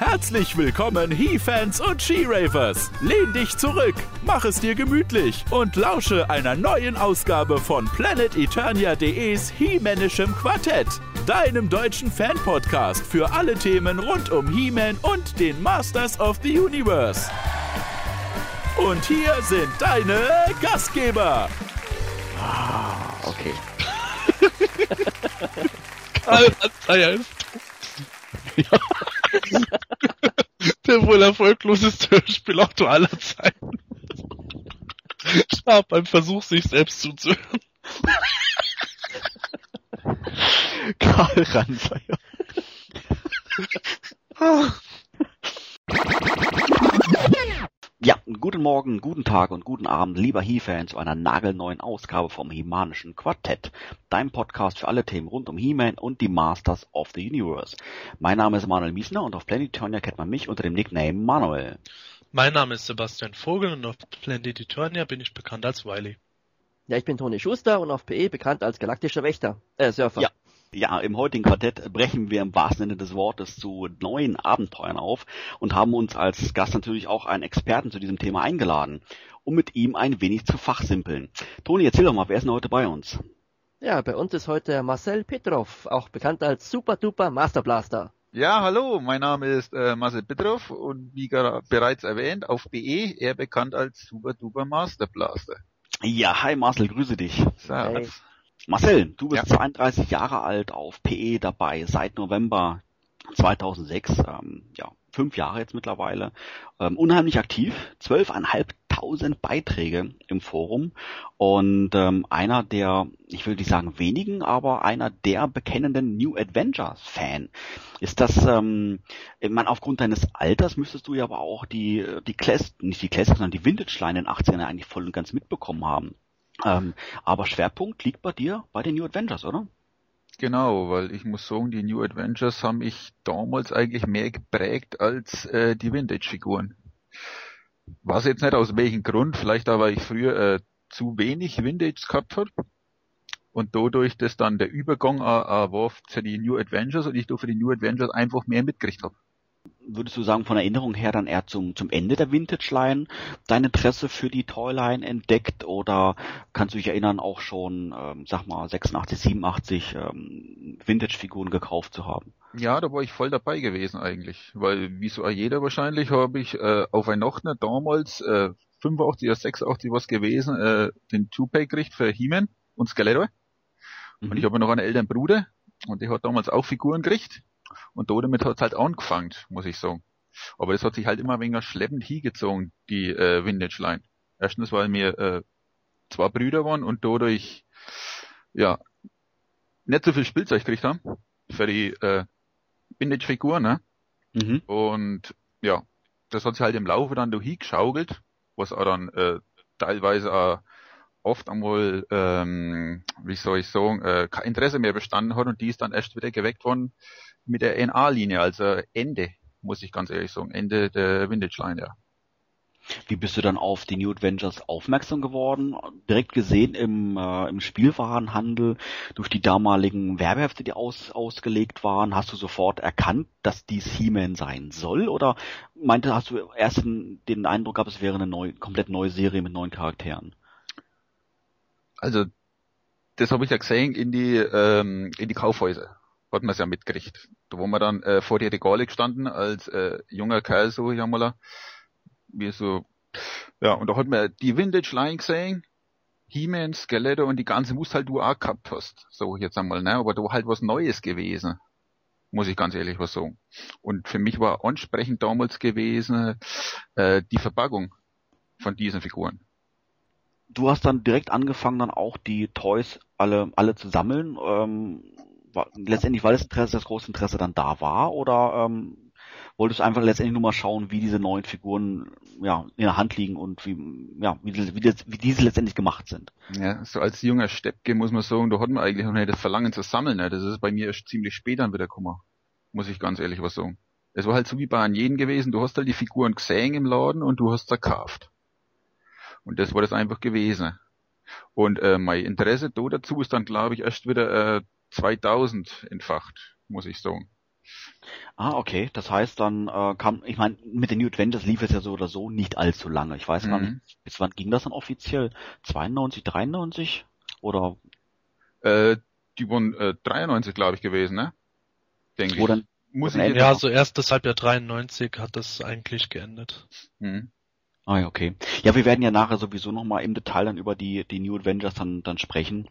Herzlich willkommen, He-Fans und She-Ravers. Lehn dich zurück, mach es dir gemütlich und lausche einer neuen Ausgabe von PlanetEternia.de's He-Manischem Quartett, deinem deutschen Fan-Podcast für alle Themen rund um He-Man und den Masters of the Universe. Und hier sind deine Gastgeber. Ah, okay. Karl Anzeiger ist tot. Der wohl erfolgloseste Hörspielautor aller Zeiten. Starb beim Versuch, sich selbst zuzuhören. Karl Ranzeiger. Ja, guten Morgen, guten Tag und guten Abend, lieber He-Fan, zu einer nagelneuen Ausgabe vom Hemanischen Quartett, deinem Podcast für alle Themen rund um He-Man und die Masters of the Universe. Mein Name ist Manuel Miesner und auf Planetonia kennt man mich unter dem Nickname Manuel. Mein Name ist Sebastian Vogel und auf Planet Eternia bin ich bekannt als Wiley. Ja, ich bin Toni Schuster und auf PE bekannt als galaktischer Wächter, äh, Surfer. Ja. Ja, im heutigen Quartett brechen wir im wahrsten Sinne des Wortes zu neuen Abenteuern auf und haben uns als Gast natürlich auch einen Experten zu diesem Thema eingeladen, um mit ihm ein wenig zu fachsimpeln. Toni, erzähl doch mal, wer ist denn heute bei uns? Ja, bei uns ist heute Marcel Petrov, auch bekannt als Super Duper Master Blaster. Ja, hallo, mein Name ist äh, Marcel Petrov und wie bereits erwähnt, auf BE eher bekannt als Super Duper Master Blaster. Ja, hi Marcel, grüße dich. Servus. Marcel, du bist Ja. 32 Jahre alt, auf PE dabei, seit November 2006, ähm, ja, fünf Jahre jetzt mittlerweile, ähm, unheimlich aktiv, zwölfeinhalbtausend Beiträge im Forum und ähm, einer der, ich will nicht sagen wenigen, aber einer der bekennenden New Adventures Fan. Ist das, ähm, ich meine, aufgrund deines Alters müsstest du ja aber auch die, die Classic, nicht die Classic, sondern die Vintage-Line in den 80ern eigentlich voll und ganz mitbekommen haben. Ähm, aber Schwerpunkt liegt bei dir bei den New Adventures, oder? Genau, weil ich muss sagen, die New Adventures haben mich damals eigentlich mehr geprägt als äh, die Vintage-Figuren. Was jetzt nicht aus welchem Grund, vielleicht da, weil ich früher äh, zu wenig Vintage gehabt habe und dadurch das dann der Übergang äh, äh, war zu die New Adventures und ich da für die New Adventures einfach mehr mitgekriegt habe. Würdest du sagen, von Erinnerung her dann eher zum, zum Ende der Vintage-Line dein Interesse für die Toyline entdeckt oder kannst du dich erinnern, auch schon, ähm, sag mal, 86, 87 ähm, Vintage-Figuren gekauft zu haben? Ja, da war ich voll dabei gewesen eigentlich, weil wie so jeder wahrscheinlich habe ich äh, auf Weihnachten damals äh, 85 oder 86 was gewesen, äh, den Two-Pack gekriegt für He-Man und Skeletor. Und ich habe noch einen älteren Bruder und der hat damals auch Figuren gekriegt und da damit hat's halt angefangen, muss ich sagen. Aber das hat sich halt immer ein wenig schleppend hingezogen, die äh, Vintage Line. Erstens, weil wir äh, zwei Brüder waren und dadurch ja nicht so viel Spielzeug gekriegt haben für die äh, Vintage-Figuren, ne? Mhm. Und ja, das hat sich halt im Laufe dann durch geschaukelt, was auch dann äh, teilweise auch oft einmal, ähm, wie soll ich sagen, äh, kein Interesse mehr bestanden hat und die ist dann erst wieder geweckt worden mit der NA-Linie, also Ende, muss ich ganz ehrlich sagen, Ende der Vintage-Line, ja. Wie bist du dann auf die New Adventures aufmerksam geworden? Direkt gesehen im, äh, im Spielwarenhandel durch die damaligen Werbehefte, die aus, ausgelegt waren, hast du sofort erkannt, dass dies He-Man sein soll? Oder meinte, hast du erst den, den Eindruck gehabt, es wäre eine neu, komplett neue Serie mit neuen Charakteren? Also, das habe ich ja gesehen in die, ähm, in die Kaufhäuser. Hat man es ja mitgekriegt. Da wo man dann äh, vor die Regale gestanden, als äh, junger Kerl, so ich einmal, wie so, ja, und da hat man die Vintage Line gesehen, He-Man, Skeletor und die ganze Must halt du auch gehabt hast. So jetzt einmal, ne, aber da halt was Neues gewesen. Muss ich ganz ehrlich was sagen. Und für mich war ansprechend damals gewesen, äh, die Verpackung von diesen Figuren. Du hast dann direkt angefangen, dann auch die Toys alle, alle zu sammeln. Ähm, war, letztendlich, weil das Interesse, das große Interesse dann da war, oder ähm, wolltest du einfach letztendlich nur mal schauen, wie diese neuen Figuren ja in der Hand liegen und wie ja wie diese, wie, das, wie diese letztendlich gemacht sind? Ja, so als junger Steppke muss man sagen, da hat man eigentlich noch nicht das Verlangen zu sammeln. Ne? Das ist bei mir erst ziemlich spät dann wieder gekommen. Muss ich ganz ehrlich was sagen. Es war halt so wie bei an gewesen, du hast halt die Figuren gesehen im Laden und du hast sie gekauft. Und das war das einfach gewesen. Und äh, mein Interesse da dazu ist dann, glaube ich, erst wieder äh, 2000 entfacht, muss ich sagen. Ah, okay. Das heißt, dann äh, kam, ich meine, mit den New Adventures lief es ja so oder so nicht allzu lange. Ich weiß gar Mhm. nicht, bis wann ging das dann offiziell? 92, 93? Oder Äh, die waren äh, 93, glaube ich, gewesen, ne? Denke ich. dann Muss ich Ja, so erstes Halbjahr 93 hat das eigentlich geendet. Mhm. Ah ja, okay. Ja, wir werden ja nachher sowieso nochmal im Detail dann über die, die New Avengers dann, dann sprechen.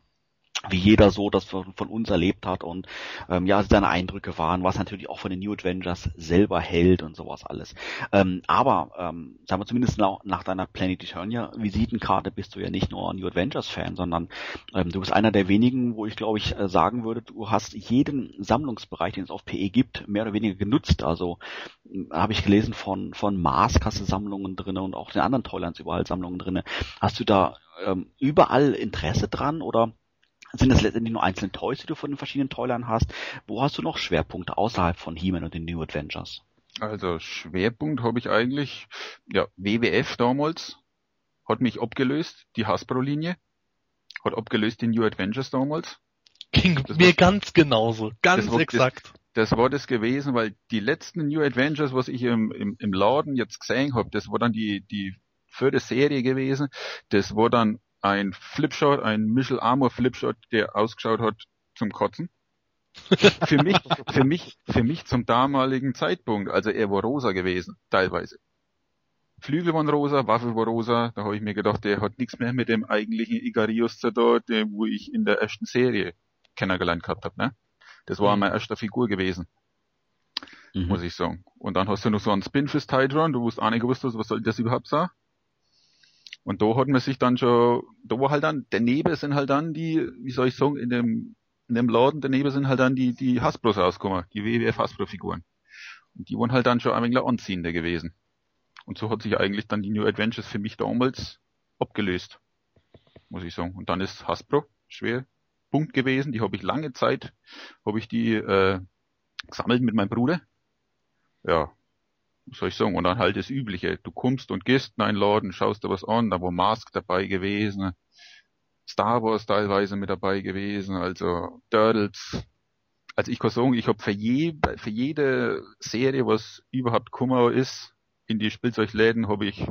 Wie jeder so das von, von uns erlebt hat und ähm, ja, seine Eindrücke waren, was natürlich auch von den New Avengers selber hält und sowas alles. Ähm, aber, ähm, sagen wir zumindest nach, nach deiner Planet Eternia Visitenkarte bist du ja nicht nur New Avengers Fan, sondern ähm, du bist einer der wenigen, wo ich glaube ich äh, sagen würde, du hast jeden Sammlungsbereich, den es auf PE gibt, mehr oder weniger genutzt. Also habe ich gelesen von von Mars hast du Sammlungen drinne und auch den anderen Toylands überall Sammlungen drinne. Hast du da ähm, überall Interesse dran oder sind das letztendlich nur einzelne Toys, die du von den verschiedenen Toyland hast? Wo hast du noch Schwerpunkte außerhalb von He-Man und den New Adventures? Also Schwerpunkt habe ich eigentlich, ja, WWF damals hat mich abgelöst, die Hasbro-Linie, hat abgelöst die New Adventures damals. Ging Das mir war- ganz genauso. Ganz das war- exakt. Das war das gewesen, weil die letzten New Adventures, was ich im, im, im Laden jetzt gesehen habe, das war dann die, die vierte Serie gewesen. Das war dann ein Flipshot, ein Michel Armor Flipshot, der ausgeschaut hat zum Kotzen. für mich, für mich, für mich zum damaligen Zeitpunkt. Also er war rosa gewesen, teilweise. Flügel waren rosa, Waffe war rosa. Da habe ich mir gedacht, der hat nichts mehr mit dem eigentlichen Igarius zu tun, wo ich in der ersten Serie kennengelernt gehabt habe. Ne? Das war Mhm. meine erste Figur gewesen Mhm. muss ich sagen. Und dann hast du noch so einen Spin fürs Tidron, du wusst auch nicht gewusst, was soll das überhaupt sein. Und da hat man sich dann schon, da war halt dann, daneben sind halt dann die, wie soll ich sagen, in dem, in dem Laden daneben sind halt dann die, die Hasbros rausgekommen, die WWF Hasbro Figuren. Und die waren halt dann schon ein wenig anziehender gewesen. Und so hat sich eigentlich dann die New Adventures für mich damals abgelöst. Muss ich sagen. Und dann ist Hasbro schwer Punkt gewesen, die habe ich lange Zeit, habe ich die äh, gesammelt mit meinem Bruder ja, soll ich sagen, und dann halt das Übliche. Du kommst und gehst in einen Laden, schaust dir was an, da war Mask dabei gewesen, Star Wars teilweise mit dabei gewesen, also Turtles. Also ich kann sagen, ich habe für, je, für jede Serie, was überhaupt Kummer ist, in die Spielzeugläden habe ich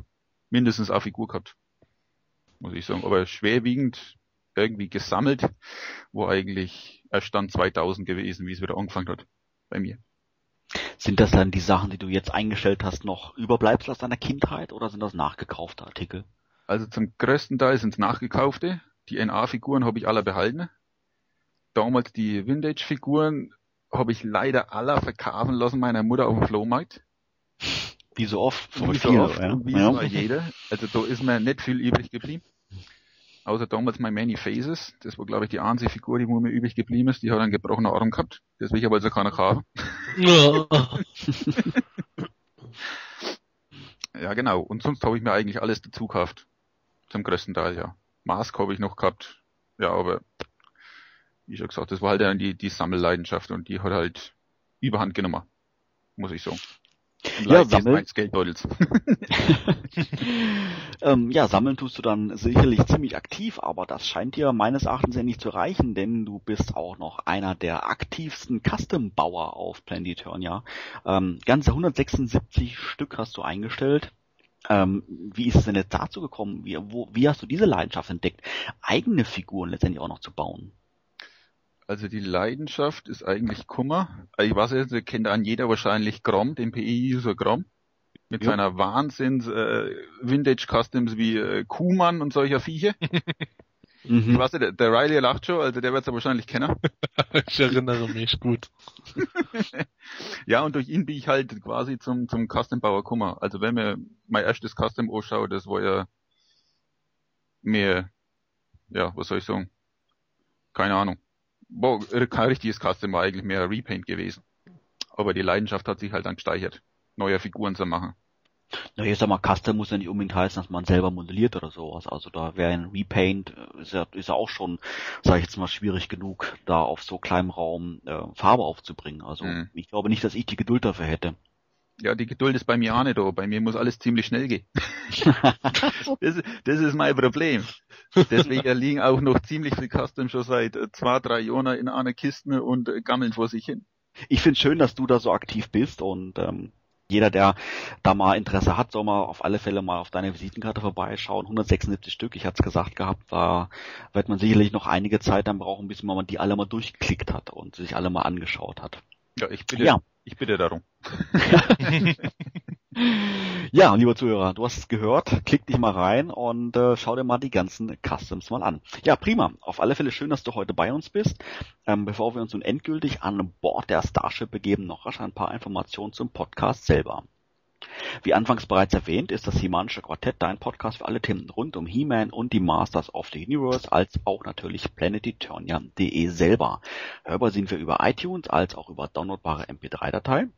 mindestens eine Figur gehabt. Muss ich sagen. Aber schwerwiegend irgendwie gesammelt, war eigentlich erst dann 2000 gewesen, wie es wieder angefangen hat. Bei mir. Sind das dann die Sachen, die du jetzt eingestellt hast, noch Überbleibsel aus deiner Kindheit oder sind das nachgekaufte Artikel? Also zum größten Teil sind es nachgekaufte. Die NA-Figuren habe ich alle behalten. Damals die Vintage-Figuren habe ich leider alle verkaufen lassen meiner Mutter auf dem Flohmarkt. Wie so oft? Wie so viele, oft, ja. wie ja. so jeder. Also da ist mir nicht viel übrig geblieben. Außer damals mein Many Faces. Das war glaube ich die einzige Figur, die wo mir übrig geblieben ist. Die hat einen gebrochenen Arm gehabt. Das will ich aber also keiner. Ja. Ja genau. Und sonst habe ich mir eigentlich alles dazu gekauft. Zum größten Teil, ja. Mask habe ich noch gehabt. Ja, aber wie schon gesagt, das war halt dann die, die Sammelleidenschaft und die hat halt überhand genommen. Muss ich sagen. Ja, sammeln- ähm, ja, sammeln tust du dann sicherlich ziemlich aktiv, aber das scheint dir meines Erachtens ja nicht zu reichen, denn du bist auch noch einer der aktivsten Custom-Bauer auf Planet Eternia. Ähm, ganze 176 Stück hast du eingestellt. Ähm, wie ist es denn jetzt dazu gekommen? Wie, wo, wie hast du diese Leidenschaft entdeckt, eigene Figuren letztendlich auch noch zu bauen? Also die Leidenschaft ist eigentlich Kummer. Ich weiß jetzt, kennt an jeder wahrscheinlich Grom, den PE-User Grom. Mit Ja. seiner Wahnsinns äh, Vintage Customs wie äh, Kuhmann und solcher Viecher. Mhm. Ich weiß nicht, der, der Riley lacht schon, also der wird es ja wahrscheinlich kennen. Ich erinnere mich gut. Ja, und durch ihn bin ich halt quasi zum, zum Custom-Bauer gekommen. Also wenn mir mein erstes Custom anschaue, das war ja mehr, ja, was soll ich sagen? Keine Ahnung. War kein richtiges Custom, war eigentlich mehr Repaint gewesen. Aber die Leidenschaft hat sich halt dann gesteigert, neue Figuren zu machen. Na, ich sag mal, Custom muss ja nicht unbedingt heißen, dass man selber modelliert oder sowas. Also da wäre ein Repaint, äh, ist ja, ist ja auch schon, sage ich jetzt mal, schwierig genug, da auf so kleinem Raum äh, Farbe aufzubringen. Also Mhm. ich glaube nicht, dass ich die Geduld dafür hätte. Ja, die Geduld ist bei mir auch nicht da. Bei mir muss alles ziemlich schnell gehen. das, das ist mein Problem. Deswegen liegen auch noch ziemlich viel Custom schon seit äh, zwei, drei Jahren in einer Kiste und äh, gammeln vor sich hin. Ich finde schön, dass du da so aktiv bist und ähm, jeder, der da mal Interesse hat, soll mal auf alle Fälle mal auf deine Visitenkarte vorbeischauen. 176 Stück, ich hatte es gesagt gehabt, da wird man sicherlich noch einige Zeit dann brauchen, bis man die alle mal durchgeklickt hat und sich alle mal angeschaut hat. Ja, ich bitte, Ja. Ich bitte darum. Ja, lieber Zuhörer, du hast es gehört. Klick dich mal rein und äh, schau dir mal die ganzen Customs mal an. Ja, prima. Auf alle Fälle schön, dass du heute bei uns bist. Ähm, bevor wir uns nun endgültig an Bord der Starship begeben, noch rasch ein paar Informationen zum Podcast selber. Wie anfangs bereits erwähnt, ist das He-Manische Quartett dein Podcast für alle Themen rund um He-Man und die Masters of the Universe, als auch natürlich planeteturnia.de selber. Hörbar sind wir über iTunes, als auch über downloadbare MP3-Datei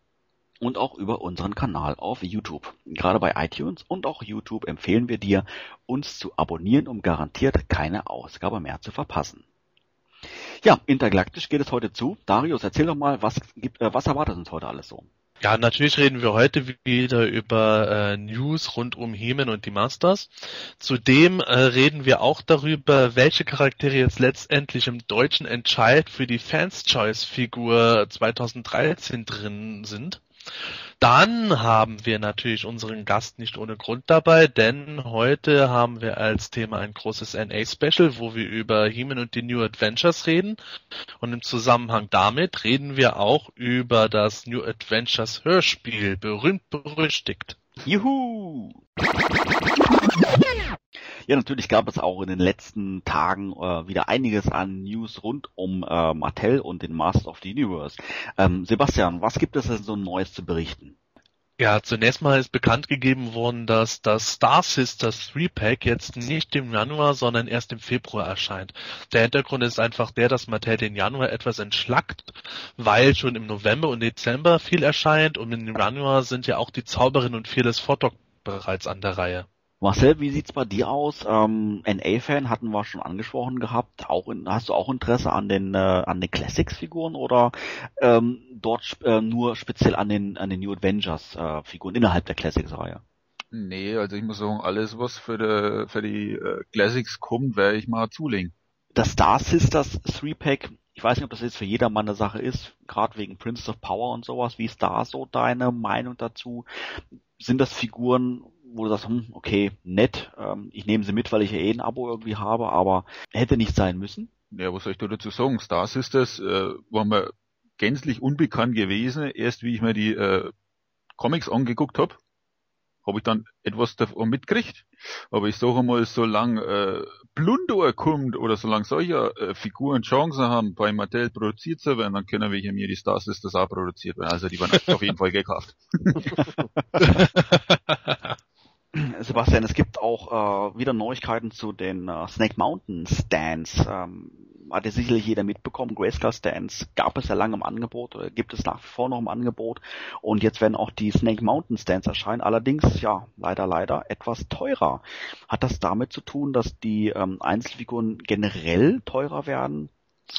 und auch über unseren Kanal auf YouTube. Gerade bei iTunes und auch YouTube empfehlen wir dir, uns zu abonnieren, um garantiert keine Ausgabe mehr zu verpassen. Ja, intergalaktisch geht es heute zu. Darius, erzähl doch mal, was äh, was erwartet uns heute alles so? Ja, natürlich reden wir heute wieder über äh, News rund um Hemen und die Masters. Zudem äh, reden wir auch darüber, welche Charaktere jetzt letztendlich im deutschen Entscheid für die Fans Choice Figur 2013 drin sind. Dann haben wir natürlich unseren Gast nicht ohne Grund dabei, denn heute haben wir als Thema ein großes NA-Special, wo wir über He-Man und die New Adventures reden. Und im Zusammenhang damit reden wir auch über das New Adventures Hörspiel, berühmt berüchtigt. Juhu! Ja, natürlich gab es auch in den letzten Tagen äh, wieder einiges an News rund um äh, Mattel und den Masters of the Universe. Ähm, Sebastian, was gibt es denn so Neues zu berichten? Ja, zunächst mal ist bekannt gegeben worden, dass das Star Sisters 3-Pack jetzt nicht im Januar, sondern erst im Februar erscheint. Der Hintergrund ist einfach der, dass Mattel den Januar etwas entschlackt, weil schon im November und Dezember viel erscheint und im Januar sind ja auch die Zauberin und Fearless Photok bereits an der Reihe. Marcel, wie sieht's bei dir aus? Ähm, NA-Fan hatten wir schon angesprochen gehabt. Auch in, hast du auch Interesse an den äh, an den Classics-Figuren oder ähm, dort äh, nur speziell an den an den New Avengers-Figuren innerhalb der Classics-Reihe? Nee, also ich muss sagen, alles was für die, für die äh, Classics kommt, werde ich mal zulegen. Das Star Sisters 3-Pack, ich weiß nicht, ob das jetzt für jedermann eine Sache ist, gerade wegen Princess of Power und sowas. Wie ist da so deine Meinung dazu? Sind das Figuren, wo du sagst, hm, okay, nett, ähm, ich nehme sie mit, weil ich ja eh ein Abo irgendwie habe, aber hätte nicht sein müssen? Ja, was soll ich da dazu sagen? Star Sisters äh, war mir gänzlich unbekannt gewesen. Erst wie ich mir die äh, Comics angeguckt hab, habe ich dann etwas davon mitgekriegt. Aber ich sage mal, solange äh, Plunder kommt oder solange solche äh, Figuren Chancen haben, bei Mattel produziert zu werden, dann können wir hier mir die Star Sisters auch produziert werden. Also die waren auf jeden Fall gekauft. Sebastian, es gibt auch äh, wieder Neuigkeiten zu den äh, Snake Mountain Stands. Ähm, hat ja sicherlich jeder mitbekommen. Grayscale Stands gab es ja lange im Angebot oder gibt es nach wie vor noch im Angebot. Und jetzt werden auch die Snake Mountain Stands erscheinen. Allerdings, ja, leider, leider etwas teurer. Hat das damit zu tun, dass die ähm, Einzelfiguren generell teurer werden?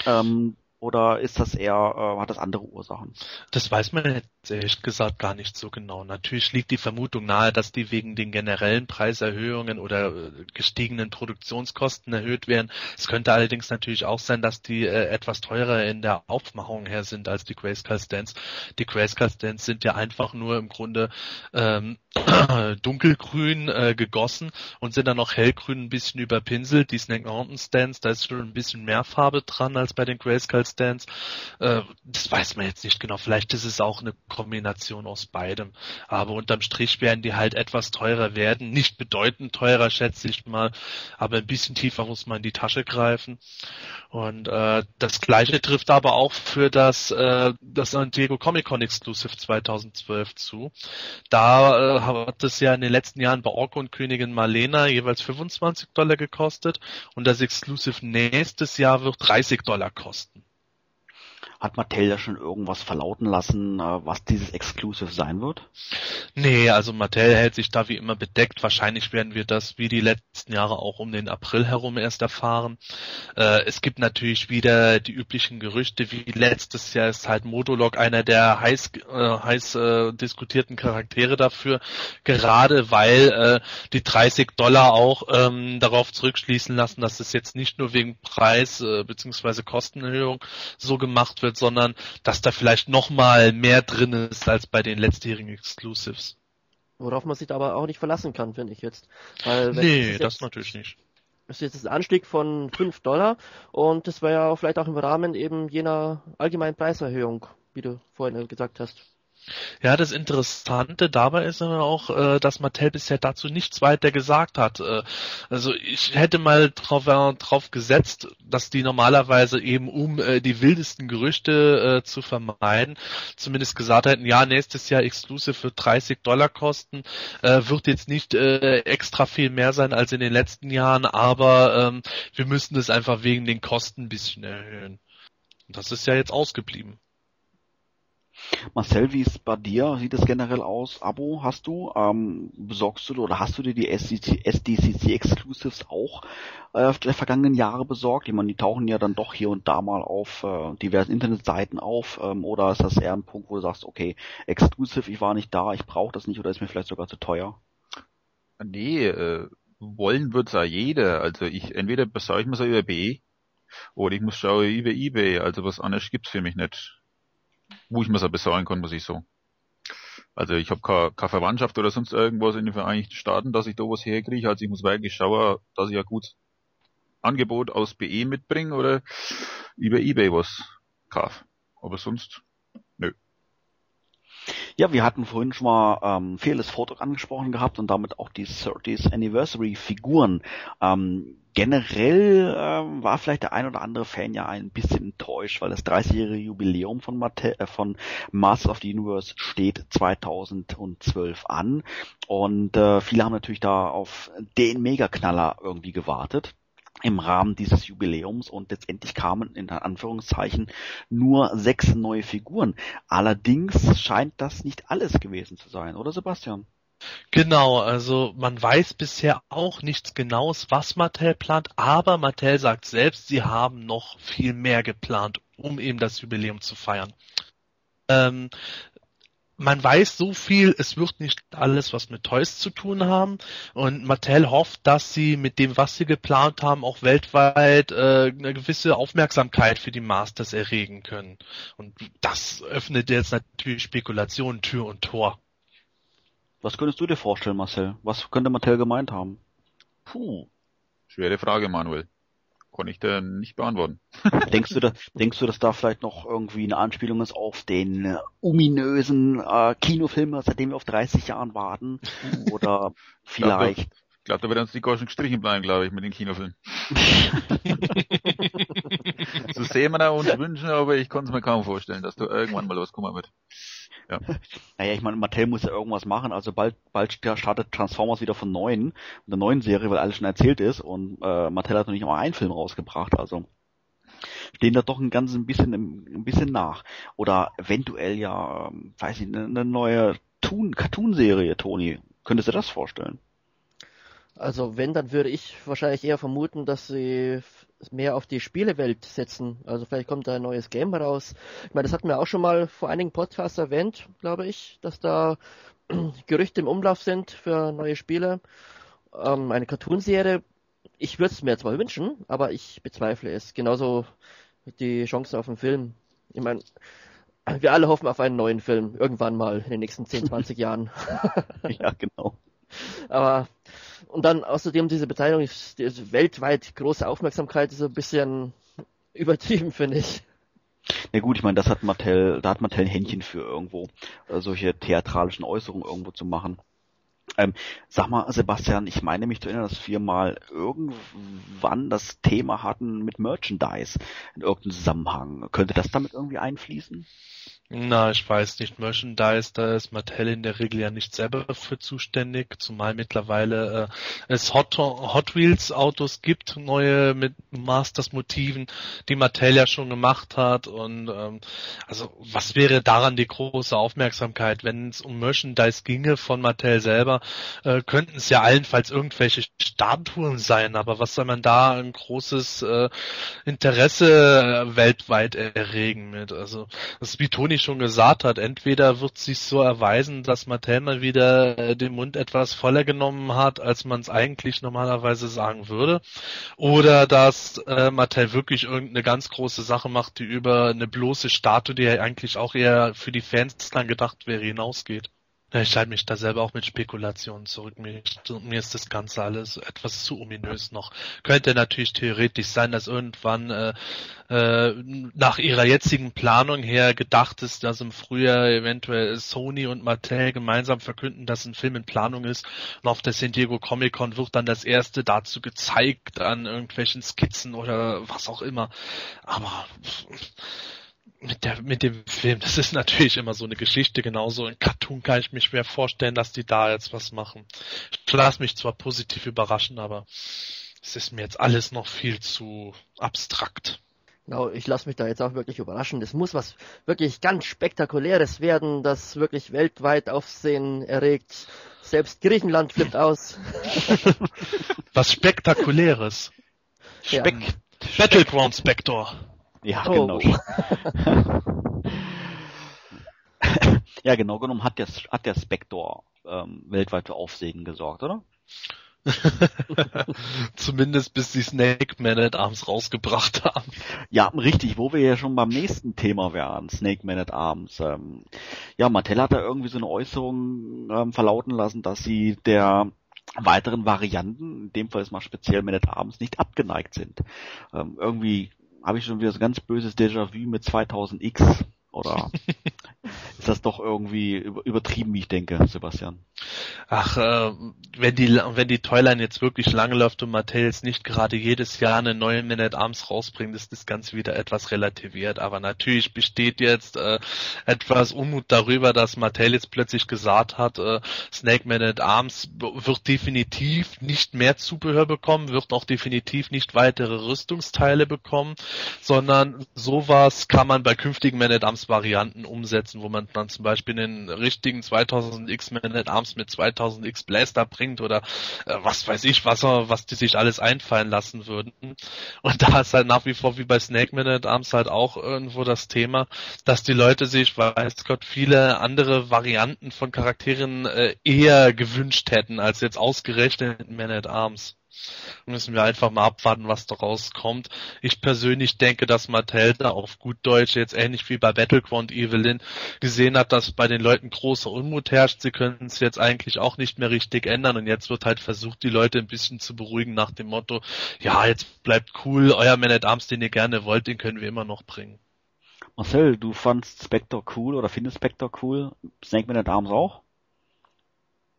Ähm, oder ist das eher, äh, hat das andere Ursachen? Das weiß man jetzt ehrlich gesagt gar nicht so genau. Natürlich liegt die Vermutung nahe, dass die wegen den generellen Preiserhöhungen oder äh, gestiegenen Produktionskosten erhöht werden. Es könnte allerdings natürlich auch sein, dass die äh, etwas teurer in der Aufmachung her sind als die Grayscale Stands. Die Grayscale Stands sind ja einfach nur im Grunde ähm, dunkelgrün äh, gegossen und sind dann noch hellgrün ein bisschen überpinselt. Die Snake Mountain Stands, da ist schon ein bisschen mehr Farbe dran als bei den Grayscale Stands. Äh, das weiß man jetzt nicht genau. Vielleicht ist es auch eine Kombination aus beidem. Aber unterm Strich werden die halt etwas teurer werden. Nicht bedeutend teurer, schätze ich mal. Aber ein bisschen tiefer muss man in die Tasche greifen. Und äh, das gleiche trifft aber auch für das, äh, das San Diego Comic Con Exclusive 2012 zu. Da äh, hat es ja in den letzten Jahren bei Orko und Königin Marlena jeweils 25 Dollar gekostet und das Exclusive nächstes Jahr wird 30 Dollar kosten. Hat Mattel da schon irgendwas verlauten lassen, äh, was dieses Exclusive sein wird? Nee, also Mattel hält sich da wie immer bedeckt. Wahrscheinlich werden wir das wie die letzten Jahre auch um den April herum erst erfahren. Äh, es gibt natürlich wieder die üblichen Gerüchte, wie letztes Jahr ist halt Modulok einer der heiß, äh, heiß diskutierten Charaktere dafür, gerade weil die 30 Dollar auch ähm, darauf zurückschließen lassen, dass es jetzt nicht nur wegen Preis äh, bzw. Kostenerhöhung so gemacht wird, wird, sondern dass da vielleicht nochmal mehr drin ist als bei den letztjährigen Exclusives. Worauf man sich aber auch nicht verlassen kann, finde ich jetzt. Weil, nee, das jetzt, natürlich nicht. Das ist jetzt ein Anstieg von 5 Dollar und das war ja vielleicht auch im Rahmen eben jener allgemeinen Preiserhöhung, wie du vorhin gesagt hast. Ja, das Interessante dabei ist aber auch, äh, dass Mattel bisher dazu nichts weiter gesagt hat. Äh, also ich hätte mal drauf, äh, drauf gesetzt, dass die normalerweise eben, um die wildesten Gerüchte zu vermeiden, zumindest gesagt hätten, ja, nächstes Jahr Exclusive für 30 Dollar kosten, wird jetzt nicht extra viel mehr sein als in den letzten Jahren, aber ähm, wir müssen es einfach wegen den Kosten ein bisschen erhöhen. Das ist ja jetzt ausgeblieben. Marcel, wie ist bei dir? Sieht es generell aus? Abo hast du? Ähm, besorgst du oder hast du dir die SDCC, SDCC Exclusives auch äh, der vergangenen Jahre besorgt? Ich meine, die tauchen ja dann doch hier und da mal auf äh, diversen Internetseiten auf. Ähm, oder ist das eher ein Punkt, wo du sagst, okay, Exclusive, ich war nicht da, ich brauche das nicht oder ist mir vielleicht sogar zu teuer? Nee, äh, wollen wird's ja jeder. Also ich entweder besorge ich mir so über BE oder ich muss schauen über eBay. Also was anderes gibt's für mich nicht wo ich mir es besorgen kann, muss ich so. Also ich habe keine, keine Verwandtschaft oder sonst irgendwas in den Vereinigten Staaten, dass ich da was herkriege. Also ich muss wirklich schauen, dass ich ein gutes Angebot aus BE mitbringe oder über Ebay was kaufe. Aber sonst, nö. Ja, wir hatten vorhin schon mal ähm, Fearless Foto angesprochen gehabt und damit auch die 30th Anniversary Figuren. Ähm, generell ähm, war vielleicht der ein oder andere Fan ja ein bisschen enttäuscht, weil das 30-jährige Jubiläum von, Mate äh, von Masters of the Universe steht 2012 an und äh, viele haben natürlich da auf den Megaknaller irgendwie gewartet im Rahmen dieses Jubiläums und letztendlich kamen in Anführungszeichen nur sechs neue Figuren. Allerdings scheint das nicht alles gewesen zu sein, oder Sebastian? Genau, also man weiß bisher auch nichts Genaues, was Mattel plant, aber Mattel sagt selbst, sie haben noch viel mehr geplant, um eben das Jubiläum zu feiern. Ähm, man weiß so viel, es wird nicht alles was mit Toys zu tun haben und Mattel hofft, dass sie mit dem, was sie geplant haben, auch weltweit äh, eine gewisse Aufmerksamkeit für die Masters erregen können. Und das öffnet jetzt natürlich Spekulationen Tür und Tor. Was könntest du dir vorstellen, Marcel? Was könnte Mattel gemeint haben? Puh, schwere Frage, Manuel. Kann ich dir nicht beantworten. denkst du, da, denkst du, dass da vielleicht noch irgendwie eine Anspielung ist auf den äh, ominösen äh, Kinofilm, seitdem wir auf 30 Jahren warten? Oder vielleicht... Ich glaube, da wird uns die Goschen gestrichen bleiben, glaube ich, mit den Kinofilmen. so sehen wir uns wünschen, aber ich konnte es mir kaum vorstellen, dass da irgendwann mal was kommen wird. Ja. Naja, ich meine, Mattel muss ja irgendwas machen. Also bald, bald startet Transformers wieder von neuen, der neuen Serie, weil alles schon erzählt ist. Und äh, Mattel hat noch nicht mal einen Film rausgebracht. Also stehen da doch ein ganz ein bisschen, ein bisschen nach. Oder eventuell ja, ähm, weiß ich, eine, eine neue Toon, Cartoon-Serie, Toni. Könntest du das vorstellen? Also wenn, dann würde ich wahrscheinlich eher vermuten, dass sie mehr auf die Spielewelt setzen. Also vielleicht kommt da ein neues Game raus. Ich meine, das hatten wir auch schon mal vor einigen Podcasts erwähnt, glaube ich, dass da Gerüchte im Umlauf sind für neue Spiele. Ähm, eine Cartoonserie, ich würde es mir zwar wünschen, aber ich bezweifle es. Genauso die Chance auf einen Film. Ich meine, wir alle hoffen auf einen neuen Film, irgendwann mal in den nächsten 10, 20 Jahren. ja, genau. Aber und dann außerdem diese Beteiligung, die weltweit große Aufmerksamkeit ist so ein bisschen übertrieben, finde ich. Na gut, ich meine, das hat Mattel, da hat Mattel ein Händchen für irgendwo, äh, solche theatralischen Äußerungen irgendwo zu machen. Ähm, sag mal, Sebastian, ich meine mich zu erinnern, dass wir mal irgendwann das Thema hatten mit Merchandise in irgendeinem Zusammenhang. Könnte das damit irgendwie einfließen? Na, ich weiß nicht. Merchandise, da ist Mattel in der Regel ja nicht selber für zuständig, zumal mittlerweile äh, es Hot, Hot Wheels Autos gibt, neue mit Masters Motiven, die Mattel ja schon gemacht hat und ähm, also was wäre daran die große Aufmerksamkeit, wenn es um Merchandise ginge von Mattel selber, äh, könnten es ja allenfalls irgendwelche Statuen sein, aber was soll man da ein großes äh, Interesse äh, weltweit erregen mit? Also das ist wie Toni schon gesagt hat, entweder wird sich so erweisen, dass Mattel mal wieder äh, den Mund etwas voller genommen hat, als man es eigentlich normalerweise sagen würde, oder dass äh, Mattel wirklich irgendeine ganz große Sache macht, die über eine bloße Statue, die ja eigentlich auch eher für die Fans dann gedacht wäre, hinausgeht. Ich halte mich da selber auch mit Spekulationen zurück. Mir, mir, ist das Ganze alles etwas zu ominös noch. Könnte natürlich theoretisch sein, dass irgendwann äh, äh, nach ihrer jetzigen Planung her gedacht ist, dass im Frühjahr eventuell Sony und Mattel gemeinsam verkünden, dass ein Film in Planung ist. Und auf der San Diego Comic Con wird dann das erste dazu gezeigt an irgendwelchen Skizzen oder was auch immer. Aber mit der mit dem Film, das ist natürlich immer so eine Geschichte, genauso in Cartoon kann ich mir schwer vorstellen, dass die da jetzt was machen. Ich lasse mich zwar positiv überraschen, aber es ist mir jetzt alles noch viel zu abstrakt. Genau, ich lasse mich da jetzt auch wirklich überraschen. Das muss was wirklich ganz Spektakuläres werden, das wirklich weltweit Aufsehen erregt. Selbst Griechenland flippt aus. was Spektakuläres. Spek ja. Battleground Spector. Ja, Oh. genau. ja, genau genommen hat der, hat der Spector ähm, weltweit für Aufsehen gesorgt, oder? Zumindest bis die Snake Man at Arms rausgebracht haben. Ja, richtig, wo wir ja schon beim nächsten Thema wären, Snake Man at Arms. Ähm, ja, Mattel hat da irgendwie so eine Äußerung ähm, verlauten lassen, dass sie der weiteren Varianten, in dem Fall ist mal speziell Man at Arms, nicht abgeneigt sind. Ähm, irgendwie habe ich schon wieder so ganz böses Déjà-vu mit 2000X. Oder ist das doch irgendwie über- übertrieben, wie ich denke, Sebastian? Ach, äh, wenn die wenn die Toyline jetzt wirklich lange läuft und Mattel jetzt nicht gerade jedes Jahr eine neue Man at Arms rausbringt, ist das Ganze wieder etwas relativiert. Aber natürlich besteht jetzt äh, etwas Unmut darüber, dass Mattel jetzt plötzlich gesagt hat, äh, Snake Man at Arms wird definitiv nicht mehr Zubehör bekommen, wird auch definitiv nicht weitere Rüstungsteile bekommen, sondern sowas kann man bei künftigen Man at Arms Varianten umsetzen, wo man dann zum Beispiel den richtigen 2000X Man at Arms mit 2000X Blaster bringt oder äh, was weiß ich, was, was die sich alles einfallen lassen würden. Und da ist halt nach wie vor wie bei Snake Man at Arms halt auch irgendwo das Thema, dass die Leute sich, weiß Gott, viele andere Varianten von Charakteren äh, eher gewünscht hätten, als jetzt ausgerechnet Man at Arms. Müssen wir einfach mal abwarten, was daraus kommt. Ich persönlich denke, dass Mattel da auf gut Deutsch jetzt ähnlich wie bei Battleground Evelyn gesehen hat, dass bei den Leuten großer Unmut herrscht. Sie können es jetzt eigentlich auch nicht mehr richtig ändern und jetzt wird halt versucht, die Leute ein bisschen zu beruhigen nach dem Motto, ja, jetzt bleibt cool, euer Man at Arms, den ihr gerne wollt, den können wir immer noch bringen. Marcel, du fandst Spectre cool oder findest Spectre cool? Snake Man at Arms auch?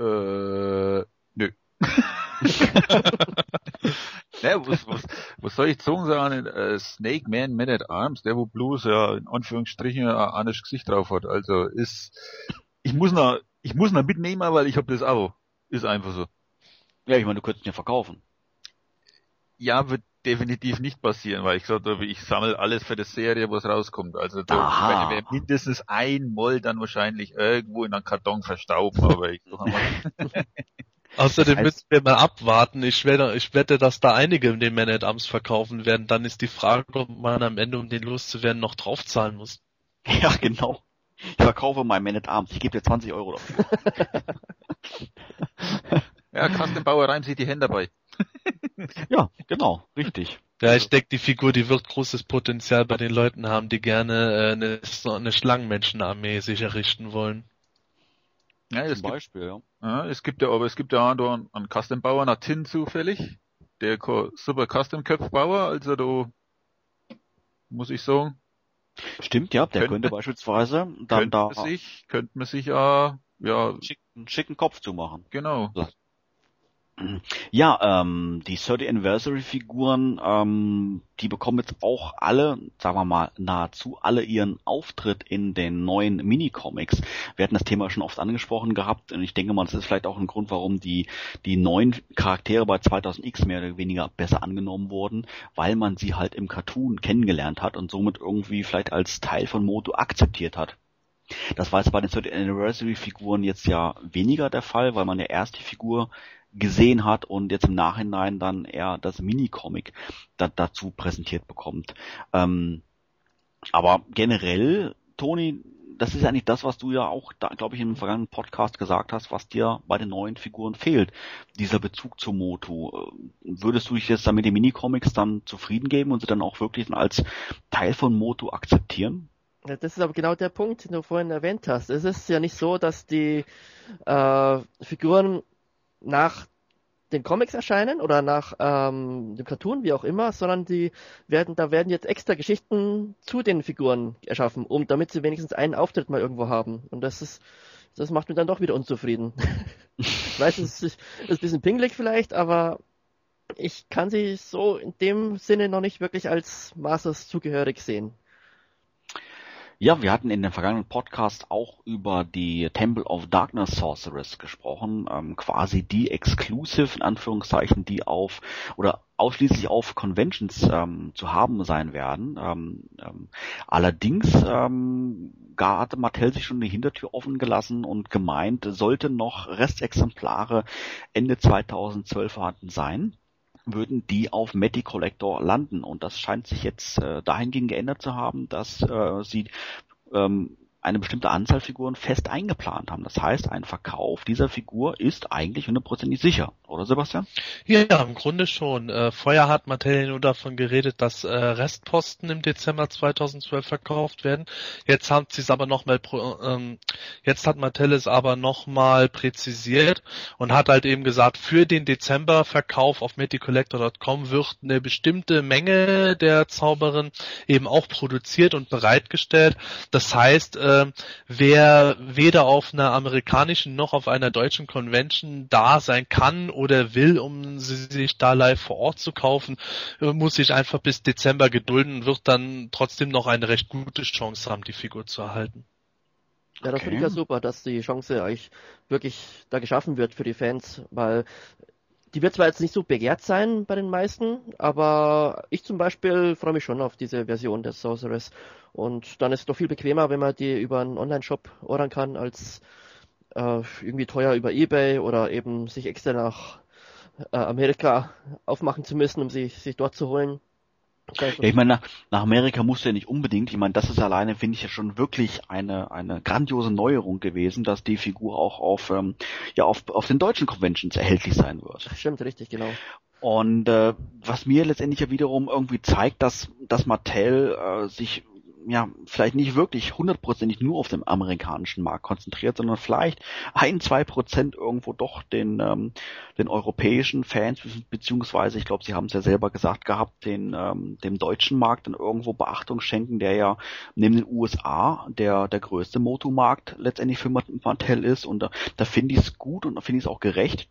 Äh, nö. ne, was, was, was soll ich sagen sagen? Äh, Snake Man, Man at Arms, der wo bloß ja in Anführungsstrichen ein anderes Gesicht drauf hat. Also ist, ich muss noch, ich muss noch mitnehmen, weil ich hab das Abo. Ist einfach so. Ja, ich meine, du könntest ihn ja verkaufen. Ja, wird definitiv nicht passieren, weil ich gesagt habe, ich sammle alles für die Serie, was rauskommt. Also da ich mindestens einmal dann wahrscheinlich irgendwo in einem Karton verstauben, aber ich sag mal, Außerdem Das heißt- müssen wir mal abwarten. Ich wette, ich wette, dass da einige den Man at Arms verkaufen werden. Dann ist die Frage, ob man am Ende, um den loszuwerden, noch draufzahlen muss. Ja, genau. Ich verkaufe mein Man at Arms. Ich gebe dir 20 Euro dafür. ja, Carsten Bauer reimt sich die Hände dabei. Ja, genau. Richtig. Ja, ich denke, die Figur, die wird großes Potenzial bei den Leuten haben, die gerne äh, eine, eine Schlangenmenschenarmee sich errichten wollen. Ja, es Zum gibt, Beispiel, ja. ja, es gibt ja, aber es gibt ja auch da einen, einen Custom Bauer nach Tin zufällig. Der super Custom Köpf Bauer, also da muss ich sagen, Stimmt, ja. Der Könnte- könnte beispielsweise dann könnte da man sich, könnte man sich auch, ja, einen schicken, einen schicken Kopf zu machen. genau. Ja, ähm, die 30 Anniversary Figuren, ähm, die bekommen jetzt auch alle, sagen wir mal, nahezu alle ihren Auftritt in den neuen Minicomics. Wir hatten das Thema schon oft angesprochen gehabt und ich denke mal, das ist vielleicht auch ein Grund, warum die, die neuen Charaktere bei 2000X mehr oder weniger besser angenommen wurden, weil man sie halt im Cartoon kennengelernt hat und somit irgendwie vielleicht als Teil von Moto akzeptiert hat. Das war jetzt bei den 30 Anniversary Figuren jetzt ja weniger der Fall, weil man ja erst die Figur gesehen hat und jetzt im Nachhinein dann eher das Minicomic da, dazu präsentiert bekommt. Ähm, aber generell, Toni, das ist eigentlich das, was du ja auch, da, glaube ich, im vergangenen Podcast gesagt hast, was dir bei den neuen Figuren fehlt. Dieser Bezug zu Motu. Würdest du dich jetzt dann mit den Minicomics dann zufrieden geben und sie dann auch wirklich als Teil von Motu akzeptieren? Ja, das ist aber genau der Punkt, den du vorhin erwähnt hast. Es ist ja nicht so, dass die äh, Figuren nach den Comics erscheinen oder nach ähm, dem Cartoon, wie auch immer, sondern die werden, da werden jetzt extra Geschichten zu den Figuren erschaffen, um damit sie wenigstens einen Auftritt mal irgendwo haben. Und das ist, das macht mich dann doch wieder unzufrieden. ich weiß, es ist, ist ein bisschen pingelig vielleicht, aber ich kann sie so in dem Sinne noch nicht wirklich als Masters zugehörig sehen. Ja, wir hatten in dem vergangenen Podcast auch über die Temple of Darkness Sorceress gesprochen, ähm, quasi die Exclusive, in Anführungszeichen, die auf oder ausschließlich auf Conventions ähm, zu haben sein werden. Ähm, ähm, allerdings ähm, hatte Mattel sich schon die Hintertür offen gelassen und gemeint, sollte noch Restexemplare Ende 2012 vorhanden sein würden die auf Matty Collector landen. Und das scheint sich jetzt äh, dahingehend geändert zu haben, dass äh, sie ähm, eine bestimmte Anzahl Figuren fest eingeplant haben. Das heißt, ein Verkauf dieser Figur ist eigentlich hundertprozentig sicher, oder Sebastian? Ja, im Grunde schon. Äh, vorher hat Mattel nur davon geredet, dass äh, Restposten im Dezember 2012 verkauft werden. Jetzt haben sie es aber nochmal, ähm, jetzt hat Mattel es aber nochmal präzisiert und hat halt eben gesagt, für den Dezember-Verkauf auf meticollector.com wird eine bestimmte Menge der Zauberin eben auch produziert und bereitgestellt. Das heißt, äh, äh, wer weder auf einer amerikanischen noch auf einer deutschen Convention da sein kann oder will, um sie sich da live vor Ort zu kaufen, äh, muss sich einfach bis Dezember gedulden und wird dann trotzdem noch eine recht gute Chance haben, die Figur zu erhalten. Ja, das okay. finde ich ja super, dass die Chance eigentlich wirklich da geschaffen wird für die Fans, weil die wird zwar jetzt nicht so begehrt sein bei den meisten, aber ich zum Beispiel freue mich schon auf diese Version der Sorceress. Und dann ist es doch viel bequemer, wenn man die über einen Online-Shop ordern kann, als äh, irgendwie teuer über Ebay oder eben sich extra nach äh, Amerika aufmachen zu müssen, um sie sich dort zu holen. Ja, ich meine, nach, nach Amerika musst du ja nicht unbedingt. Ich meine, das ist alleine, finde ich ja schon wirklich eine, eine grandiose Neuerung gewesen, dass die Figur auch auf, ähm, ja, auf, auf den deutschen Conventions erhältlich sein wird. Stimmt, richtig, genau. Und äh, was mir letztendlich ja wiederum irgendwie zeigt, dass, dass Mattel äh, sich ja, vielleicht nicht wirklich hundertprozentig nur auf dem amerikanischen Markt konzentriert, sondern vielleicht ein, zwei Prozent irgendwo doch den, ähm, den europäischen Fans, beziehungsweise, ich glaube, Sie haben es ja selber gesagt gehabt, den, ähm, dem deutschen Markt dann irgendwo Beachtung schenken, der ja neben den USA der, der größte Motomarkt letztendlich für Mattel ist. Und da, da finde ich es gut und da finde ich es auch gerecht,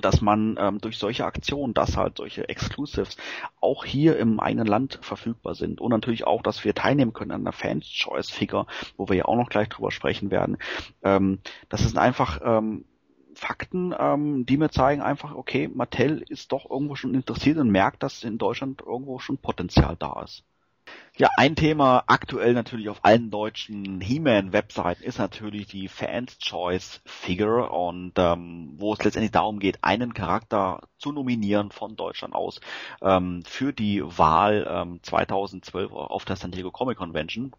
dass man ähm, durch solche Aktionen, dass halt solche Exclusives auch hier im eigenen Land verfügbar sind und natürlich auch, dass wir teilnehmen können an der Fans Choice Figure, wo wir ja auch noch gleich drüber sprechen werden. Ähm, das sind einfach ähm, Fakten, ähm, die mir zeigen einfach, okay, Mattel ist doch irgendwo schon interessiert und merkt, dass in Deutschland irgendwo schon Potenzial da ist. Ja, ein Thema aktuell natürlich auf allen deutschen He-Man-Webseiten ist natürlich die Fans Choice Figure und ähm, wo es letztendlich darum geht, einen Charakter zu nominieren von Deutschland aus ähm, für die Wahl ähm, 2012 auf der San Diego Comic Convention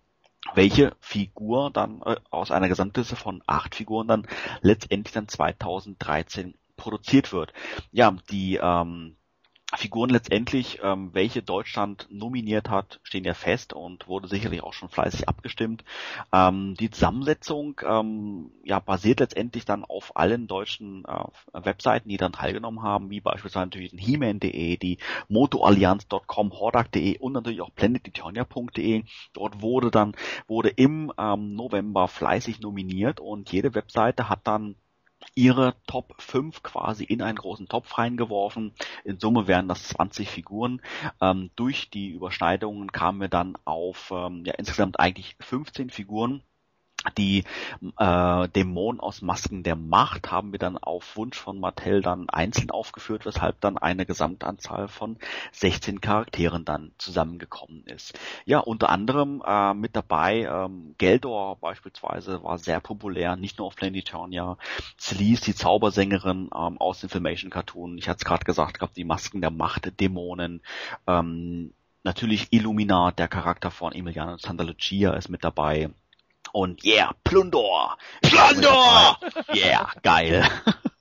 welche Figur dann äh, aus einer Gesamtliste von acht Figuren dann letztendlich dann 2013 produziert wird. Ja, die ähm, Figuren letztendlich, ähm, welche Deutschland nominiert hat, stehen ja fest und wurde sicherlich auch schon fleißig abgestimmt. Ähm, die Zusammensetzung ähm, ja, basiert letztendlich dann auf allen deutschen äh, Webseiten, die dann teilgenommen haben, wie beispielsweise natürlich den He-Man.de, die motoallianz.com, hordak.de und natürlich auch planetitonia.de. Dort wurde dann, wurde im ähm, November fleißig nominiert und jede Webseite hat dann ihre Top 5 quasi in einen großen Topf reingeworfen. In Summe wären das 20 Figuren. Ähm, durch die Überschneidungen kamen wir dann auf ähm, ja, insgesamt eigentlich 15 Figuren die äh, Dämonen aus Masken der Macht haben wir dann auf Wunsch von Mattel dann einzeln aufgeführt, weshalb dann eine Gesamtanzahl von 16 Charakteren dann zusammengekommen ist. Ja, unter anderem äh, mit dabei ähm, Geldor beispielsweise war sehr populär, nicht nur auf Planetonia. Celise, die Zaubersängerin ähm, aus dem Filmation Cartoon, ich hatte es gerade gesagt, gab die Masken der Macht, Dämonen, ähm, natürlich Illuminat, der Charakter von Emiliano Santa Lucia ist mit dabei Und yeah, Plundor! Plundor! Yeah, geil.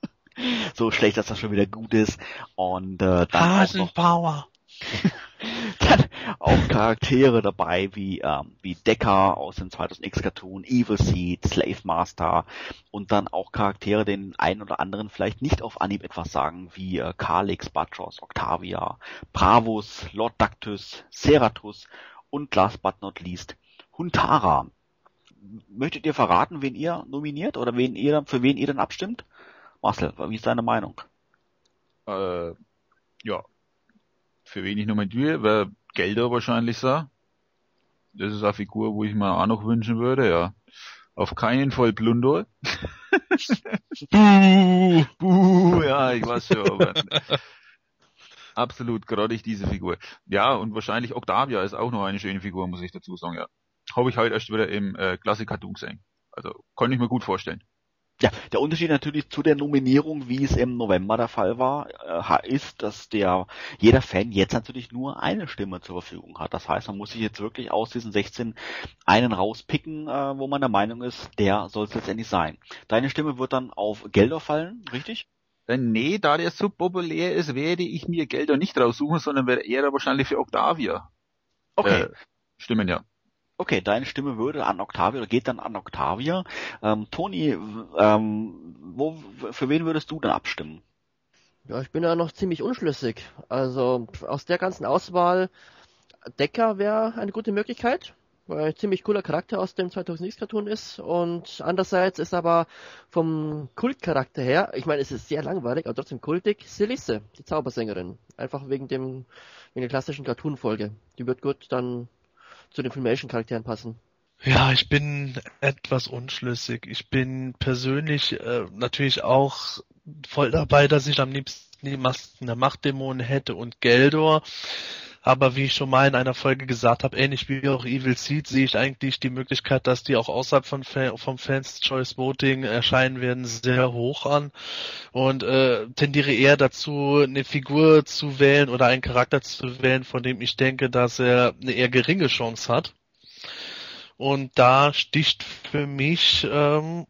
so schlecht, dass das schon wieder gut ist. Und äh, dann auch noch Hasenpower. dann auch Charaktere dabei wie ähm, wie Decker aus dem 2000X Cartoon, Evil Seed, Slave Master und dann auch Charaktere, den einen oder anderen vielleicht nicht auf Anhieb etwas sagen, wie äh, Kalix, Batros, Octavia, Bravus, Lord Dactys, Ceratus und last but not least Huntara. Möchtet ihr verraten, wen ihr nominiert oder wen ihr für wen ihr dann abstimmt? Marcel, wie ist deine Meinung? Äh, ja. Für wen ich nominiere, wäre Gelder wahrscheinlich so. Das ist eine Figur, wo ich mir auch noch wünschen würde, ja. Auf keinen Fall Plundor. Buh, buh, ja, ich weiß schon, aber absolut grottig diese Figur. Ja, und wahrscheinlich Octavia ist auch noch eine schöne Figur, muss ich dazu sagen, ja. Habe ich heute erst wieder im äh, Classic Cartoon gesehen. Also, kann ich mir gut vorstellen. Ja, der Unterschied natürlich zu der Nominierung, wie es im November der Fall war, äh, ist, dass der jeder Fan jetzt natürlich nur eine Stimme zur Verfügung hat. Das heißt, man muss sich jetzt wirklich aus diesen 16 einen rauspicken, äh, wo man der Meinung ist, der soll es letztendlich sein. Deine Stimme wird dann auf Gelder fallen, richtig? Äh, nee, da der so populär ist, werde ich mir Gelder nicht raussuchen, sondern werde eher wahrscheinlich für Octavia Okay. äh, stimmen, ja. Okay, deine Stimme würde an Octavia oder geht dann an Octavia. Ähm, Toni, ähm, wo, für wen würdest du dann abstimmen? Ja, ich bin da noch ziemlich unschlüssig. Also aus der ganzen Auswahl, Decker wäre eine gute Möglichkeit, weil er ein ziemlich cooler Charakter aus dem 2000X Cartoon ist. Und andererseits ist aber vom Kultcharakter her, ich meine, es ist sehr langweilig, aber trotzdem kultig, Selisse, die Zaubersängerin. Einfach wegen dem, wegen der klassischen Cartoon-Folge. Die wird gut dann zu den Filmation-Charakteren passen. Ja, ich bin etwas unschlüssig. Ich bin persönlich äh, natürlich auch voll dabei, dass ich am liebsten die Masken der Machtdämonen hätte und Geldor. Aber wie ich schon mal in einer Folge gesagt habe, ähnlich wie auch Evil Seed, sehe ich eigentlich die Möglichkeit, dass die auch außerhalb von Fa vom Fans Choice Voting erscheinen werden, sehr hoch an. Und äh, tendiere eher dazu, eine Figur zu wählen oder einen Charakter zu wählen, von dem ich denke, dass er eine eher geringe Chance hat. Und da sticht für mich, ähm,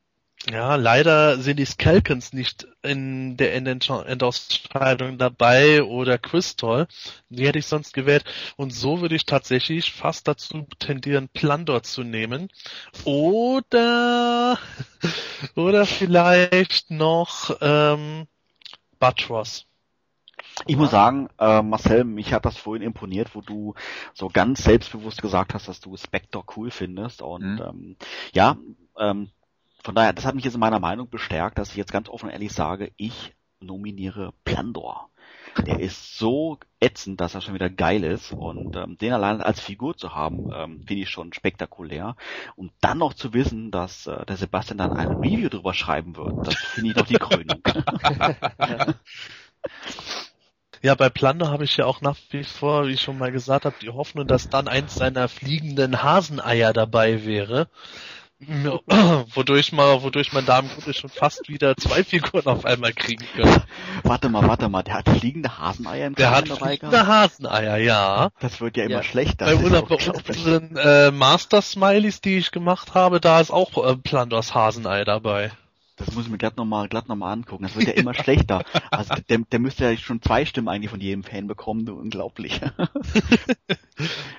ja, leider sind die Skelkens nicht in der Endausscheidung dabei oder Crystal. Die hätte ich sonst gewählt. Und so würde ich tatsächlich fast dazu tendieren, Plandor zu nehmen. Oder, oder vielleicht noch, ähm, Batros. Ich muss sagen, äh, Marcel, mich hat das vorhin imponiert, wo du so ganz selbstbewusst gesagt hast, dass du Spectre cool findest. Und Mhm. ähm, ja, ähm, von daher, das hat mich jetzt in meiner Meinung bestärkt, dass ich jetzt ganz offen und ehrlich sage, ich nominiere Plandor. Der ist so ätzend, dass er schon wieder geil ist und ähm, den allein als Figur zu haben, ähm, finde ich schon spektakulär. Und dann noch zu wissen, dass äh, der Sebastian dann ein Review drüber schreiben wird, das finde ich doch die Krönung. Ja, bei Plando habe ich ja auch nach wie vor, wie ich schon mal gesagt habe, die Hoffnung, dass dann eins seiner fliegenden Haseneier dabei wäre. Wodurch man, wodurch man da im Grunde schon fast wieder zwei Figuren auf einmal kriegen könnte. warte mal, warte mal, der hat fliegende Haseneier im Der hat fliegende? Haseneier, ja. Das wird ja immer Ja. schlechter. Bei, unseren äh, Master-Smileys, die ich gemacht habe, da ist auch äh, Plandors Hasenei dabei. Das muss ich mir glatt nochmal glatt noch mal angucken. Das wird ja immer schlechter. Also der, der müsste ja schon zwei Stimmen eigentlich von jedem Fan bekommen, unglaublich.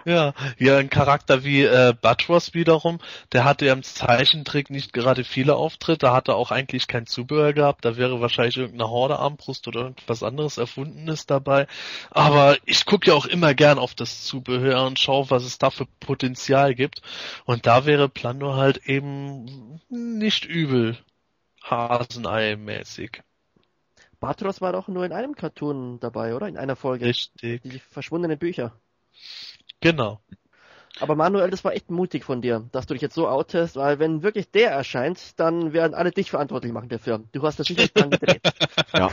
Ja, ja, ein Charakter wie äh, Batros wiederum, der hatte ja im Zeichentrick nicht gerade viele Auftritte, da hatte auch eigentlich kein Zubehör gehabt, da wäre wahrscheinlich irgendeine Horde-Armbrust oder irgendwas anderes Erfundenes dabei. Aber ich gucke ja auch immer gern auf das Zubehör und schaue, was es da für Potenzial gibt. Und da wäre Plando halt eben nicht übel. Hasenei-mäßig. Batros war doch nur in einem Cartoon dabei, oder? In einer Folge. Richtig. Die verschwundenen Bücher. Genau. Aber Manuel, das war echt mutig von dir, dass du dich jetzt so outest, weil wenn wirklich der erscheint, dann werden alle dich verantwortlich machen dafür. Du hast das sicher dran gedreht. ja.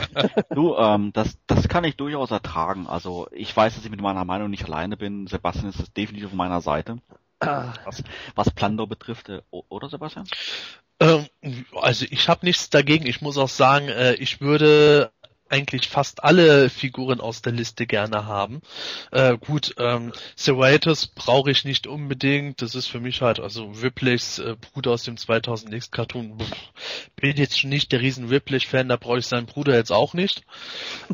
Du, ähm, das, das kann ich durchaus ertragen. Also ich weiß, dass ich mit meiner Meinung nicht alleine bin. Sebastian ist definitiv auf meiner Seite. Ah, Was, was Plando betrifft, äh, oder Sebastian? Ähm, also ich habe nichts dagegen. Ich muss auch sagen, äh, ich würde eigentlich fast alle Figuren aus der Liste gerne haben. Äh, gut, ähm, Serratus brauche ich nicht unbedingt. Das ist für mich halt, also Ripleys äh, Bruder aus dem 2000X Cartoon. Bin jetzt schon nicht der riesen Ripley-Fan, da brauche ich seinen Bruder jetzt auch nicht.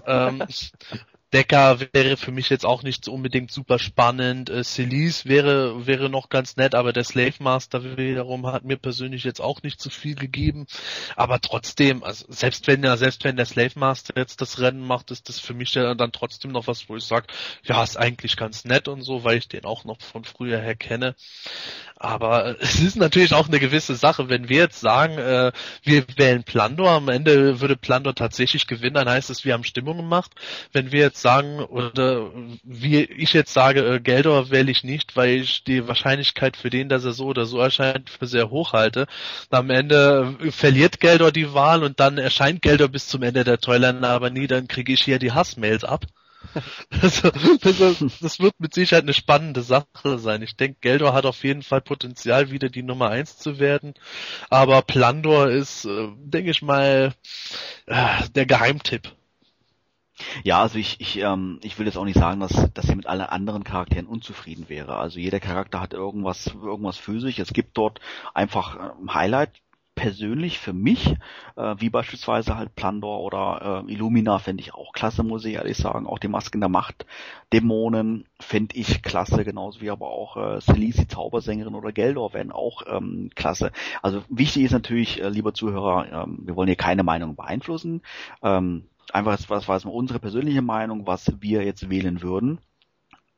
ähm, Decker wäre für mich jetzt auch nicht so unbedingt super spannend. Äh, Celise wäre, wäre noch ganz nett, aber der Slave Master wiederum hat mir persönlich jetzt auch nicht so viel gegeben. Aber trotzdem, also selbst wenn ja, selbst wenn der Slave Master jetzt das Rennen macht, ist das für mich dann trotzdem noch was, wo ich sage, ja, ist eigentlich ganz nett und so, weil ich den auch noch von früher her kenne. Aber es ist natürlich auch eine gewisse Sache, wenn wir jetzt sagen, äh, wir wählen Plandor, am Ende würde Plandor tatsächlich gewinnen, dann heißt es, wir haben Stimmung gemacht. Wenn wir jetzt sagen, oder wie ich jetzt sage, äh, Geldor wähle ich nicht, weil ich die Wahrscheinlichkeit für den, dass er so oder so erscheint, für sehr hoch halte. Am Ende äh, verliert Geldor die Wahl und dann erscheint Geldor bis zum Ende der Toylander aber nie, dann kriege ich hier die Hassmails ab. Also, das, das, wird mit Sicherheit eine spannende Sache sein. Ich denke, Geldor hat auf jeden Fall Potenzial, wieder die Nummer eins zu werden. Aber Plandor ist, äh, denke ich mal, äh, der Geheimtipp. Ja, also ich, ich, ähm, ich will jetzt auch nicht sagen, dass, dass er mit allen anderen Charakteren unzufrieden wäre. Also jeder Charakter hat irgendwas, irgendwas für sich. Es gibt dort einfach ein ähm, Highlight, persönlich für mich, äh, wie beispielsweise halt Plandor oder äh, Illumina, fände ich auch klasse, muss ich ehrlich sagen. Auch die Masken der Macht, Dämonen fände ich klasse, genauso wie aber auch äh, Celisi Zaubersängerin oder Geldor wären auch ähm, klasse. Also wichtig ist natürlich, äh, lieber Zuhörer, ähm, wir wollen hier keine Meinung beeinflussen. Ähm, einfach, was war unsere persönliche Meinung, was wir jetzt wählen würden.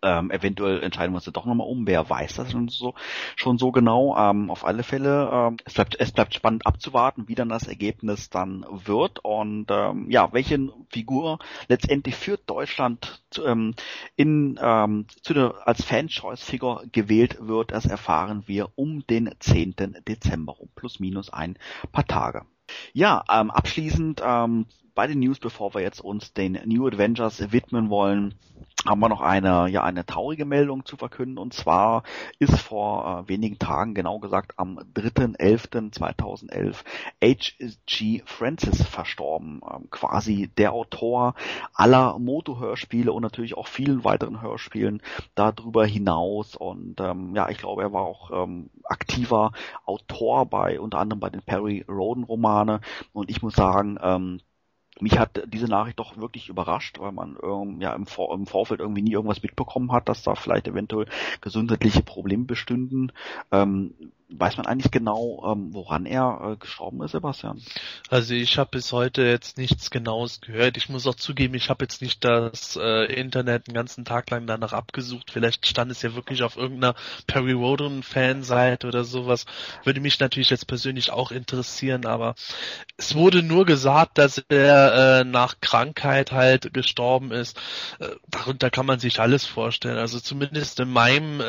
Ähm, eventuell entscheiden wir uns doch nochmal um. Wer weiß das schon so, schon so genau. Ähm, auf alle Fälle, ähm, es, bleibt, es bleibt spannend abzuwarten, wie dann das Ergebnis dann wird und ähm, ja, welche Figur letztendlich für Deutschland zu, ähm, in, ähm, zu der, als Fan-Choice-Figur gewählt wird, das erfahren wir um den 10. Dezember, um plus minus ein paar Tage. Ja, ähm, abschließend ähm, bei den News, bevor wir jetzt uns den New Adventures widmen wollen, haben wir noch eine, ja, eine traurige Meldung zu verkünden. Und zwar ist vor äh, wenigen Tagen, genau gesagt am 3.11.2011, H.G. Francis verstorben. Ähm, quasi der Autor aller Moto-Hörspiele und natürlich auch vielen weiteren Hörspielen darüber hinaus. Und ähm, ja, ich glaube, er war auch ähm, aktiver Autor bei unter anderem bei den Perry Roden Romane. Und ich muss sagen, ähm, mich hat diese Nachricht doch wirklich überrascht, weil man ähm, ja im, Vor im, Vorfeld irgendwie nie irgendwas mitbekommen hat, dass da vielleicht eventuell gesundheitliche Probleme bestünden. Ähm, Weiß man eigentlich genau, ähm, woran er äh, gestorben ist, Sebastian? Also ich habe bis heute jetzt nichts Genaues gehört. Ich muss auch zugeben, ich habe jetzt nicht das äh, Internet einen ganzen Tag lang danach abgesucht. Vielleicht stand es ja wirklich auf irgendeiner Perry Roden Fanseite oder sowas. Würde mich natürlich jetzt persönlich auch interessieren, aber es wurde nur gesagt, dass er äh, nach Krankheit halt gestorben ist. Darunter kann man sich alles vorstellen. Also zumindest in meinem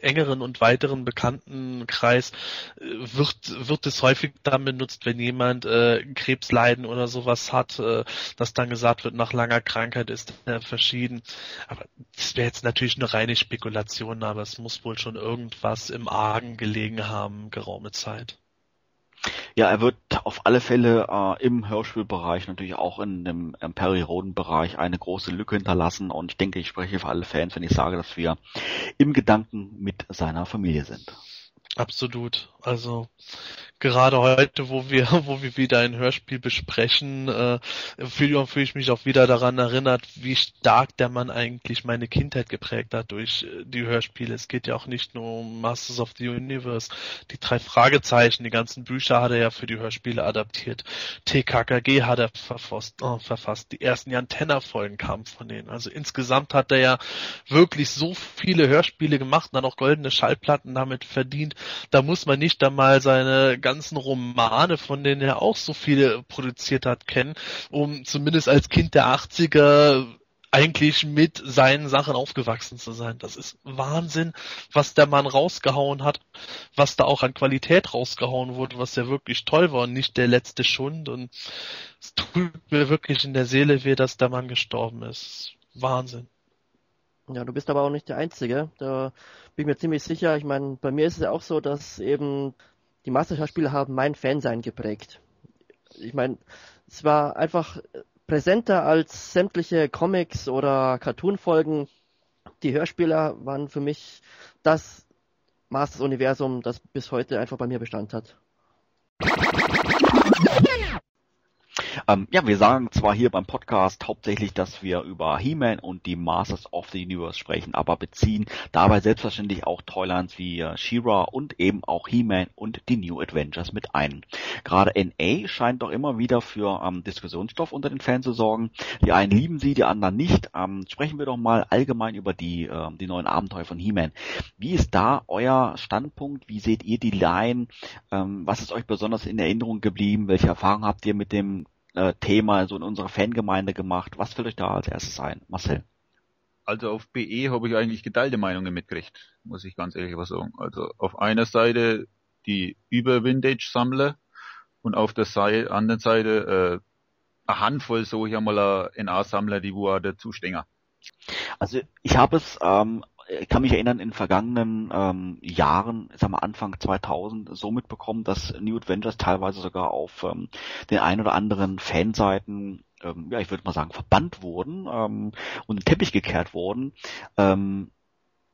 engeren und weiteren Bekannten Freundeskreis äh, wird, wird es häufig dann benutzt, wenn jemand äh, Krebsleiden oder sowas hat, äh, dass dann gesagt wird, nach langer Krankheit ist er verschieden. Aber das wäre jetzt natürlich eine reine Spekulation, aber es muss wohl schon irgendwas im Argen gelegen haben, geraume Zeit. Ja, er wird auf alle Fälle äh, im Hörspielbereich, natürlich auch in dem Roden Bereich eine große Lücke hinterlassen und ich denke, ich spreche für alle Fans, wenn ich sage, dass wir im Gedanken mit seiner Familie sind. Absolut. Also gerade heute, wo wir, wo wir wieder ein Hörspiel besprechen, äh, fühle fühl ich mich auch wieder daran erinnert, wie stark der Mann eigentlich meine Kindheit geprägt hat durch äh, die Hörspiele. Es geht ja auch nicht nur um Masters of the Universe. Die drei Fragezeichen, die ganzen Bücher hat er ja für die Hörspiele adaptiert. TKKG hat er verfasst, oh, verfasst. Die ersten Antenna-Folgen kamen von denen. Also insgesamt hat er ja wirklich so viele Hörspiele gemacht und dann auch goldene Schallplatten damit verdient. Da muss man nicht einmal seine ganzen Romane, von denen er auch so viele produziert hat, kennen, um zumindest als Kind der 80er eigentlich mit seinen Sachen aufgewachsen zu sein. Das ist Wahnsinn, was der Mann rausgehauen hat, was da auch an Qualität rausgehauen wurde, was ja wirklich toll war und nicht der letzte Schund. Und es tut mir wirklich in der Seele weh, dass der Mann gestorben ist. Wahnsinn. Ja, du bist aber auch nicht der Einzige. Da bin ich mir ziemlich sicher. Ich meine, bei mir ist es ja auch so, dass eben die Masterschaftsspiele haben mein Fansein geprägt. Ich meine, es war einfach präsenter als sämtliche Comics oder Cartoon-Folgen. Die Hörspieler waren für mich das Masters-Universum, das bis heute einfach bei mir Bestand hat. Ähm, ja, wir sagen zwar hier beim Podcast hauptsächlich, dass wir über He-Man und die Masters of the Universe sprechen, aber beziehen dabei selbstverständlich auch Toylines wie äh, She-Ra und eben auch He-Man und die New Adventures mit ein. Gerade NA scheint doch immer wieder für ähm, Diskussionsstoff unter den Fans zu sorgen. Die einen lieben sie, die anderen nicht. Ähm, sprechen wir doch mal allgemein über die, äh, die neuen Abenteuer von He-Man. Wie ist da euer Standpunkt? Wie seht ihr die Line? Ähm, was ist euch besonders in Erinnerung geblieben? Welche Erfahrungen habt ihr mit dem äh, Thema so in unserer Fangemeinde gemacht. Was fällt euch da als erstes ein? Marcel? Also auf BE habe ich eigentlich geteilte Meinungen mitgekriegt, muss ich ganz ehrlich was sagen. Also auf einer Seite die Über-Vintage-Sammler und auf der Seite, anderen Seite äh, eine Handvoll so hier mal NA-Sammler, die wo dazu stehen. Also ich habe es ähm, ich kann mich erinnern, in vergangenen ähm, Jahren, ich sag mal Anfang 2000, so mitbekommen, dass New Adventures teilweise sogar auf ähm, den ein oder anderen Fanseiten, ähm, ja, ich würde mal sagen, verbannt wurden ähm, und in den Teppich gekehrt wurden. Ähm,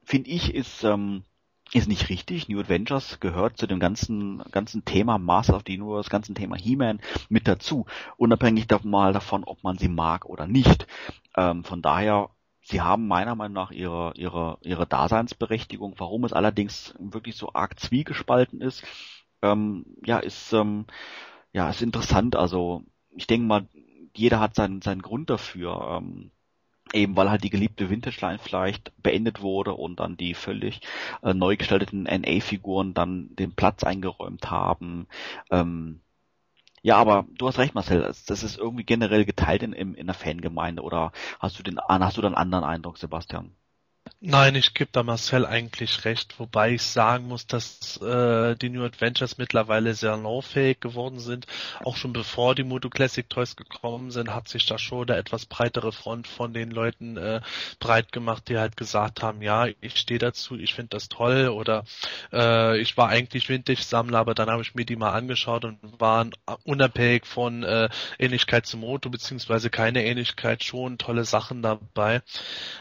Finde ich, ist ähm, ist nicht richtig. New Adventures gehört zu dem ganzen ganzen Thema Master of the Universe, ganzen Thema He-Man mit dazu, unabhängig davon mal davon, ob man sie mag oder nicht. Ähm, von daher Sie haben meiner Meinung nach ihre, ihre, ihre Daseinsberechtigung. Warum es allerdings wirklich so arg zwiegespalten ist, ähm, ja, ist, ähm, ja, ist interessant. Also, ich denke mal, jeder hat seinen, seinen Grund dafür. Ähm, eben weil halt die geliebte Vintage-Line vielleicht beendet wurde und dann die völlig äh, neu gestalteten NA-Figuren dann den Platz eingeräumt haben. Ähm, ja, aber du hast recht, Marcel. Das ist irgendwie generell geteilt in, in, in der Fangemeinde. Oder hast du den, hast du einen anderen Eindruck, Sebastian? Nein, ich gebe da Marcel eigentlich recht, wobei ich sagen muss, dass äh, die New Adventures mittlerweile sehr lauffähig geworden sind. Auch schon bevor die Moto Classic Toys gekommen sind, hat sich da schon eine etwas breitere Front von den Leuten äh, breit gemacht, die halt gesagt haben, ja, ich stehe dazu, ich finde das toll oder äh, ich war eigentlich Vintage-Sammler, aber dann habe ich mir die mal angeschaut und waren unabhängig von äh, Ähnlichkeit zum Moto beziehungsweise keine Ähnlichkeit schon tolle Sachen dabei.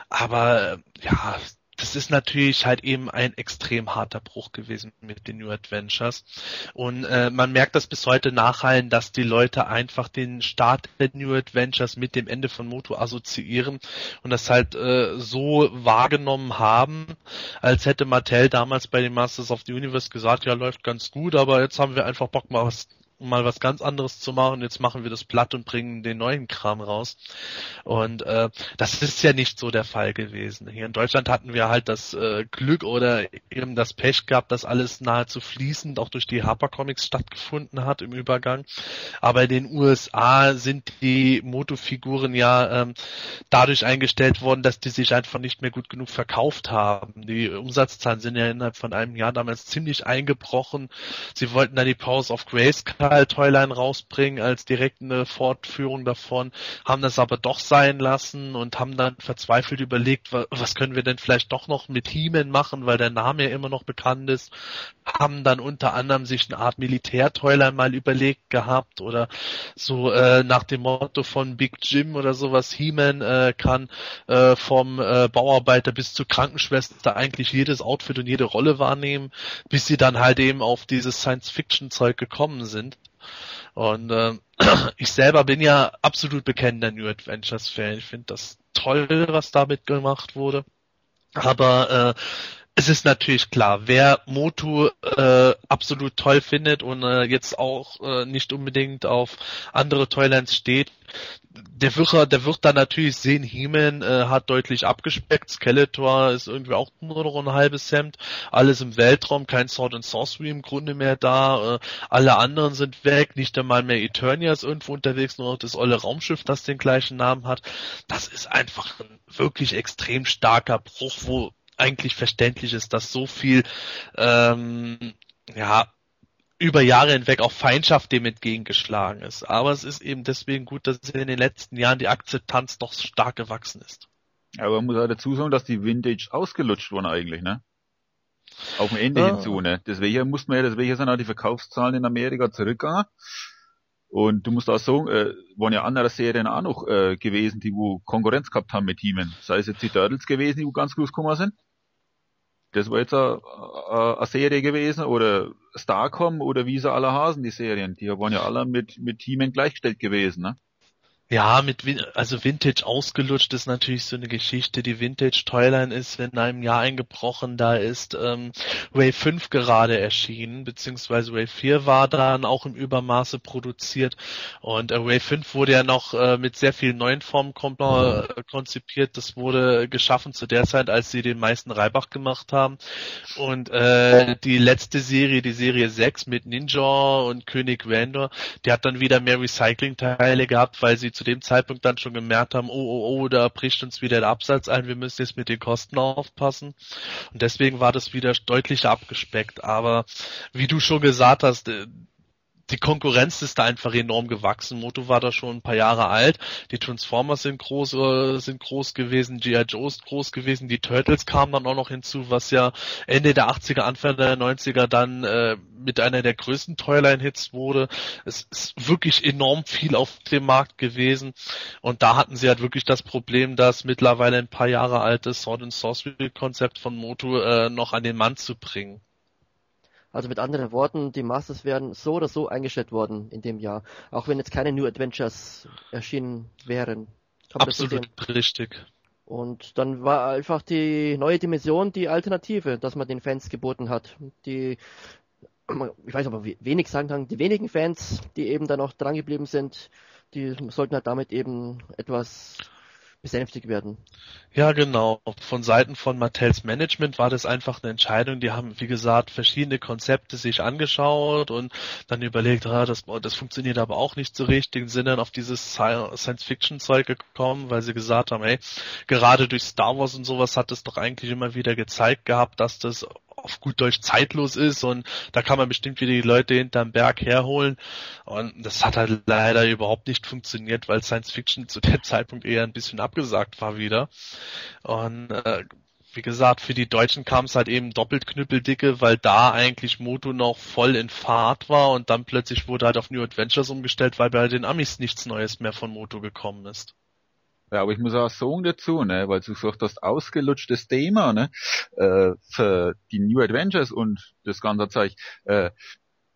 Aber ja, das ist natürlich halt eben ein extrem harter Bruch gewesen mit den New Adventures. Und äh, man merkt das bis heute nachhallen, dass die Leute einfach den Start der New Adventures mit dem Ende von Moto assoziieren und das halt äh, so wahrgenommen haben, als hätte Mattel damals bei den Masters of the Universe gesagt, ja, läuft ganz gut, aber jetzt haben wir einfach Bock mal was mal was ganz anderes zu machen. Jetzt machen wir das platt und bringen den neuen Kram raus. Und äh, das ist ja nicht so der Fall gewesen. Hier in Deutschland hatten wir halt das äh, Glück oder eben das Pech gehabt, dass alles nahezu fließend auch durch die Harper Comics stattgefunden hat im Übergang. Aber in den USA sind die Motofiguren ja ähm, dadurch eingestellt worden, dass die sich einfach nicht mehr gut genug verkauft haben. Die Umsatzzahlen sind ja innerhalb von einem Jahr damals ziemlich eingebrochen. Sie wollten dann die Powers of Grace Toyline rausbringen als direkte Fortführung davon, haben das aber doch sein lassen und haben dann verzweifelt überlegt, was können wir denn vielleicht doch noch mit He-Man machen, weil der Name ja immer noch bekannt ist, haben dann unter anderem sich eine Art Militär-Toyline mal überlegt gehabt oder so äh, nach dem Motto von Big Jim oder sowas, He-Man äh, kann äh, vom äh, Bauarbeiter bis zur Krankenschwester eigentlich jedes Outfit und jede Rolle wahrnehmen, bis sie dann halt eben auf dieses Science-Fiction-Zeug gekommen sind. Und äh, ich selber bin ja absolut bekennender New Adventures Fan. Ich finde das toll, was damit gemacht wurde. Aber äh, es ist natürlich klar, wer Motu äh, absolut toll findet und äh, jetzt auch äh, nicht unbedingt auf andere Toylands steht, der wird, der wird dann natürlich sehen, He-Man äh, hat deutlich abgespeckt, Skeletor ist irgendwie auch nur noch ein halbes Hemd, alles im Weltraum, kein Sword and Sorcery im Grunde mehr da, äh, alle anderen sind weg, nicht einmal mehr Eternia ist irgendwo unterwegs, nur noch das olle Raumschiff, das den gleichen Namen hat. Das ist einfach ein wirklich extrem starker Bruch, wo eigentlich verständlich ist, dass so viel ähm, ja über Jahre hinweg auch Feindschaft dem entgegengeschlagen ist. Aber es ist eben deswegen gut, dass in den letzten Jahren die Akzeptanz doch stark gewachsen ist. Aber man muss auch dazu sagen, dass die Vintage ausgelutscht wurden eigentlich, ne? Auf dem Ende ja. hinzu, ne? Deswegen muss man ja, deswegen sind auch die Verkaufszahlen in Amerika zurückgegangen. Und du musst auch sagen, äh, waren ja andere Serien auch noch äh, gewesen, die wo Konkurrenz gehabt haben mit Teamen. Sei es jetzt die Turtles gewesen, die wo ganz groß gekommen sind. Das war jetzt eine, eine Serie gewesen oder Starcom oder wie sie alle Hasen, die Serien. Die waren ja alle mit, mit Teamen gleichgestellt gewesen, ne? Ja, mit also Vintage ausgelutscht ist natürlich so eine Geschichte. Die Vintage Toyline ist in einem Jahr eingebrochen, da ist ähm, Wave 5 gerade erschienen, beziehungsweise Wave 4 war dann auch im Übermaße produziert und äh, Wave 5 wurde ja noch äh, mit sehr vielen neuen Formen äh, konzipiert. Das wurde geschaffen zu der Zeit, als sie den meisten Reibach gemacht haben und äh, die letzte Serie, die Serie 6 mit Ninja und König Vandor, die hat dann wieder mehr Recycling-Teile gehabt, weil sie zu dem Zeitpunkt dann schon gemerkt haben, oh, oh, oh, da bricht uns wieder der Absatz ein, wir müssen jetzt mit den Kosten aufpassen. Und deswegen war das wieder deutlich abgespeckt. Aber wie du schon gesagt hast, äh, die Konkurrenz ist da einfach enorm gewachsen. Moto war da schon ein paar Jahre alt. Die Transformers sind groß, äh, sind groß gewesen. G.I. Joe ist groß gewesen. Die Turtles kamen dann auch noch hinzu, was ja Ende der 80er, Anfang der 90er dann äh, mit einer der größten Toyline-Hits wurde. Es ist wirklich enorm viel auf dem Markt gewesen. Und da hatten sie halt wirklich das Problem, das mittlerweile ein paar Jahre alte Sword and Sorcery Konzept von Moto äh, noch an den Mann zu bringen. Also mit anderen Worten, die Masters wären so oder so eingestellt worden in dem Jahr. Auch wenn jetzt keine New Adventures erschienen wären. Absolut richtig. Und dann war einfach die neue Dimension die Alternative, dass man den Fans geboten hat. Die, ich weiß aber wenig sagen kann, die wenigen Fans, die eben da noch dran geblieben sind, die sollten halt damit eben etwas besänftigt werden. Ja, genau. Von Seiten von Mattels Management war das einfach eine Entscheidung. Die haben, wie gesagt, verschiedene Konzepte sich angeschaut und dann überlegt, ah, das, das funktioniert aber auch nicht so richtig, sind dann auf dieses Science-Fiction-Zeug gekommen, weil sie gesagt haben, ey, gerade durch Star Wars und sowas hat es doch eigentlich immer wieder gezeigt gehabt, dass das auf gut Deutsch zeitlos ist und da kann man bestimmt wieder die Leute hinterm Berg herholen. Und das hat halt leider überhaupt nicht funktioniert, weil Science Fiction zu dem Zeitpunkt eher ein bisschen abgesagt war wieder. Und äh, wie gesagt, für die Deutschen kam es halt eben doppelt knüppeldicke, weil da eigentlich Moto noch voll in Fahrt war und dann plötzlich wurde halt auf New Adventures umgestellt, weil bei den Amis nichts Neues mehr von Moto gekommen ist. Ja, aber ich muss auch sagen dazu, ne, weil du gesagt hast, ausgelutschtes Thema, ne, äh, für die New Adventures und das ganze Zeug. Äh,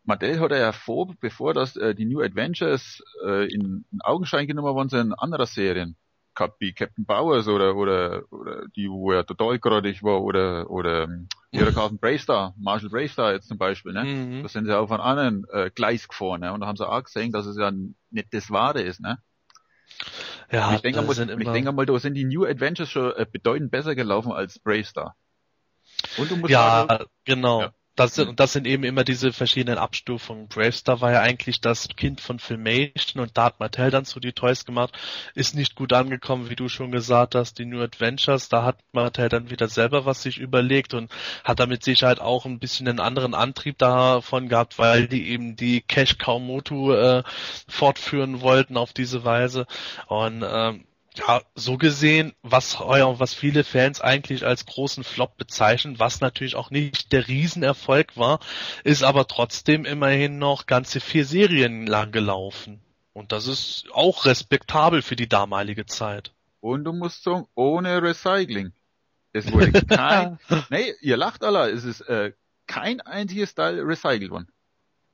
Mattel hat ja vor, bevor das äh, die New Adventures äh, in, in Augenschein genommen worden sind, andere Serien gehabt, wie Captain Powers oder oder oder die, wo er total gradig war, oder oder ähm, ihre Carlton Braystar, Marshall Braystar jetzt zum Beispiel, ne? Mhm. Da sind sie auf einem anderen äh, Gleis gefahren, ne? Und da haben sie auch gesehen, dass es ja nicht das Wahre ist, ne? Ja, ich denke, mal, ich denke mal, da sind die New Adventures schon äh, bedeutend besser gelaufen als Braystar. Und du musst ja, sagen, genau. Ja das sind, das sind eben immer diese verschiedenen Abstufungen. Bravestar war ja eigentlich das Kind von Filmation und da hat Mattel dann so die Toys gemacht. Ist nicht gut angekommen, wie du schon gesagt hast, die New Adventures. Da hat Mattel dann wieder selber was sich überlegt und hat damit Sicherheit auch ein bisschen einen anderen Antrieb davon gehabt, weil die eben die Cash Cow Motu äh, fortführen wollten auf diese Weise. Und ähm, ja, so gesehen, was was viele Fans eigentlich als großen Flop bezeichnen, was natürlich auch nicht der Riesenerfolg war, ist aber trotzdem immerhin noch ganze vier Serien lang gelaufen. Und das ist auch respektabel für die damalige Zeit. Und du musst sagen, ohne Recycling. Es wurde kein, nee, ihr lacht alle, es ist äh, kein einziges Teil recycelt worden.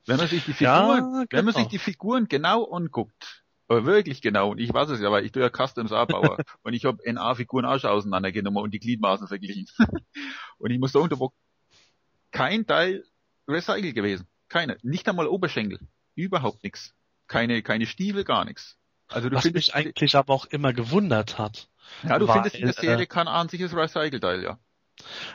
Wenn man sich die Figuren, ja, genau. wenn man sich genau. die Figuren genau anguckt, aber wirklich genau. Und ich weiß es ja, weil ich tue ja Customs A-Bauer. und ich habe NA-Figuren auch schon auseinandergenommen und die Gliedmaßen verglichen. und ich muss sagen, da war kein Teil recycelt gewesen. Keine. Nicht einmal Oberschenkel. Überhaupt nichts. Keine, keine Stiefel, gar nichts. Also du Was findest, mich eigentlich aber auch immer gewundert hat. Ja, du findest in der Serie äh, kein einziges Recycle-Teil, ja.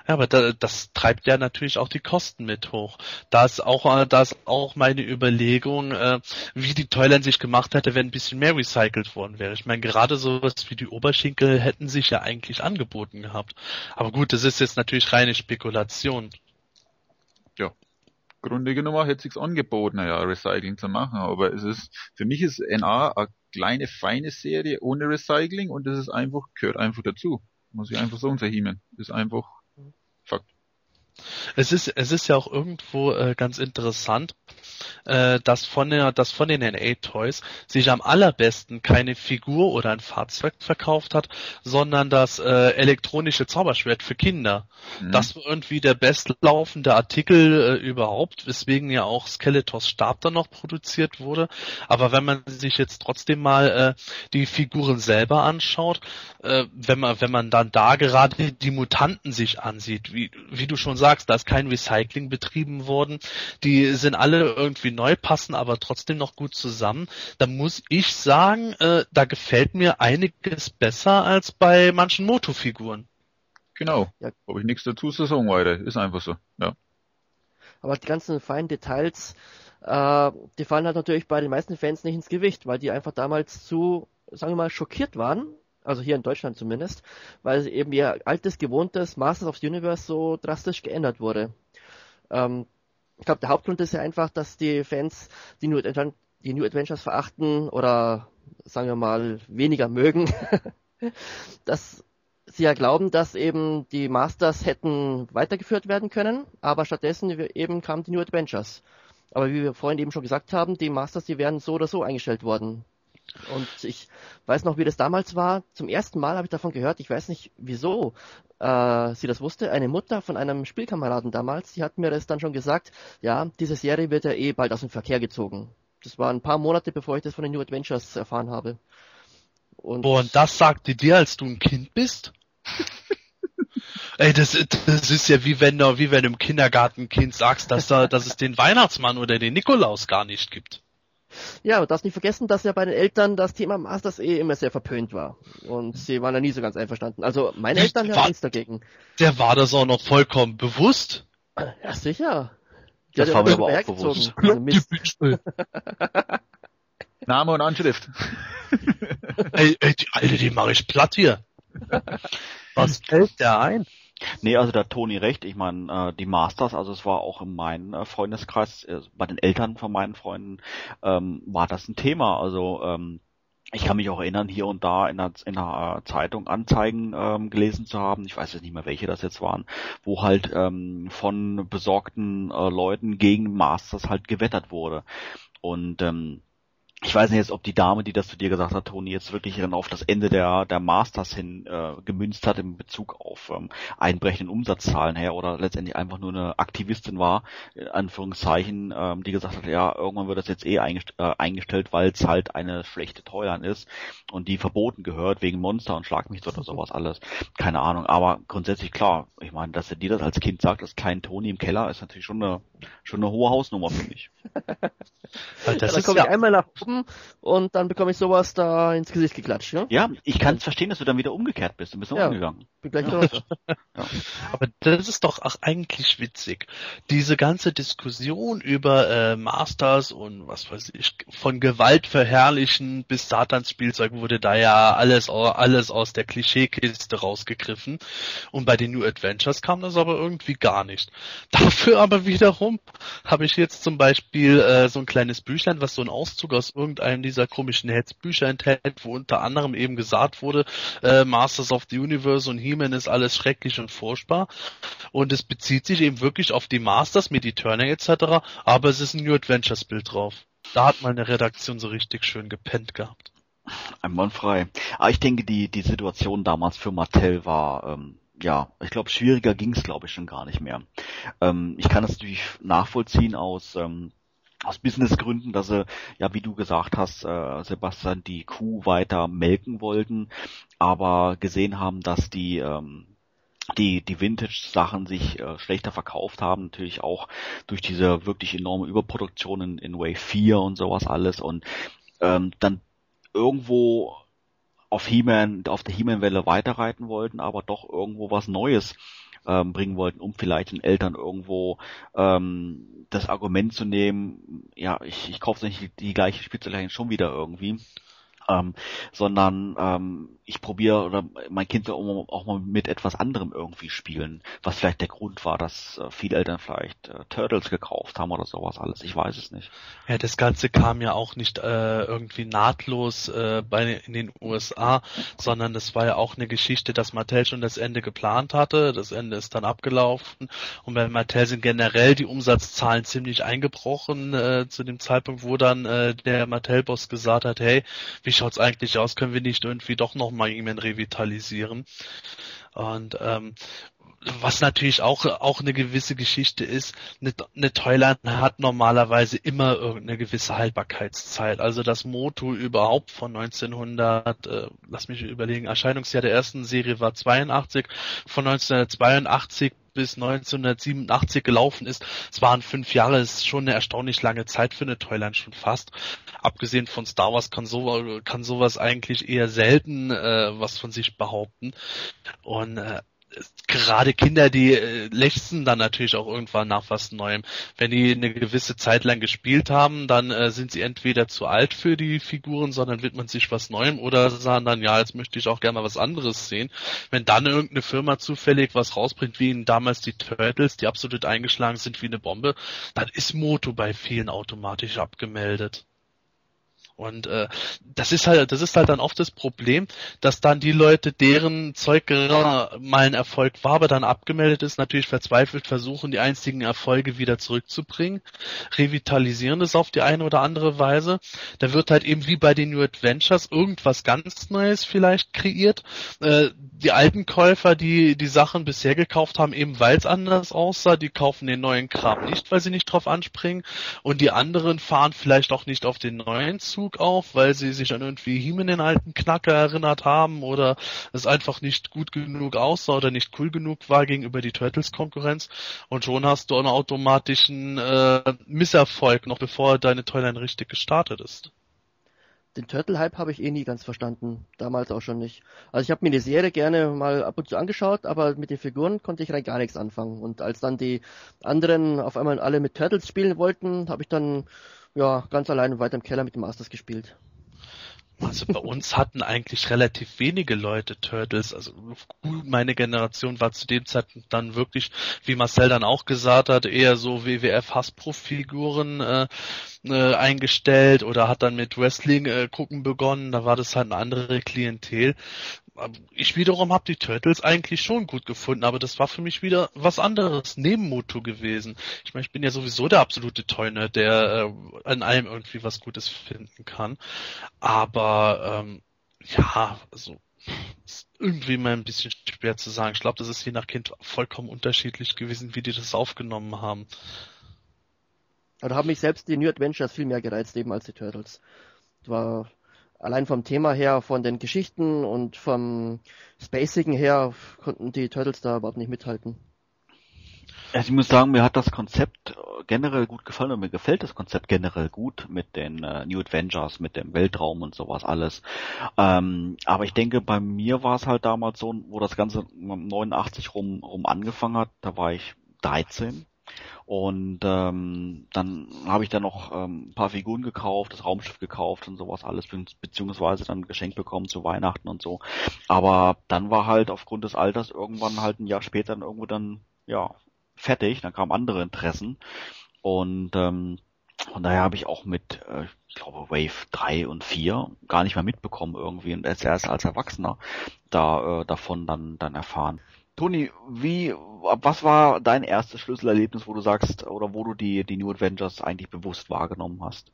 Ja, aber da, das treibt ja natürlich auch die Kosten mit hoch. Da ist auch, äh, da auch meine Überlegung, äh, wie die Toyline sich gemacht hätte, wenn ein bisschen mehr recycelt worden wäre. Ich meine, gerade sowas wie die Oberschenkel hätten sich ja eigentlich angeboten gehabt. Aber gut, das ist jetzt natürlich reine Spekulation. Ja. Grunde genommen hätte sich's angeboten, ja, Recycling zu machen. Aber es ist, für mich ist NA eine kleine, feine Serie ohne Recycling und das ist einfach, gehört einfach dazu. Muss ich einfach sagen, Herr Hiemen. Ist einfach. Es ist, es ist ja auch irgendwo äh, ganz interessant, äh, dass von der, dass von den NA Toys sich am allerbesten keine Figur oder ein Fahrzeug verkauft hat, sondern das äh, elektronische Zauberschwert für Kinder. Mhm. Das war irgendwie der bestlaufende Artikel äh, überhaupt, weswegen ja auch Skeletors Stab dann noch produziert wurde. Aber wenn man sich jetzt trotzdem mal äh, die Figuren selber anschaut, äh, wenn man, wenn man dann da gerade die Mutanten sich ansieht, wie, wie du schon sagst, da ist kein Recycling betrieben worden, die sind alle irgendwie neu, passen aber trotzdem noch gut zusammen, da muss ich sagen, äh, da gefällt mir einiges besser als bei manchen Moto-Figuren. Genau. Ja. Habe ich nichts dazu zu sagen weiter. Ist einfach so. Ja. Aber die ganzen feinen Details, äh, die fallen halt natürlich bei den meisten Fans nicht ins Gewicht, weil die einfach damals zu, sagen wir mal, schockiert waren. Also hier in Deutschland zumindest, weil eben ihr altes, gewohntes Masters of the Universe so drastisch geändert wurde. Ähm, ich glaube, der Hauptgrund ist ja einfach, dass die Fans die New, die New Adventures verachten oder sagen wir mal weniger mögen. dass sie ja glauben, dass eben die Masters hätten weitergeführt werden können, aber stattdessen eben kamen die New Adventures. Aber wie wir vorhin eben schon gesagt haben, die Masters, die wären so oder so eingestellt worden. Und ich weiß noch, wie das damals war. Zum ersten Mal habe ich davon gehört, ich weiß nicht wieso äh, sie das wusste. Eine Mutter von einem Spielkameraden damals, die hat mir das dann schon gesagt, ja, diese Serie wird ja eh bald aus dem Verkehr gezogen. Das war ein paar Monate, bevor ich das von den New Adventures erfahren habe. Und, Boah, und das sagte dir, als du ein Kind bist? Ey, das, das ist ja wie wenn du, wie wenn du im Kindergarten Kind sagst, dass, da, dass es den Weihnachtsmann oder den Nikolaus gar nicht gibt. Ja, und darfst nicht vergessen, dass ja bei den Eltern das Thema Masters eh immer sehr verpönt war. Und sie waren ja nie so ganz einverstanden. Also meine Eltern haben nichts dagegen. Der war das auch noch vollkommen bewusst. Ja, sicher. Die das war mir aber auch bewusst. Also Name und Anschrift. ey, ey, die Alte, die mache ich platt hier. Was fällt der ein? Nee, also da Toni recht. Ich meine, äh, die Masters, also es war auch in meinem äh, Freundeskreis, äh, bei den Eltern von meinen Freunden, ähm, war das ein Thema. Also ähm, ich kann mich auch erinnern, hier und da in der, in der Zeitung Anzeigen ähm, gelesen zu haben, ich weiß jetzt nicht mehr, welche das jetzt waren, wo halt ähm, von besorgten äh, Leuten gegen Masters halt gewettert wurde. Und ähm, ich weiß nicht jetzt, ob die Dame, die das zu dir gesagt hat, Toni, jetzt wirklich dann auf das Ende der, der Masters hin äh, gemünzt hat in Bezug auf ähm, einbrechenden Umsatzzahlen her oder letztendlich einfach nur eine Aktivistin war, in Anführungszeichen, ähm, die gesagt hat, ja, irgendwann wird das jetzt eh eingest äh, eingestellt, weil es halt eine schlechte Toyline ist und die verboten gehört wegen Monster und Schlag mich oder sowas alles. Keine Ahnung, aber grundsätzlich klar, ich meine, dass er dir das als Kind sagt, das kleine Toni im Keller, ist natürlich schon eine, schon eine hohe Hausnummer für mich. das ja, dann komme ja. ich einmal nach oben und dann bekomme ich sowas da ins Gesicht geklatscht, ja? Ja, ich kann es verstehen, dass du dann wieder umgekehrt bist. Du bist ja, umgegangen. Bin gleich ja. ja. Aber das ist doch auch eigentlich witzig. Diese ganze Diskussion über äh, Masters und was weiß ich, von Gewalt verherrlichen bis Satans Spielzeug wurde da ja alles, alles aus der Klischeekiste rausgegriffen. Und bei den New Adventures kam das aber irgendwie gar nicht. Dafür aber wiederum habe ich jetzt zum Beispiel äh, so ein kleines Büchlein, was so ein Auszug aus irgendeinem dieser komischen Heads-Bücher enthält, wo unter anderem eben gesagt wurde, äh, Masters of the Universe und He-Man ist alles schrecklich und furchtbar. Und es bezieht sich eben wirklich auf die Masters mit Eternia etc., aber es ist ein New Adventures Bild drauf. Da hat mal eine Redaktion so richtig schön gepennt gehabt. Einwandfrei. Aber ich denke, die, die Situation damals für Mattel war, ähm, ja, ich glaube, schwieriger ging es, glaube ich, schon gar nicht mehr. Ähm, ich kann das natürlich nachvollziehen aus ähm, aus Businessgründen, dass sie, ja, wie du gesagt hast, äh, Sebastian, die Kuh weiter melken wollten, aber gesehen haben, dass die ähm, die die Vintage-Sachen sich äh, schlechter verkauft haben, natürlich auch durch diese wirklich enorme Überproduktion in, in Wave 4 und sowas alles und ähm, dann irgendwo auf He-Man, auf der He-Man-Welle weiterreiten wollten, aber doch irgendwo was Neues ähm, bringen wollten, um vielleicht den Eltern irgendwo ähm, das Argument zu nehmen, ja, ich, ich kaufe nicht die, die gleiche Spielzeugleichen schon wieder irgendwie. Ähm, sondern ähm, ich probiere oder mein Kind will auch mal mit etwas anderem irgendwie spielen, was vielleicht der Grund war, dass äh, viele Eltern vielleicht äh, Turtles gekauft haben oder sowas alles. Ich weiß es nicht. Ja, das Ganze kam ja auch nicht äh, irgendwie nahtlos äh, bei in den USA, sondern das war ja auch eine Geschichte, dass Mattel schon das Ende geplant hatte. Das Ende ist dann abgelaufen und bei Mattel sind generell die Umsatzzahlen ziemlich eingebrochen äh, zu dem Zeitpunkt, wo dann äh, der Mattel-Boss gesagt hat, hey, wie schaut's eigentlich aus? Können wir nicht irgendwie doch noch mal E-Mail revitalisieren. Und ähm, was natürlich auch auch eine gewisse Geschichte ist, eine, eine Toyline hat normalerweise immer irgendeine gewisse Haltbarkeitszeit. Also das Moto überhaupt von 1900, äh, lass mich überlegen, Erscheinungsjahr der ersten Serie war 82, von 1982 bis 1987 gelaufen ist. Es waren fünf Jahre, ist schon eine erstaunlich lange Zeit für eine Toyline schon fast. Abgesehen von Star Wars kann, so, kann sowas eigentlich eher selten äh, was von sich behaupten. Und äh, gerade Kinder, die äh, lechzen dann natürlich auch irgendwann nach was Neuem. Wenn die eine gewisse Zeit lang gespielt haben, dann äh, sind sie entweder zu alt für die Figuren, sondern widmet sich was Neuem oder sagen dann, ja, jetzt möchte ich auch gerne mal was anderes sehen. Wenn dann irgendeine Firma zufällig was rausbringt, wie damals die Turtles, die absolut eingeschlagen sind wie eine Bombe, dann ist Moto bei vielen automatisch abgemeldet. Und äh, das ist halt, das ist halt dann oft das Problem, dass dann die Leute, deren Zeug mal ein Erfolg war, aber dann abgemeldet ist, natürlich verzweifelt versuchen, die einzigen Erfolge wieder zurückzubringen, revitalisieren das auf die eine oder andere Weise. Da wird halt eben wie bei den New Adventures irgendwas ganz Neues vielleicht kreiert. Äh, die alten Käufer, die die Sachen bisher gekauft haben, eben weil es anders aussah, die kaufen den neuen Kram nicht, weil sie nicht drauf anspringen. Und die anderen fahren vielleicht auch nicht auf den neuen Zug Bezug auf, weil sie sich an irgendwie Hiemen den alten Knacker erinnert haben oder es einfach nicht gut genug aussah oder nicht cool genug war gegenüber die Turtles-Konkurrenz. Und schon hast du einen automatischen äh, Misserfolg, noch bevor deine Toyline richtig gestartet ist den Turtle-Hype habe ich eh nie ganz verstanden. Damals auch schon nicht. Also ich habe mir die Serie gerne mal ab und zu angeschaut, aber mit den Figuren konnte ich rein gar nichts anfangen. Und als dann die anderen auf einmal alle mit Turtles spielen wollten, habe ich dann ja, ganz alleine weiter im Keller mit dem Masters gespielt. Also bei uns hatten eigentlich relativ wenige Leute Turtles. Also meine Generation war zu dem Zeitpunkt dann wirklich, wie Marcel dann auch gesagt hat, eher so WWF Hasbro-Figuren äh, äh, eingestellt oder hat dann mit Wrestling äh, gucken begonnen. Da war das halt eine andere Klientel ich wiederum habe die Turtles eigentlich schon gut gefunden, aber das war für mich wieder was anderes, neben Moto gewesen. Ich meine, ich bin ja sowieso der absolute Toy-Nerd, der äh, an allem irgendwie was Gutes finden kann. Aber ähm, ja, also ist irgendwie mal ein bisschen schwer zu sagen. Ich glaube, das ist je nach Kind vollkommen unterschiedlich gewesen, wie die das aufgenommen haben. Da haben mich selbst die New Adventures viel mehr gereizt eben als die Turtles. War allein vom Thema her, von den Geschichten und vom Spacigen her konnten die Turtles da überhaupt nicht mithalten. Also ich muss sagen, mir hat das Konzept generell gut gefallen und mir gefällt das Konzept generell gut mit den äh, New Adventures, mit dem Weltraum und sowas alles. Ähm, aber ich denke, bei mir war es halt damals so, wo das Ganze 89 rum, rum angefangen hat, da war ich 13 und ähm, dann habe ich dann noch ähm, ein paar Figuren gekauft, das Raumschiff gekauft und sowas alles, beziehungsweise dann geschenkt bekommen zu Weihnachten und so. Aber dann war halt aufgrund des Alters irgendwann halt ein Jahr später dann irgendwo dann, ja, fertig, dann kamen andere Interessen. Und ähm, von daher habe ich auch mit, äh, ich glaube, Wave 3 und 4 gar nicht mehr mitbekommen irgendwie und erst als Erwachsener da äh, davon dann, dann erfahren. Toni, wie, was war dein erstes Schlüsselerlebnis, wo du sagst, oder wo du die, die New Adventures eigentlich bewusst wahrgenommen hast?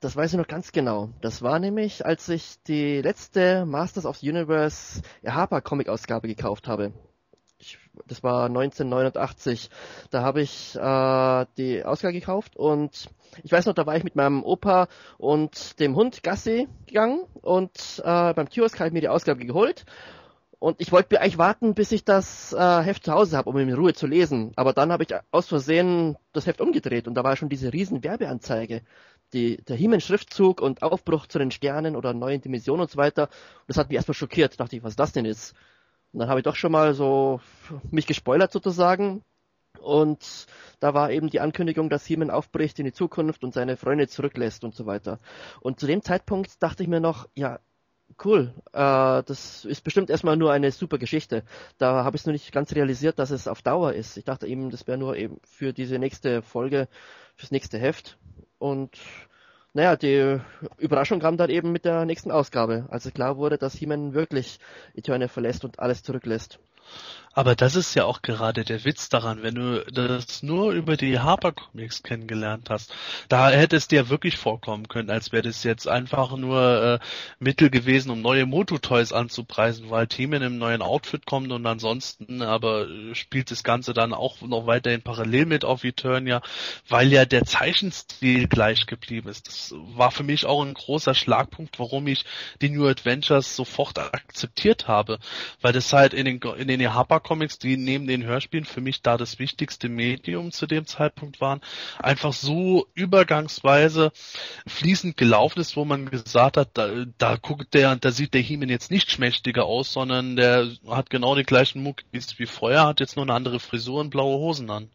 Das weiß ich noch ganz genau. Das war nämlich, als ich die letzte Masters of the Universe Harper Comic Ausgabe gekauft habe. Ich, das war 1989. Da habe ich äh, die Ausgabe gekauft und ich weiß noch, da war ich mit meinem Opa und dem Hund Gassi gegangen und äh, beim Kiosk habe ich mir die Ausgabe geholt und ich wollte eigentlich warten, bis ich das äh, Heft zu Hause habe, um in Ruhe zu lesen. Aber dann habe ich aus Versehen das Heft umgedreht und da war schon diese riesen Werbeanzeige. Die, der Himmel-Schriftzug und Aufbruch zu den Sternen oder neuen Dimensionen und so weiter. Und das hat mich erstmal schockiert. Da dachte ich, was das denn ist. Und dann habe ich doch schon mal so mich gespoilert sozusagen. Und da war eben die Ankündigung, dass Heeman aufbricht in die Zukunft und seine Freunde zurücklässt und so weiter. Und zu dem Zeitpunkt dachte ich mir noch, ja, cool, äh, das ist bestimmt erstmal nur eine super Geschichte. Da habe ich es nur nicht ganz realisiert, dass es auf Dauer ist. Ich dachte eben, das wäre nur eben für diese nächste Folge, fürs nächste Heft. Und naja, die Überraschung kam dann eben mit der nächsten Ausgabe, als es klar wurde, dass He-Man wirklich Eternia verlässt und alles zurücklässt. Aber das ist ja auch gerade der Witz daran, wenn du das nur über die Harper Comics kennengelernt hast. Da hätte es dir wirklich vorkommen können, als wäre das jetzt einfach nur äh, Mittel gewesen, um neue Moto-Toys anzupreisen, weil Team in einem neuen Outfit kommt und ansonsten aber äh, spielt das Ganze dann auch noch weiterhin parallel mit auf Eternia, weil ja der Zeichenstil gleich geblieben ist. Das war für mich auch ein großer Schlagpunkt, warum ich die New Adventures sofort akzeptiert habe, weil das halt in den, in den Harper Comics, die neben den Hörspielen für mich da das wichtigste Medium zu dem Zeitpunkt waren, einfach so übergangsweise fließend gelaufen ist, wo man gesagt hat, da, da guckt der, da sieht der Heeman jetzt nicht schmächtiger aus, sondern der hat genau die gleichen Muckis wie vorher, hat jetzt nur eine andere Frisur und blaue Hosen an.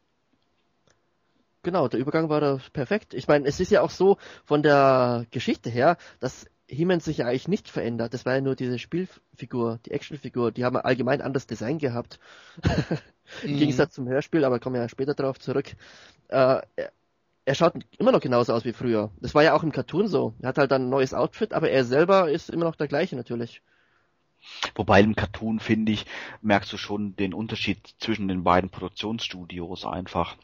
Genau, der Übergang war da perfekt. Ich meine, es ist ja auch so von der Geschichte her, dass He-Man sich ja eigentlich nicht verändert. Das war ja nur diese Spielfigur, die Actionfigur. Die haben allgemein anderes Design gehabt. Im mhm. Gegensatz zum Hörspiel, aber kommen wir ja später darauf zurück. Äh, er, er schaut immer noch genauso aus wie früher. Das war ja auch im Cartoon so. Er hat halt ein neues Outfit, aber er selber ist immer noch der gleiche natürlich. Wobei im Cartoon, finde ich, merkst du schon den Unterschied zwischen den beiden Produktionsstudios einfach.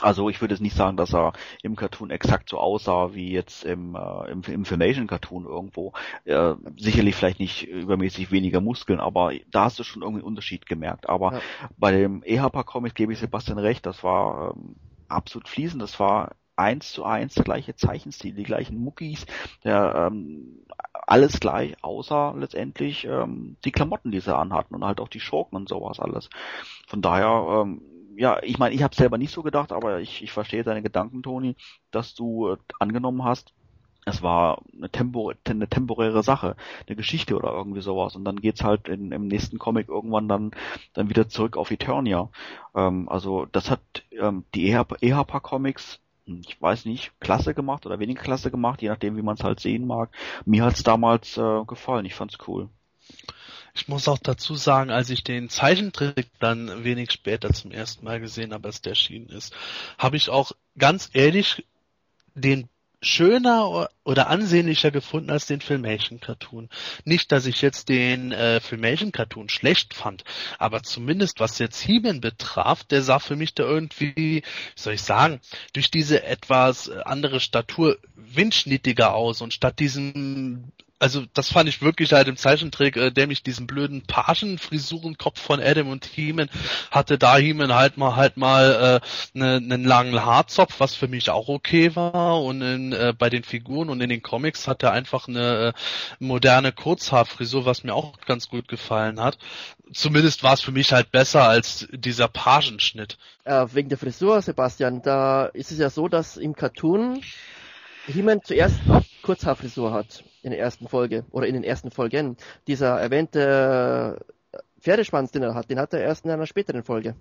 Also ich würde jetzt nicht sagen, dass er im Cartoon exakt so aussah wie jetzt im, äh, im Information-Cartoon irgendwo. Äh, sicherlich vielleicht nicht übermäßig weniger Muskeln, aber da hast du schon irgendwie einen Unterschied gemerkt. Aber ja. bei dem EHPA-Comic gebe ich Sebastian recht, das war ähm, absolut fließend, das war eins zu eins der gleiche Zeichenstil, die gleichen Muckis, der, ähm, alles gleich, außer letztendlich ähm, die Klamotten, die sie anhatten und halt auch die Schurken und sowas alles. Von daher ähm, ja, ich meine, ich habe selber nicht so gedacht, aber ich, ich verstehe deine Gedanken, Toni, dass du äh, angenommen hast, es war eine, Tempo, eine temporäre Sache, eine Geschichte oder irgendwie sowas. Und dann geht's halt in, im nächsten Comic irgendwann dann, dann wieder zurück auf Eternia. Ähm, also das hat ähm, die EHPA Comics, hm, ich weiß nicht, klasse gemacht oder weniger klasse gemacht, je nachdem, wie man es halt sehen mag. Mir hat's damals äh, gefallen, ich fand's cool. Ich muss auch dazu sagen, als ich den Zeichentrick dann wenig später zum ersten Mal gesehen habe, als der erschienen ist, habe ich auch ganz ehrlich den schöner oder ansehnlicher gefunden als den Filmation Cartoon. Nicht, dass ich jetzt den äh, Filmation Cartoon schlecht fand, aber zumindest was jetzt He-Man betraf, der sah für mich da irgendwie, wie soll ich sagen, durch diese etwas andere Statur windschnittiger aus und statt diesem also das fand ich wirklich halt im Zeichentrick, äh, der mich diesen blöden Pagenfrisurenkopf von Adam und Heeman hatte da Heeman halt mal halt mal äh, ne, einen langen Haarzopf, was für mich auch okay war und in, äh, bei den Figuren und in den Comics hat er einfach eine äh, moderne Kurzhaarfrisur, was mir auch ganz gut gefallen hat. Zumindest war es für mich halt besser als dieser Pagenschnitt. Äh, wegen der Frisur, Sebastian, da ist es ja so, dass im Cartoon He-Man zuerst Kurzhaarfrisur hat in der ersten Folge oder in den ersten Folgen. Dieser erwähnte Pferdeschwanz, den er hat, den hat er erst in einer späteren Folge.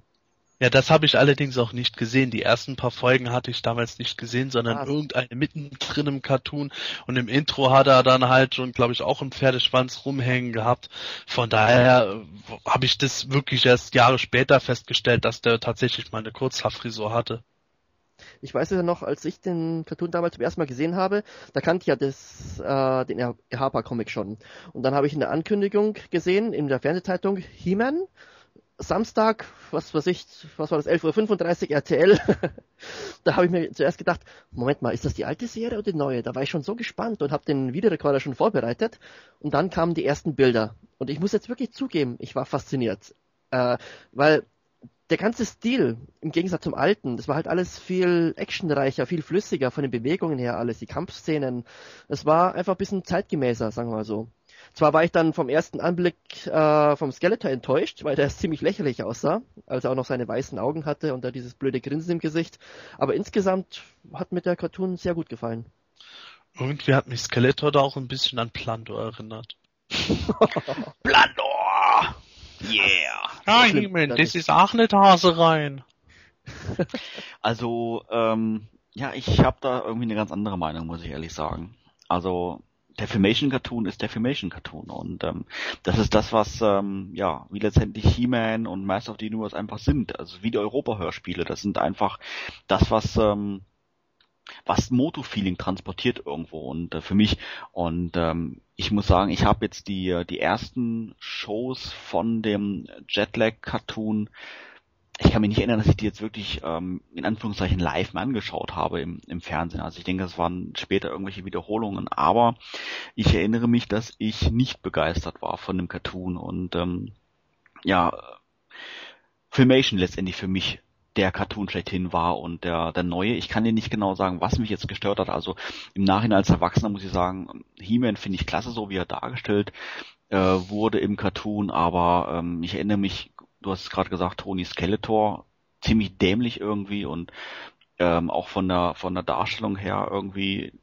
Ja, das habe ich allerdings auch nicht gesehen. Die ersten paar Folgen hatte ich damals nicht gesehen, sondern ah. irgendeine mittendrin im Cartoon. Und im Intro hat er dann halt schon, glaube ich, auch einen Pferdeschwanz rumhängen gehabt. Von daher habe ich das wirklich erst Jahre später festgestellt, dass der tatsächlich mal eine Kurzhaarfrisur hatte. Ich weiß ja noch, als ich den Cartoon damals zum ersten Mal gesehen habe, da kannte ich ja das, äh, den Harper-Comic schon. Und dann habe ich in der Ankündigung gesehen, in der Fernsehzeitung, He-Man, Samstag, was weiß ich, was war das, 11.35 Uhr RTL. da habe ich mir zuerst gedacht, Moment mal, ist das die alte Serie oder die neue? Da war ich schon so gespannt und habe den Videorekorder schon vorbereitet. Und dann kamen die ersten Bilder. Und ich muss jetzt wirklich zugeben, ich war fasziniert. Äh, weil der ganze Stil, im Gegensatz zum alten, das war halt alles viel actionreicher, viel flüssiger von den Bewegungen her alles, die Kampfszenen. Es war einfach ein bisschen zeitgemäßer, sagen wir mal so. Zwar war ich dann vom ersten Anblick äh, vom Skeletor enttäuscht, weil der ziemlich lächerlich aussah, als er auch noch seine weißen Augen hatte und da dieses blöde Grinsen im Gesicht. Aber insgesamt hat mir der Cartoon sehr gut gefallen. Irgendwie hat mich Skeletor da auch ein bisschen an Plando erinnert. Plando! Yeah! Ja, Himen, das ist auch eine Hase rein. also, ähm, ja, ich habe da irgendwie eine ganz andere Meinung, muss ich ehrlich sagen. Also, der Filmation Cartoon ist der Filmation Cartoon und ähm, das ist das, was ähm, ja wie letztendlich He-Man und Master of the Universe einfach sind. Also wie die Europa-Hörspiele. Das sind einfach das, was ähm, was Moto-Feeling transportiert irgendwo. Und äh, für mich und ähm, ich muss sagen, ich habe jetzt die äh, die ersten Shows von dem Jetlag Cartoon ich kann mich nicht erinnern, dass ich die jetzt wirklich ähm, in Anführungszeichen live mal angeschaut habe im, im Fernsehen. Also ich denke, das waren später irgendwelche Wiederholungen, aber ich erinnere mich, dass ich nicht begeistert war von dem Cartoon. Und ähm, ja, Filmation letztendlich für mich der Cartoon schlechthin war und der, der neue. Ich kann dir nicht genau sagen, was mich jetzt gestört hat. Also im Nachhinein als Erwachsener muss ich sagen, He-Man finde ich klasse, so wie er dargestellt äh, wurde im Cartoon, aber ähm, ich erinnere mich du hast es gerade gesagt, Tony Skeletor, ziemlich dämlich irgendwie und ähm, auch von der von der Darstellung her irgendwie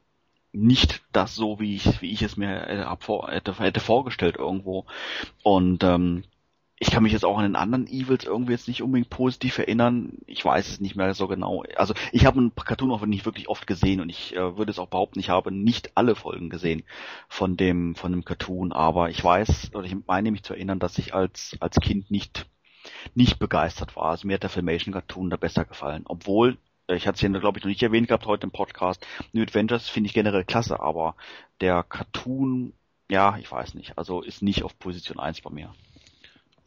nicht das so, wie ich wie ich es mir äh, hätte, hätte vorgestellt irgendwo. Und ähm, ich kann mich jetzt auch an den anderen Evils irgendwie jetzt nicht unbedingt positiv erinnern. Ich weiß es nicht mehr so genau. Also ich habe einen Cartoon auch nicht wirklich oft gesehen und ich äh, würde es auch behaupten, ich habe nicht alle Folgen gesehen von dem von dem Cartoon, aber ich weiß oder ich meine mich zu erinnern, dass ich als als Kind nicht nicht begeistert war. Also mir hat der Filmation Cartoon da besser gefallen. Obwohl, äh, ich hatte es ja glaube ich noch nicht erwähnt gehabt heute im Podcast, New Adventures finde ich generell klasse, aber der Cartoon, ja, ich weiß nicht, also ist nicht auf Position 1 bei mir.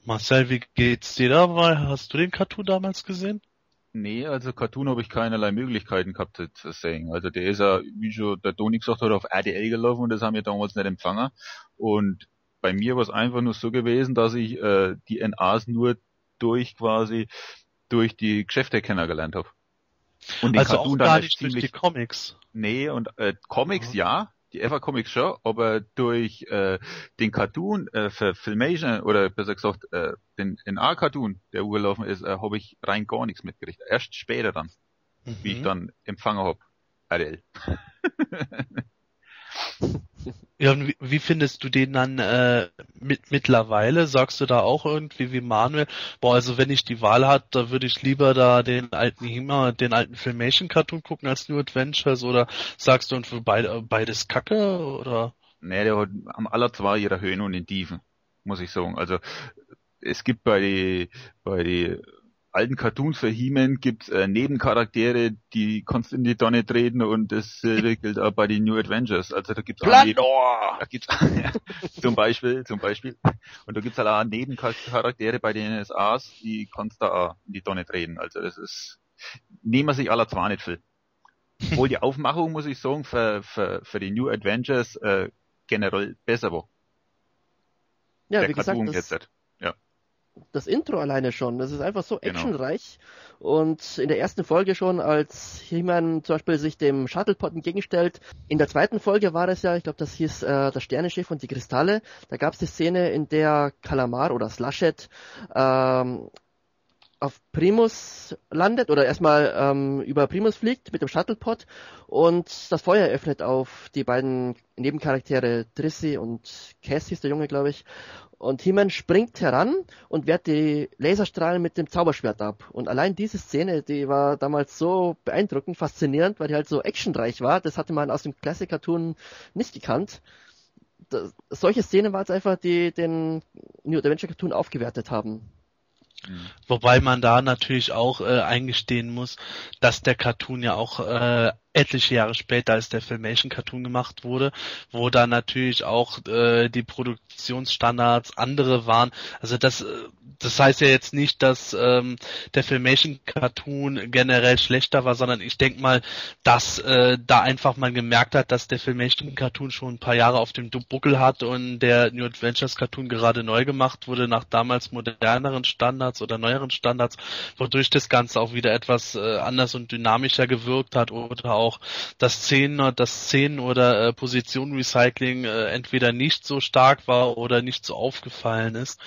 Marcel, wie geht's dir dabei? Hast du den Cartoon damals gesehen? Nee, also Cartoon habe ich keinerlei Möglichkeiten gehabt zu sehen. Also der ist ja, wie schon der Toni gesagt hat, auf RDL gelaufen und das haben wir damals nicht empfangen. Und bei mir war es einfach nur so gewesen, dass ich äh, die NAs nur durch quasi durch die Geschäfte kennengelernt habe. Und den also Cartoon auch gar nicht ziemlich, durch die Comics. Nee, und äh, Comics ja. ja, die Ever Comics schon, aber durch äh, den Cartoon äh, für Filmation oder besser gesagt äh, den NA-Cartoon, der urgelaufen ist, äh, habe ich rein gar nichts mitgerichtet. Erst später dann, mhm. wie ich mhm. dann empfangen habe. RL. Ja, und wie, wie findest du den dann äh, mit, mittlerweile? Sagst du da auch irgendwie wie Manuel, boah, also wenn ich die Wahl hat, da würde ich lieber da den alten Hima, den alten Filmation-Cartoon gucken als New Adventures oder sagst du und für beid, beides Kacke oder? Nee, der hat am aller zwei ihre Höhen und in Tiefen, muss ich sagen. Also es gibt bei die, bei die alten Cartoons für He-Man gibt's äh, Nebencharaktere, die kannst in die Donne treten und das äh, gilt auch bei den New Adventures. Also da gibt's auch Neben, da gibt's zum Beispiel, zum Beispiel. Und da gibt's halt auch Nebencharaktere bei den NSAs, die kannst da auch in die Donne treten. Also das ist, nehmen wir sich aller zwar nicht viel. Obwohl die Aufmachung, muss ich sagen, für, für, für die New Adventures äh, generell besser war. Ja, Der wie Cartoon gesagt, das, das Intro alleine schon. Das ist einfach so genau. actionreich. Und in der ersten Folge schon, als He-Man zum Beispiel sich dem Shuttlepod entgegenstellt. In der zweiten Folge war es ja, ich glaube, das hieß äh, das Sternenschiff und die Kristalle. Da gab es die Szene, in der Kalamar oder Slushet ähm, auf Primus landet oder erstmal ähm, über Primus fliegt mit dem Shuttlepod und das Feuer öffnet auf die beiden Nebencharaktere Trissy und Cass hieß der Junge, glaube ich. Und He-Man springt heran und wehrt die Laserstrahlen mit dem Zauberschwert ab. Und allein diese Szene, die war damals so beeindruckend, faszinierend, weil die halt so actionreich war. Das hatte man aus dem Classic-Cartoon nicht gekannt. Das, solche Szenen war es einfach, die den New Adventure Cartoon aufgewertet haben. Wobei man da natürlich auch äh, eingestehen muss, dass der Cartoon ja auch äh, etliche Jahre später als der Filmation Cartoon gemacht wurde, wo da natürlich auch äh, die Produktionsstandards andere waren. Also das, äh, das heißt ja jetzt nicht, dass ähm, der Filmation Cartoon generell schlechter war, sondern ich denke mal, dass äh, da einfach man gemerkt hat, dass der Filmation Cartoon schon ein paar Jahre auf dem Buckel hat und der New Adventures Cartoon gerade neu gemacht wurde nach damals moderneren Standards oder neueren Standards, wodurch das Ganze auch wieder etwas äh, anders und dynamischer gewirkt hat oder auch das Szenen, das Szenen oder äh, Positionenrecycling äh, entweder nicht so stark war oder nicht so aufgefallen ist.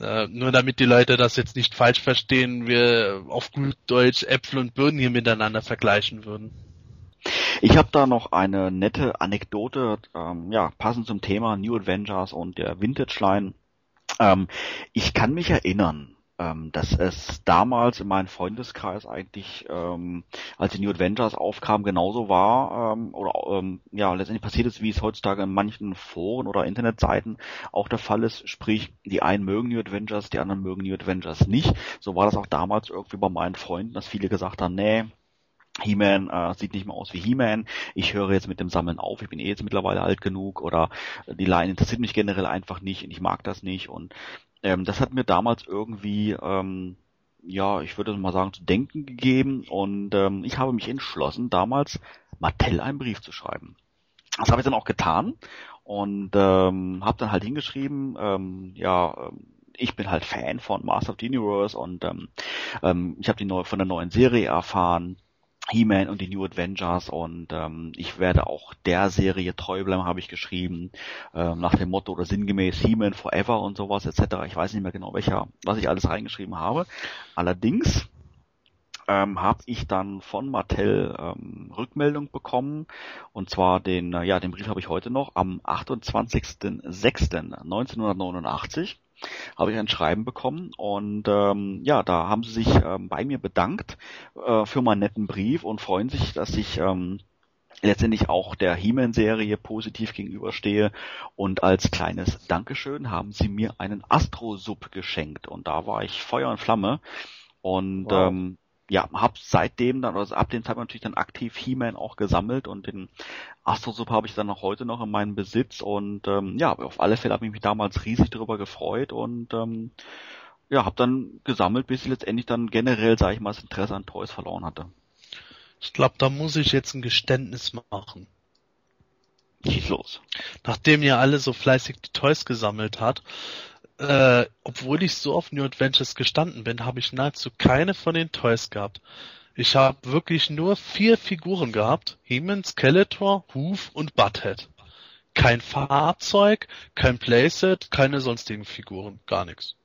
Äh, nur damit die Leute das jetzt nicht falsch verstehen, wir auf gut Deutsch Äpfel und Birnen hier miteinander vergleichen würden. Ich habe da noch eine nette Anekdote, ähm, ja, passend zum Thema New Adventures und der Vintage Line. Ähm, ich kann mich erinnern, ähm, dass es damals in meinem Freundeskreis eigentlich, ähm, als die New Adventures aufkamen, genauso war, ähm, oder ähm, ja, letztendlich passiert ist, wie es heutzutage in manchen Foren oder Internetseiten auch der Fall ist, sprich, die einen mögen New Adventures, die anderen mögen New Adventures nicht. So war das auch damals irgendwie bei meinen Freunden, dass viele gesagt haben, nee, He-Man äh, sieht nicht mehr aus wie He-Man. Ich höre jetzt mit dem Sammeln auf. Ich bin eh jetzt mittlerweile alt genug oder die Line interessiert mich generell einfach nicht und ich mag das nicht. Und ähm, das hat mir damals irgendwie, ähm, ja, ich würde mal sagen, zu denken gegeben und ähm, ich habe mich entschlossen, damals Mattel einen Brief zu schreiben. Das habe ich dann auch getan und ähm, habe dann halt hingeschrieben, ähm, ja, ähm, ich bin halt Fan von Master of the Universe und ähm, ähm, ich habe die neue von der neuen Serie erfahren He-Man und die New Adventures und ähm, ich werde auch der Serie treu bleiben, habe ich geschrieben, ähm, nach dem Motto oder sinngemäß He-Man Forever und sowas etc. Ich weiß nicht mehr genau, welcher, was ich alles reingeschrieben habe. Allerdings ähm, habe ich dann von Mattel ähm, Rückmeldung bekommen und zwar den, äh, ja, den Brief habe ich heute noch am 28.06.1989 habe ich ein Schreiben bekommen und ähm, ja, da haben sie sich ähm, bei mir bedankt äh, für meinen netten Brief und freuen sich, dass ich ähm, letztendlich auch der He-Man-Serie positiv gegenüberstehe. Und als kleines Dankeschön haben sie mir einen Astro-Sub geschenkt. Und da war ich Feuer und Flamme. Und wow. ähm, ja, hab seitdem dann, also ab dem Zeitpunkt natürlich dann aktiv He-Man auch gesammelt und den Astrosub habe ich dann noch heute noch in meinem Besitz und ähm, ja, auf alle Fälle habe ich mich damals riesig darüber gefreut und ähm, ja, habe dann gesammelt, bis ich letztendlich dann generell, sage ich mal, das Interesse an Toys verloren hatte. Ich glaube, da muss ich jetzt ein Geständnis machen. Schieß los. Nachdem ihr alle so fleißig die Toys gesammelt hat, äh, obwohl ich so auf New Adventures gestanden bin, habe ich nahezu keine von den Toys gehabt. Ich habe wirklich nur vier Figuren gehabt. He-Man, Skeletor, Hoof und Butthead. Kein Fahrzeug, kein Playset, keine sonstigen Figuren, gar nichts.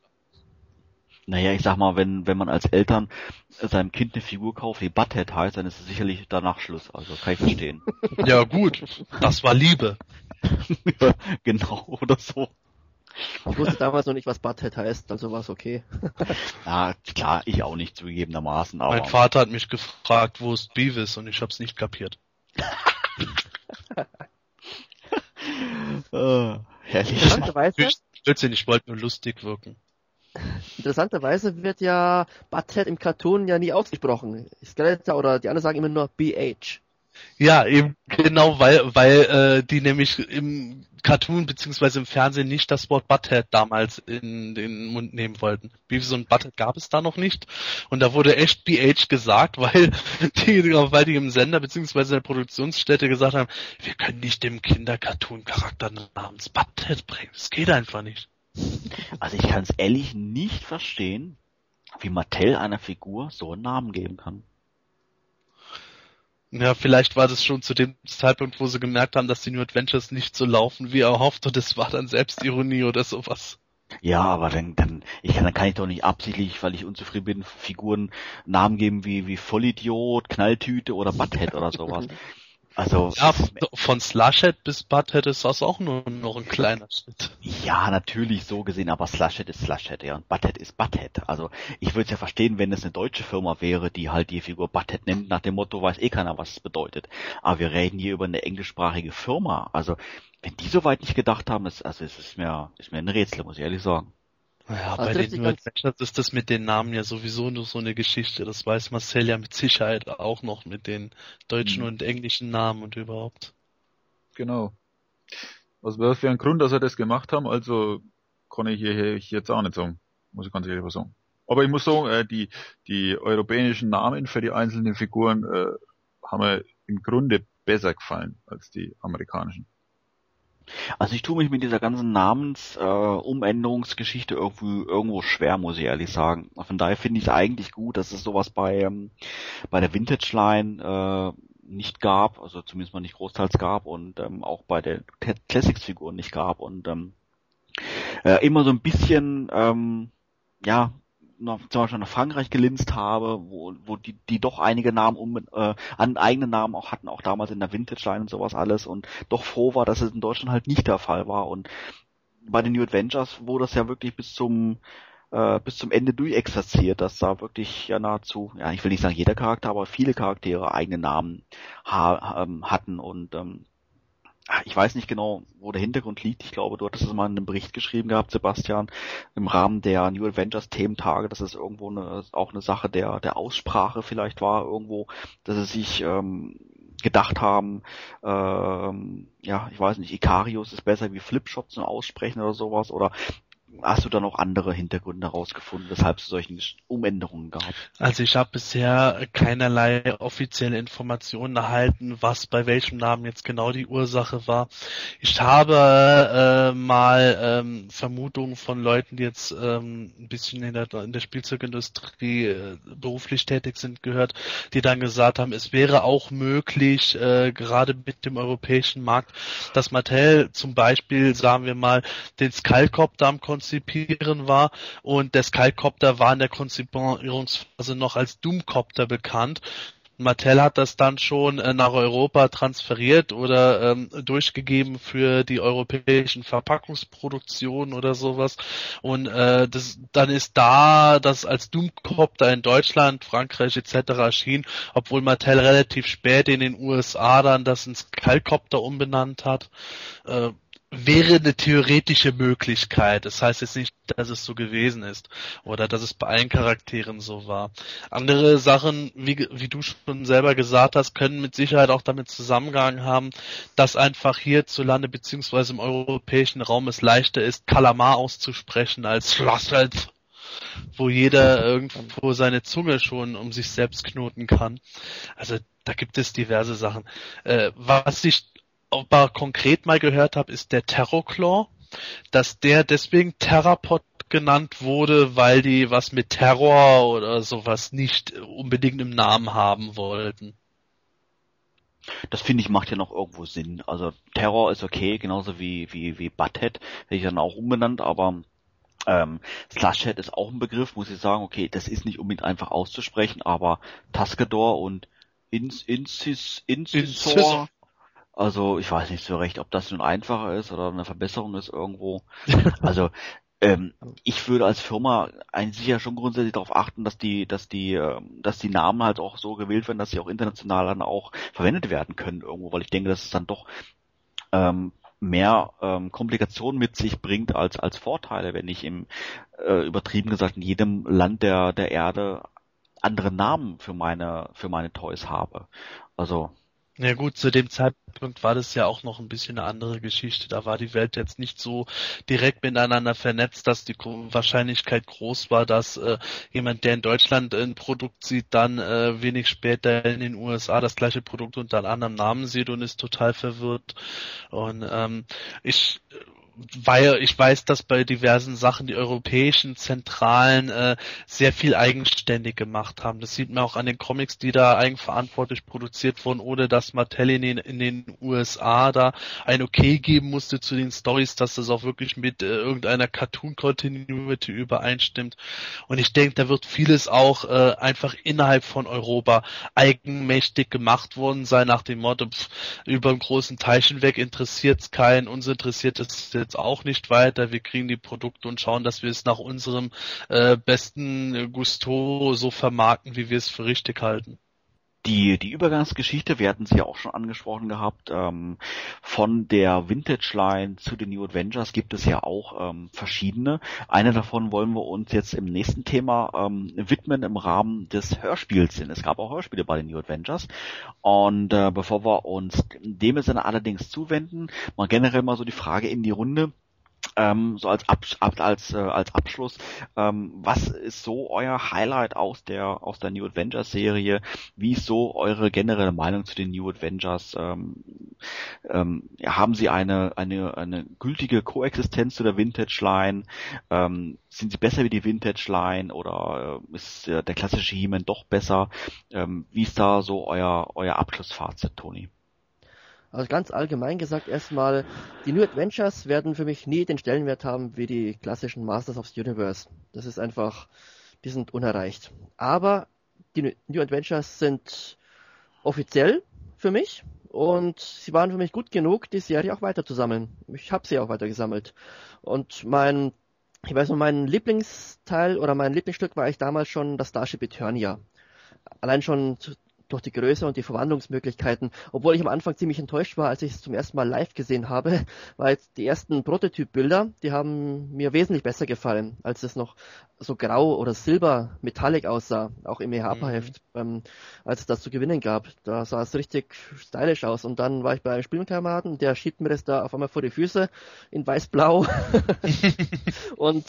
Naja, ich sag mal, wenn, wenn man als Eltern seinem Kind eine Figur kauft, die Butthead heißt, dann ist es sicherlich danach Schluss. Also kann ich verstehen. ja gut, das war Liebe. genau, oder so. Ich wusste damals noch nicht, was Butthead heißt, also war es okay. ja, klar, ich auch nicht zugegebenermaßen. Aber... Mein Vater hat mich gefragt, wo ist Beavis und ich hab's nicht kapiert. oh, herrlich. Blödsinn, ich wollte nur lustig wirken. Interessanterweise wird ja Butthead im Cartoon ja nie ausgesprochen. Skeletor oder die anderen sagen immer nur BH. Ja, eben genau, weil weil äh, die nämlich im Cartoon beziehungsweise im Fernsehen nicht das Wort Butthead damals in den Mund nehmen wollten. Beavis und Butthead gab es da noch nicht und da wurde echt BH gesagt, weil die, weil die im Sender beziehungsweise in der Produktionsstätte gesagt haben, wir können nicht dem Kindercartoon Charakter namens Butthead bringen. Das geht einfach nicht. Also ich kann es ehrlich nicht verstehen, wie Mattel einer Figur so einen Namen geben kann. Ja, vielleicht war das schon zu dem Zeitpunkt, wo sie gemerkt haben, dass die New Adventures nicht so laufen, wie erhofft, und es war dann Selbstironie oder sowas. Ja, aber dann, dann, ich kann, dann kann ich doch nicht absichtlich, weil ich unzufrieden bin, Figuren Namen geben wie, wie Vollidiot, Knalltüte oder Butthead oder sowas. Also ja, von Slushhead bis Butthead ist das auch nur noch ein kleiner Schritt. Ja, natürlich so gesehen, aber Slushhead ist Slushhead, ja, und Butthead ist Butthead. Also ich würde es ja verstehen, wenn es eine deutsche Firma wäre, die halt die Figur Butthead nennt, nach dem Motto weiß eh keiner, was es bedeutet. Aber wir reden hier über eine englischsprachige Firma. Also wenn die so weit nicht gedacht haben, ist, also es ist mir, ist mir ein Rätsel, muss ich ehrlich sagen. Ja, also bei den New Adventures ist das mit den Namen ja sowieso nur so eine Geschichte. Das weiß Marcel ja mit Sicherheit auch noch mit den deutschen mhm. und englischen Namen und überhaupt. Genau. Was wäre für ein Grund, dass er das gemacht haben? Also kann ich hier, hier jetzt auch nicht sagen. Muss ich ganz ehrlich sagen. Aber ich muss sagen, äh, die, die europäischen Namen für die einzelnen Figuren äh, haben mir im Grunde besser gefallen als die amerikanischen. Also ich tue mich mit dieser ganzen Namensumänderungsgeschichte äh, irgendwo, irgendwo schwer, muss ich ehrlich sagen. Von daher finde ich es eigentlich gut, dass es sowas bei, ähm, bei der Vintage Line äh, nicht gab, also zumindest mal nicht großteils gab und ähm, auch bei der Classics Figuren nicht gab und ähm, äh, immer so ein bisschen ähm, ja noch, zum Beispiel nach Frankreich gelinst habe, wo, wo die, die doch einige Namen um, äh, an eigenen Namen auch hatten, auch damals in der Vintage-Line und sowas alles und doch froh war, dass es in Deutschland halt nicht der Fall war. Und bei den New Adventures, wo das ja wirklich bis zum äh, bis zum Ende durchexerziert, dass da wirklich ja nahezu, ja ich will nicht sagen jeder Charakter, aber viele Charaktere eigene Namen ha ähm, hatten und ähm, ich weiß nicht genau, wo der Hintergrund liegt. Ich glaube, du hattest es mal in einem Bericht geschrieben gehabt, Sebastian, im Rahmen der New Adventures Thementage, dass es irgendwo eine, auch eine Sache der, der Aussprache vielleicht war, irgendwo, dass es sich ähm, gedacht haben, ähm, ja, ich weiß nicht, Ikarius ist besser wie Flipshot zum Aussprechen oder sowas, oder hast du da noch andere Hintergründe herausgefunden, weshalb es solchen Umänderungen gab? Also ich habe bisher keinerlei offizielle Informationen erhalten, was bei welchem Namen jetzt genau die Ursache war. Ich habe äh, mal ähm, Vermutungen von Leuten, die jetzt ähm, ein bisschen in der, in der Spielzeugindustrie äh, beruflich tätig sind, gehört, die dann gesagt haben, es wäre auch möglich, äh, gerade mit dem europäischen Markt, dass Mattel zum Beispiel, sagen wir mal, den am konzipieren war und der Skycopter war in der Konzipierungsphase noch als Doomcopter bekannt. Mattel hat das dann schon äh, nach Europa transferiert oder ähm, durchgegeben für die europäischen Verpackungsproduktionen oder sowas. Und äh, das, dann ist da das als Doomcopter in Deutschland, Frankreich etc. erschien, obwohl Mattel relativ spät in den USA dann das ins Skycopter umbenannt hat. Äh, wäre eine theoretische Möglichkeit. Das heißt jetzt nicht, dass es so gewesen ist oder dass es bei allen Charakteren so war. Andere Sachen, wie, wie du schon selber gesagt hast, können mit Sicherheit auch damit zusammengehangen haben, dass einfach hierzulande beziehungsweise im europäischen Raum es leichter ist, Kalamar auszusprechen als Schlosswelt wo jeder irgendwo seine Zunge schon um sich selbst knoten kann. Also da gibt es diverse Sachen. Äh, was ich aber konkret mal gehört habe, ist der Terrorclaw, dass der deswegen Terrapod genannt wurde, weil die was mit Terror oder sowas nicht unbedingt im Namen haben wollten. Das finde ich macht ja noch irgendwo Sinn. Also Terror ist okay, genauso wie wie wie Butthead, hätte ich dann auch umbenannt, aber ähm, Slushhead ist auch ein Begriff, muss ich sagen. Okay, das ist nicht unbedingt einfach auszusprechen, aber Tascador und Ins, Incis, Incisor, also ich weiß nicht so recht, ob das nun einfacher ist oder eine Verbesserung ist irgendwo. Also ähm, ich würde als Firma eigentlich sicher schon grundsätzlich darauf achten, dass die, dass die, ähm, dass die Namen halt auch so gewählt werden, dass sie auch international dann auch verwendet werden können irgendwo, weil ich denke, dass es dann doch ähm, mehr ähm, Komplikationen mit sich bringt als als Vorteile, wenn ich im äh, übertrieben gesagt in jedem Land der der Erde andere Namen für meine für meine Toys habe. Also ja gut, zu dem Zeitpunkt war das ja auch noch ein bisschen eine andere Geschichte. Da war die Welt jetzt nicht so direkt miteinander vernetzt, dass die Wahrscheinlichkeit groß war, dass äh, jemand, der in Deutschland ein Produkt sieht, dann äh, wenig später in den USA das gleiche Produkt unter einem anderen Namen sieht und ist total verwirrt. Und ähm, ich weil ich weiß, dass bei diversen Sachen die europäischen Zentralen äh, sehr viel eigenständig gemacht haben. Das sieht man auch an den Comics, die da eigenverantwortlich produziert wurden, ohne dass Mattel in den, in den USA da ein Okay geben musste zu den Stories, dass das auch wirklich mit äh, irgendeiner Cartoon-Continuity übereinstimmt. Und ich denke, da wird vieles auch äh, einfach innerhalb von Europa eigenmächtig gemacht worden sein, nach dem Motto, pff, über einen großen Teich hinweg interessiert es keinen, uns interessiert es auch nicht weiter. Wir kriegen die Produkte und schauen, dass wir es nach unserem äh, besten Gusto so vermarkten, wie wir es für richtig halten. Die, die Übergangsgeschichte, wir hatten sie ja auch schon angesprochen gehabt, ähm, von der Vintage Line zu den New Adventures gibt es ja auch ähm, verschiedene. Eine davon wollen wir uns jetzt im nächsten Thema ähm, widmen im Rahmen des Hörspiels. Denn es gab auch Hörspiele bei den New Adventures. Und äh, bevor wir uns dem jetzt allerdings zuwenden, mal generell mal so die Frage in die Runde ähm, so als, Abs als, äh, als Abschluss, ähm, was ist so euer Highlight aus der aus der New Adventures Serie? Wie ist so eure generelle Meinung zu den New Adventures? Ähm, ähm, haben sie eine eine eine gültige Koexistenz zu der Vintage Line? Ähm, sind sie besser wie die Vintage Line oder äh, ist äh, der klassische He-Man doch besser? Ähm, wie ist da so euer euer Abschlussfazit, Toni? Also ganz allgemein gesagt erstmal, die New Adventures werden für mich nie den Stellenwert haben wie die klassischen Masters of the Universe. Das ist einfach, die sind unerreicht. Aber die New Adventures sind offiziell für mich und sie waren für mich gut genug, die Serie auch weiter zu sammeln. Ich habe sie auch weiter gesammelt. Und mein ich weiß noch, mein Lieblingsteil oder mein Lieblingsstück war ich damals schon das Starship Eternia. Allein schon durch die Größe und die Verwandlungsmöglichkeiten. Obwohl ich am Anfang ziemlich enttäuscht war, als ich es zum ersten Mal live gesehen habe, weil die ersten Prototypbilder, die haben mir wesentlich besser gefallen, als es noch so grau oder silber metallic aussah, auch im EHPA-Heft, mhm. ähm, als es das zu gewinnen gab. Da sah es richtig stylisch aus. Und dann war ich bei einem Spielkameraden, der schiebt mir das da auf einmal vor die Füße in weiß-blau. und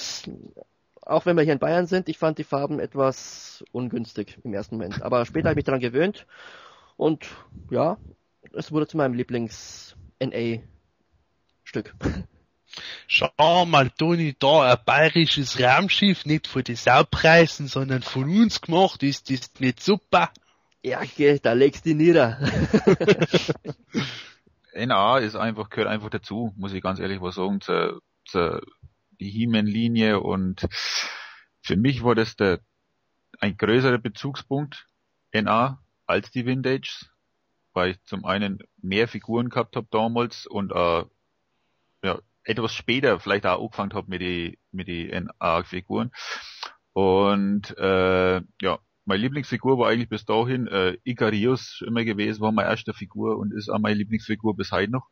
auch wenn wir hier in Bayern sind, ich fand die Farben etwas ungünstig im ersten Moment. Aber später habe ich mich daran gewöhnt und ja, es wurde zu meinem Lieblings-NA-Stück. Schau mal, Toni, da ein bayerisches Raumschiff, nicht von den Saupreisen, sondern von uns gemacht, ist das nicht super? Ja, geh, da legst du nieder. NA ist einfach, gehört einfach dazu, muss ich ganz ehrlich was sagen, zur, zur die He-Man-Linie und für mich war das der, ein größerer Bezugspunkt NA als die Vintages, weil ich zum einen mehr Figuren gehabt habe damals und äh, ja, etwas später vielleicht auch angefangen habe mit die mit die NA-Figuren und äh, ja, meine Lieblingsfigur war eigentlich bis dahin äh, Ikarius immer gewesen, war meine erste Figur und ist auch meine Lieblingsfigur bis heute noch.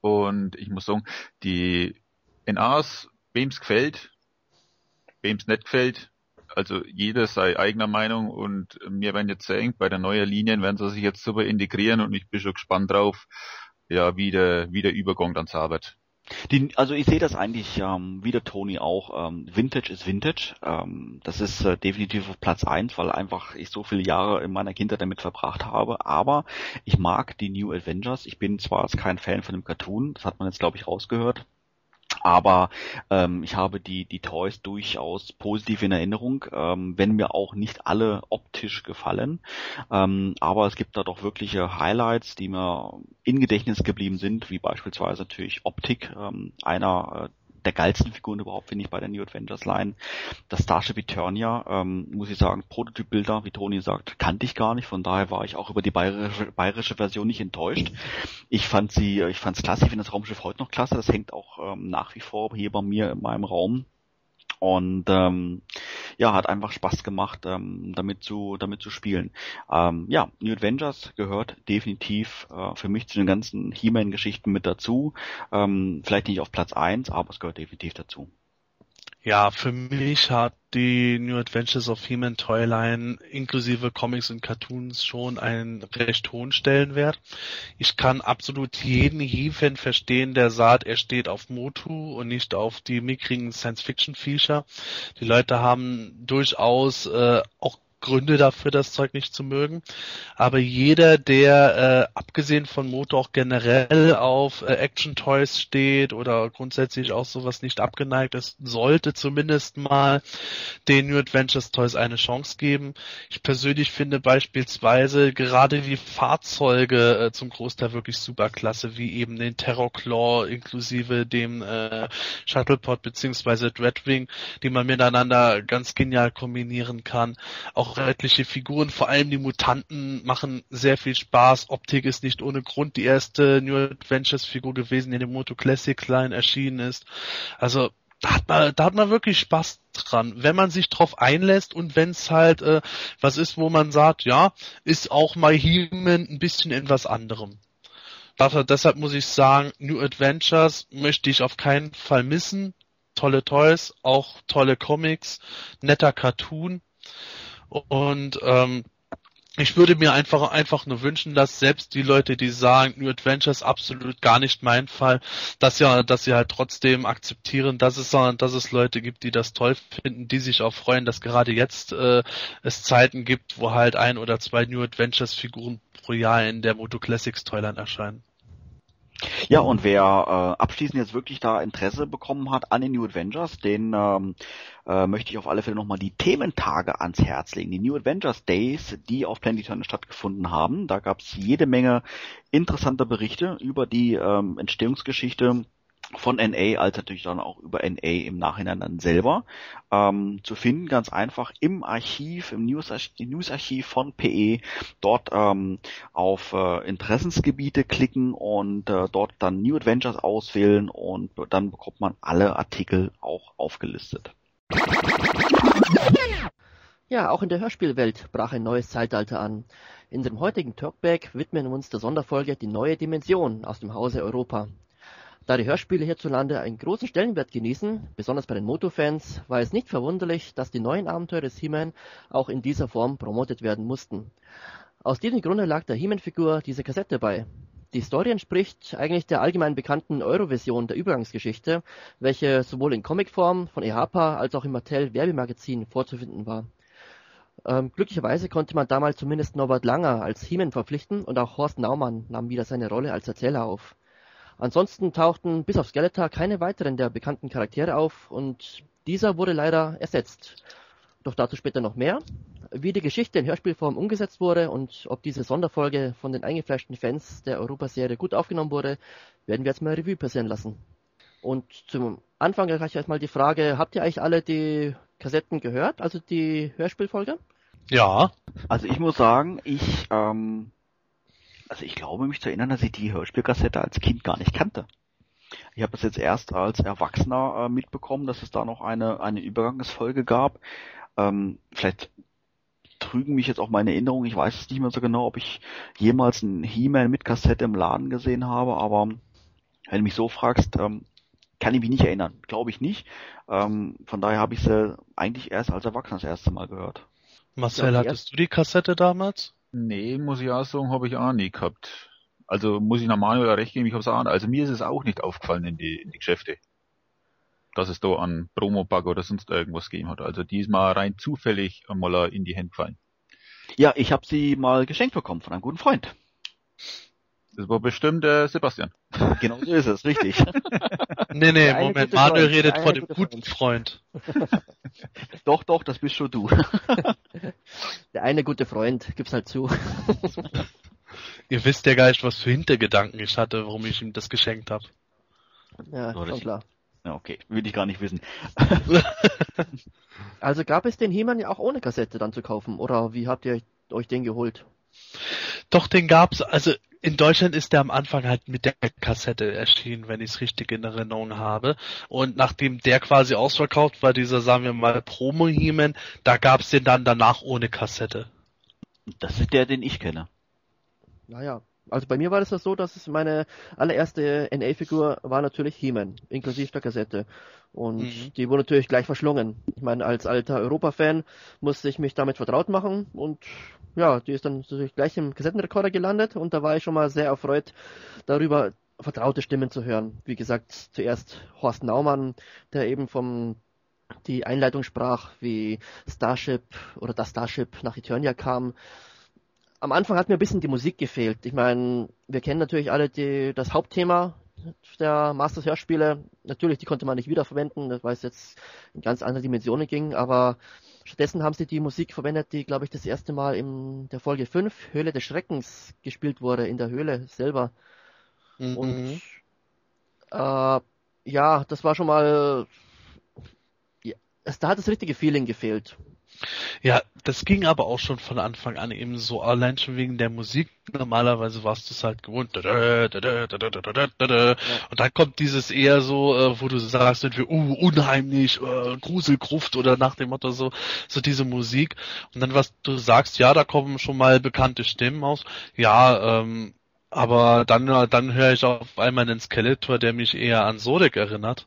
Und ich muss sagen, die NAs, wem's gefällt, wem's nicht gefällt, also jeder sei eigener Meinung und mir werden jetzt sagen, bei der neuen Linien werden sie sich jetzt super integrieren und ich bin schon gespannt drauf, ja, wie der, wie der Übergang dann zaubert. Die, also ich sehe das eigentlich ähm, wie der Tony auch. Ähm, Vintage ist Vintage. Ähm, das ist äh, definitiv auf Platz eins, weil einfach ich so viele Jahre in meiner Kindheit damit verbracht habe. Aber ich mag die New Avengers. Ich bin zwar kein Fan von dem Cartoon, das hat man jetzt glaube ich rausgehört. Aber ähm, ich habe die, die Toys durchaus positiv in Erinnerung, ähm, wenn mir auch nicht alle optisch gefallen. Ähm, aber es gibt da doch wirkliche Highlights, die mir in Gedächtnis geblieben sind, wie beispielsweise natürlich Optik. Ähm, einer äh, der geilsten Figuren überhaupt, finde ich, bei der New Adventures Line. Das Starship Eternia, ähm, muss ich sagen, Prototypbilder, wie Toni sagt, kannte ich gar nicht. Von daher war ich auch über die bayerische, bayerische Version nicht enttäuscht. Ich fand sie, ich fand's klasse, ich finde das Raumschiff heute noch klasse. Das hängt auch ähm, nach wie vor hier bei mir in meinem Raum und ähm, ja, hat einfach Spaß gemacht, ähm, damit zu damit zu spielen. Ähm, ja, New Adventures gehört definitiv äh, für mich zu den ganzen He-Man-Geschichten mit dazu. Ähm, vielleicht nicht auf Platz eins, aber es gehört definitiv dazu. Ja, für mich hat die New Adventures of He-Man Toyline inklusive Comics und Cartoons schon einen recht hohen Stellenwert. Ich kann absolut jeden He-Fan verstehen, der sagt, er steht auf Motu und nicht auf die mickrigen Science-Fiction-Feature. Die Leute haben durchaus äh, auch Gründe dafür, das Zeug nicht zu mögen. Aber jeder, der äh, abgesehen von Motor auch generell auf äh, Action Toys steht oder grundsätzlich auch sowas nicht abgeneigt ist, sollte zumindest mal den New Adventures Toys eine Chance geben. Ich persönlich finde beispielsweise gerade die Fahrzeuge äh, zum Großteil wirklich super klasse, wie eben den Terror Claw inklusive dem äh, Shuttlepod beziehungsweise Dreadwing, die man miteinander ganz genial kombinieren kann. Auch etliche Figuren, vor allem die Mutanten machen sehr viel Spaß. Optik ist nicht ohne Grund die erste New Adventures Figur gewesen, die in dem Moto Classic Line erschienen ist. Also da hat man, da hat man wirklich Spaß dran, wenn man sich drauf einlässt und wenn es halt äh, was ist, wo man sagt, ja, ist auch My Human ein bisschen in was anderem. Dafür, deshalb muss ich sagen, New Adventures möchte ich auf keinen Fall missen. Tolle Toys, auch tolle Comics, netter Cartoon. Und ähm, ich würde mir einfach einfach nur wünschen, dass selbst die Leute, die sagen, New Adventures absolut gar nicht mein Fall, dass ja, dass sie halt trotzdem akzeptieren, dass es dass es Leute gibt, die das toll finden, die sich auch freuen, dass gerade jetzt äh, es Zeiten gibt, wo halt ein oder zwei New Adventures Figuren pro Jahr in der Moto Classics Toyline erscheinen. Ja, und wer äh, abschließend jetzt wirklich da Interesse bekommen hat an den New Adventures, den ähm, äh, möchte ich auf alle Fälle nochmal die Thementage ans Herz legen. Die New Adventures Days, die auf Planet Eternal stattgefunden haben. Da gab es jede Menge interessanter Berichte über die ähm, Entstehungsgeschichte von NA als natürlich dann auch über NA im Nachhinein dann selber ähm, zu finden, ganz einfach im Archiv, im News-Archiv News von PE, dort ähm, auf äh, Interessensgebiete klicken und äh, dort dann New Adventures auswählen und dann bekommt man alle Artikel auch aufgelistet. Ja, auch in der Hörspielwelt brach ein neues Zeitalter an. In dem heutigen Talkback widmen wir uns der Sonderfolge Die neue Dimension aus dem Hause Europa. Da die Hörspiele hierzulande einen großen Stellenwert genießen, besonders bei den Moto-Fans, war es nicht verwunderlich, dass die neuen Abenteuer des He-Man auch in dieser Form promotet werden mussten. Aus diesem Grunde lag der He-Man-Figur diese Kassette bei. Die Story entspricht eigentlich der allgemein bekannten Eurovision der Übergangsgeschichte, welche sowohl in Comicform von EHPA als auch im Mattel Werbemagazin vorzufinden war. Ähm, glücklicherweise konnte man damals zumindest Norbert Langer als He-Man verpflichten und auch Horst Naumann nahm wieder seine Rolle als Erzähler auf. Ansonsten tauchten bis auf Skeletor keine weiteren der bekannten Charaktere auf und dieser wurde leider ersetzt. Doch dazu später noch mehr. Wie die Geschichte in Hörspielform umgesetzt wurde und ob diese Sonderfolge von den eingefleischten Fans der Europaserie gut aufgenommen wurde, werden wir jetzt mal Revue passieren lassen. Und zum Anfang gleich erstmal die Frage, habt ihr eigentlich alle die Kassetten gehört, also die Hörspielfolge? Ja. Also ich muss sagen, ich ähm, also ich glaube mich zu erinnern, dass ich die Hörspielkassette als Kind gar nicht kannte. Ich habe das jetzt erst als Erwachsener äh, mitbekommen, dass es da noch eine, eine Übergangsfolge gab. Ähm, vielleicht trügen mich jetzt auch meine Erinnerungen. Ich weiß es nicht mehr so genau, ob ich jemals einen He-Man mit Kassette im Laden gesehen habe, aber wenn du mich so fragst, ähm, kann ich mich nicht erinnern. Glaube ich nicht. Ähm, von daher habe ich sie eigentlich erst als Erwachsener das erste Mal gehört. Marcel, ja, hattest du die Kassette damals? Nee, muss ich auch sagen, habe ich auch nie gehabt. Also muss ich normal oder recht geben, ich habe es auch, also mir ist es auch nicht aufgefallen in die, in die Geschäfte, dass es da an Promo-Bug oder sonst irgendwas gegeben hat. Also die ist mal rein zufällig einmal in die Hände gefallen. Ja, ich habe sie mal geschenkt bekommen von einem guten Freund. Das war bestimmt äh, Sebastian. Genau so ist es, richtig. nee, nee, Moment, Manuel Freund, redet von dem guten Freund. doch, doch, das bist schon du. der eine gute Freund, gib's halt zu. Ihr wisst ja gar nicht, was für Hintergedanken ich hatte, warum ich ihm das geschenkt habe. Ja, so, schon klar. Ja, okay, will ich gar nicht wissen. also gab es den He-Man ja auch ohne Kassette dann zu kaufen, oder wie habt ihr euch den geholt? Doch, den gab's, also in Deutschland ist der am Anfang halt mit der Kassette erschienen, wenn ich es richtig in Erinnerung habe. Und nachdem der quasi ausverkauft war, dieser, sagen wir mal, Promo-Heman, da gab's den dann danach ohne Kassette. Das ist der, den ich kenne. Naja, also bei mir war das ja so, dass es meine allererste NA-Figur war natürlich He-Man, inklusive der Kassette. Und mhm. die wurde natürlich gleich verschlungen. Ich meine, als alter Europa-Fan musste ich mich damit vertraut machen und ja, die ist dann natürlich gleich im Kassettenrekorder gelandet und da war ich schon mal sehr erfreut darüber, vertraute Stimmen zu hören. Wie gesagt, zuerst Horst Naumann, der eben vom die Einleitung sprach, wie Starship oder das Starship nach Eternia kam. Am Anfang hat mir ein bisschen die Musik gefehlt. Ich meine, wir kennen natürlich alle die, das Hauptthema der Masters Hörspiele. Natürlich, die konnte man nicht wiederverwenden, weil es jetzt in ganz andere Dimensionen ging, aber Stattdessen haben sie die Musik verwendet, die, glaube ich, das erste Mal in der Folge 5, Höhle des Schreckens, gespielt wurde, in der Höhle selber. Mhm. Und äh, ja, das war schon mal. Ja, es, da hat das richtige Feeling gefehlt. Ja, das ging aber auch schon von Anfang an eben so, allein schon wegen der Musik. Normalerweise warst du es halt gewohnt. Und dann kommt dieses eher so, äh, wo du sagst, sind wir, uh, unheimlich, uh, Gruselgruft oder nach dem Motto so, so diese Musik. Und dann was du sagst, ja, da kommen schon mal bekannte Stimmen aus. Ja, ähm, aber dann, dann höre ich auf einmal einen Skeletor, der mich eher an Sodek erinnert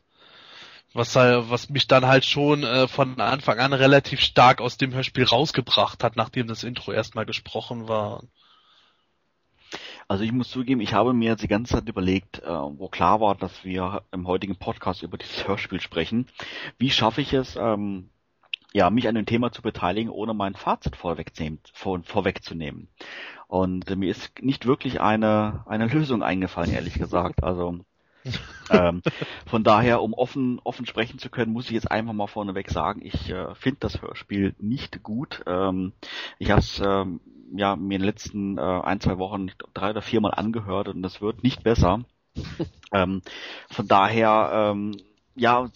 was, was mich dann halt schon äh, von Anfang an relativ stark aus dem Hörspiel rausgebracht hat, nachdem das Intro erstmal gesprochen war. Also ich muss zugeben, ich habe mir die ganze Zeit überlegt, äh, wo klar war, dass wir im heutigen Podcast über dieses Hörspiel sprechen. Wie schaffe ich es, ähm, ja, mich an dem Thema zu beteiligen, ohne mein Fazit vorwegzunehmen? Vor, vorwegzunehmen. Und äh, mir ist nicht wirklich eine, eine Lösung eingefallen, ehrlich gesagt. Also ähm, von daher, um offen, offen sprechen zu können, muss ich jetzt einfach mal vorneweg sagen, ich äh, finde das Hörspiel nicht gut. Ähm, ich habe es ähm, ja, mir in den letzten äh, ein, zwei Wochen drei oder viermal angehört und das wird nicht besser. ähm, von daher, ähm, ja,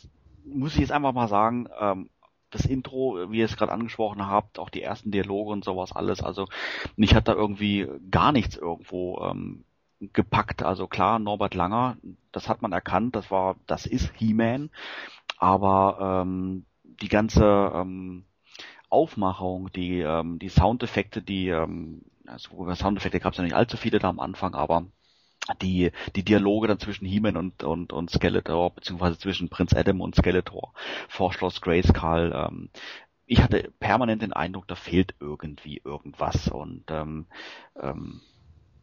muss ich jetzt einfach mal sagen, ähm, das Intro, wie ihr es gerade angesprochen habt, auch die ersten Dialoge und sowas alles, also mich hat da irgendwie gar nichts irgendwo ähm, gepackt. Also klar, Norbert Langer, das hat man erkannt, das war, das ist He-Man, aber ähm, die ganze ähm, Aufmachung, die ähm, die Soundeffekte, die ähm, also Soundeffekte gab es ja nicht allzu viele da am Anfang, aber die, die Dialoge dann zwischen He-Man und, und, und Skeletor, beziehungsweise zwischen Prinz Adam und Skeletor vor Schloss Grayskull, ähm, ich hatte permanent den Eindruck, da fehlt irgendwie irgendwas und ähm, ähm,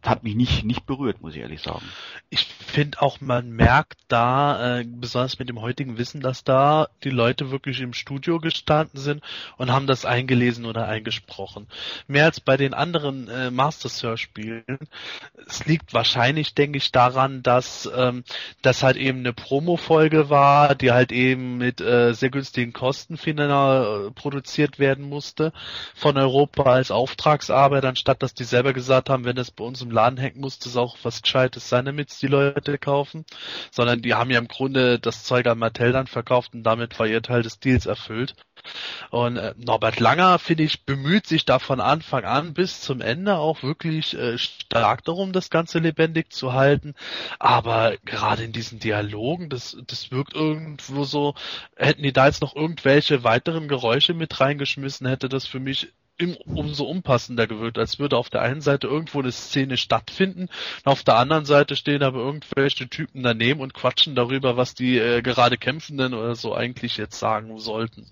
hat mich nicht, nicht berührt, muss ich ehrlich sagen. Ich finde auch, man merkt da, äh, besonders mit dem heutigen Wissen, dass da die Leute wirklich im Studio gestanden sind und haben das eingelesen oder eingesprochen. Mehr als bei den anderen äh, Master Spielen. Es liegt wahrscheinlich, denke ich, daran, dass ähm, das halt eben eine Promo-Folge war, die halt eben mit äh, sehr günstigen Kosten final äh, produziert werden musste von Europa als Auftragsarbeit, anstatt dass die selber gesagt haben, wenn das bei uns im im Laden hängen muss das auch was Gescheites sein, damit die Leute kaufen, sondern die haben ja im Grunde das Zeug an Mattel dann verkauft und damit war ihr Teil des Deals erfüllt. Und äh, Norbert Langer, finde ich, bemüht sich da von Anfang an bis zum Ende auch wirklich äh, stark darum, das Ganze lebendig zu halten. Aber gerade in diesen Dialogen, das, das wirkt irgendwo so, hätten die da jetzt noch irgendwelche weiteren Geräusche mit reingeschmissen, hätte das für mich im, umso unpassender gewirkt, als würde auf der einen Seite irgendwo eine Szene stattfinden, und auf der anderen Seite stehen aber irgendwelche Typen daneben und quatschen darüber, was die äh, gerade Kämpfenden oder so eigentlich jetzt sagen sollten.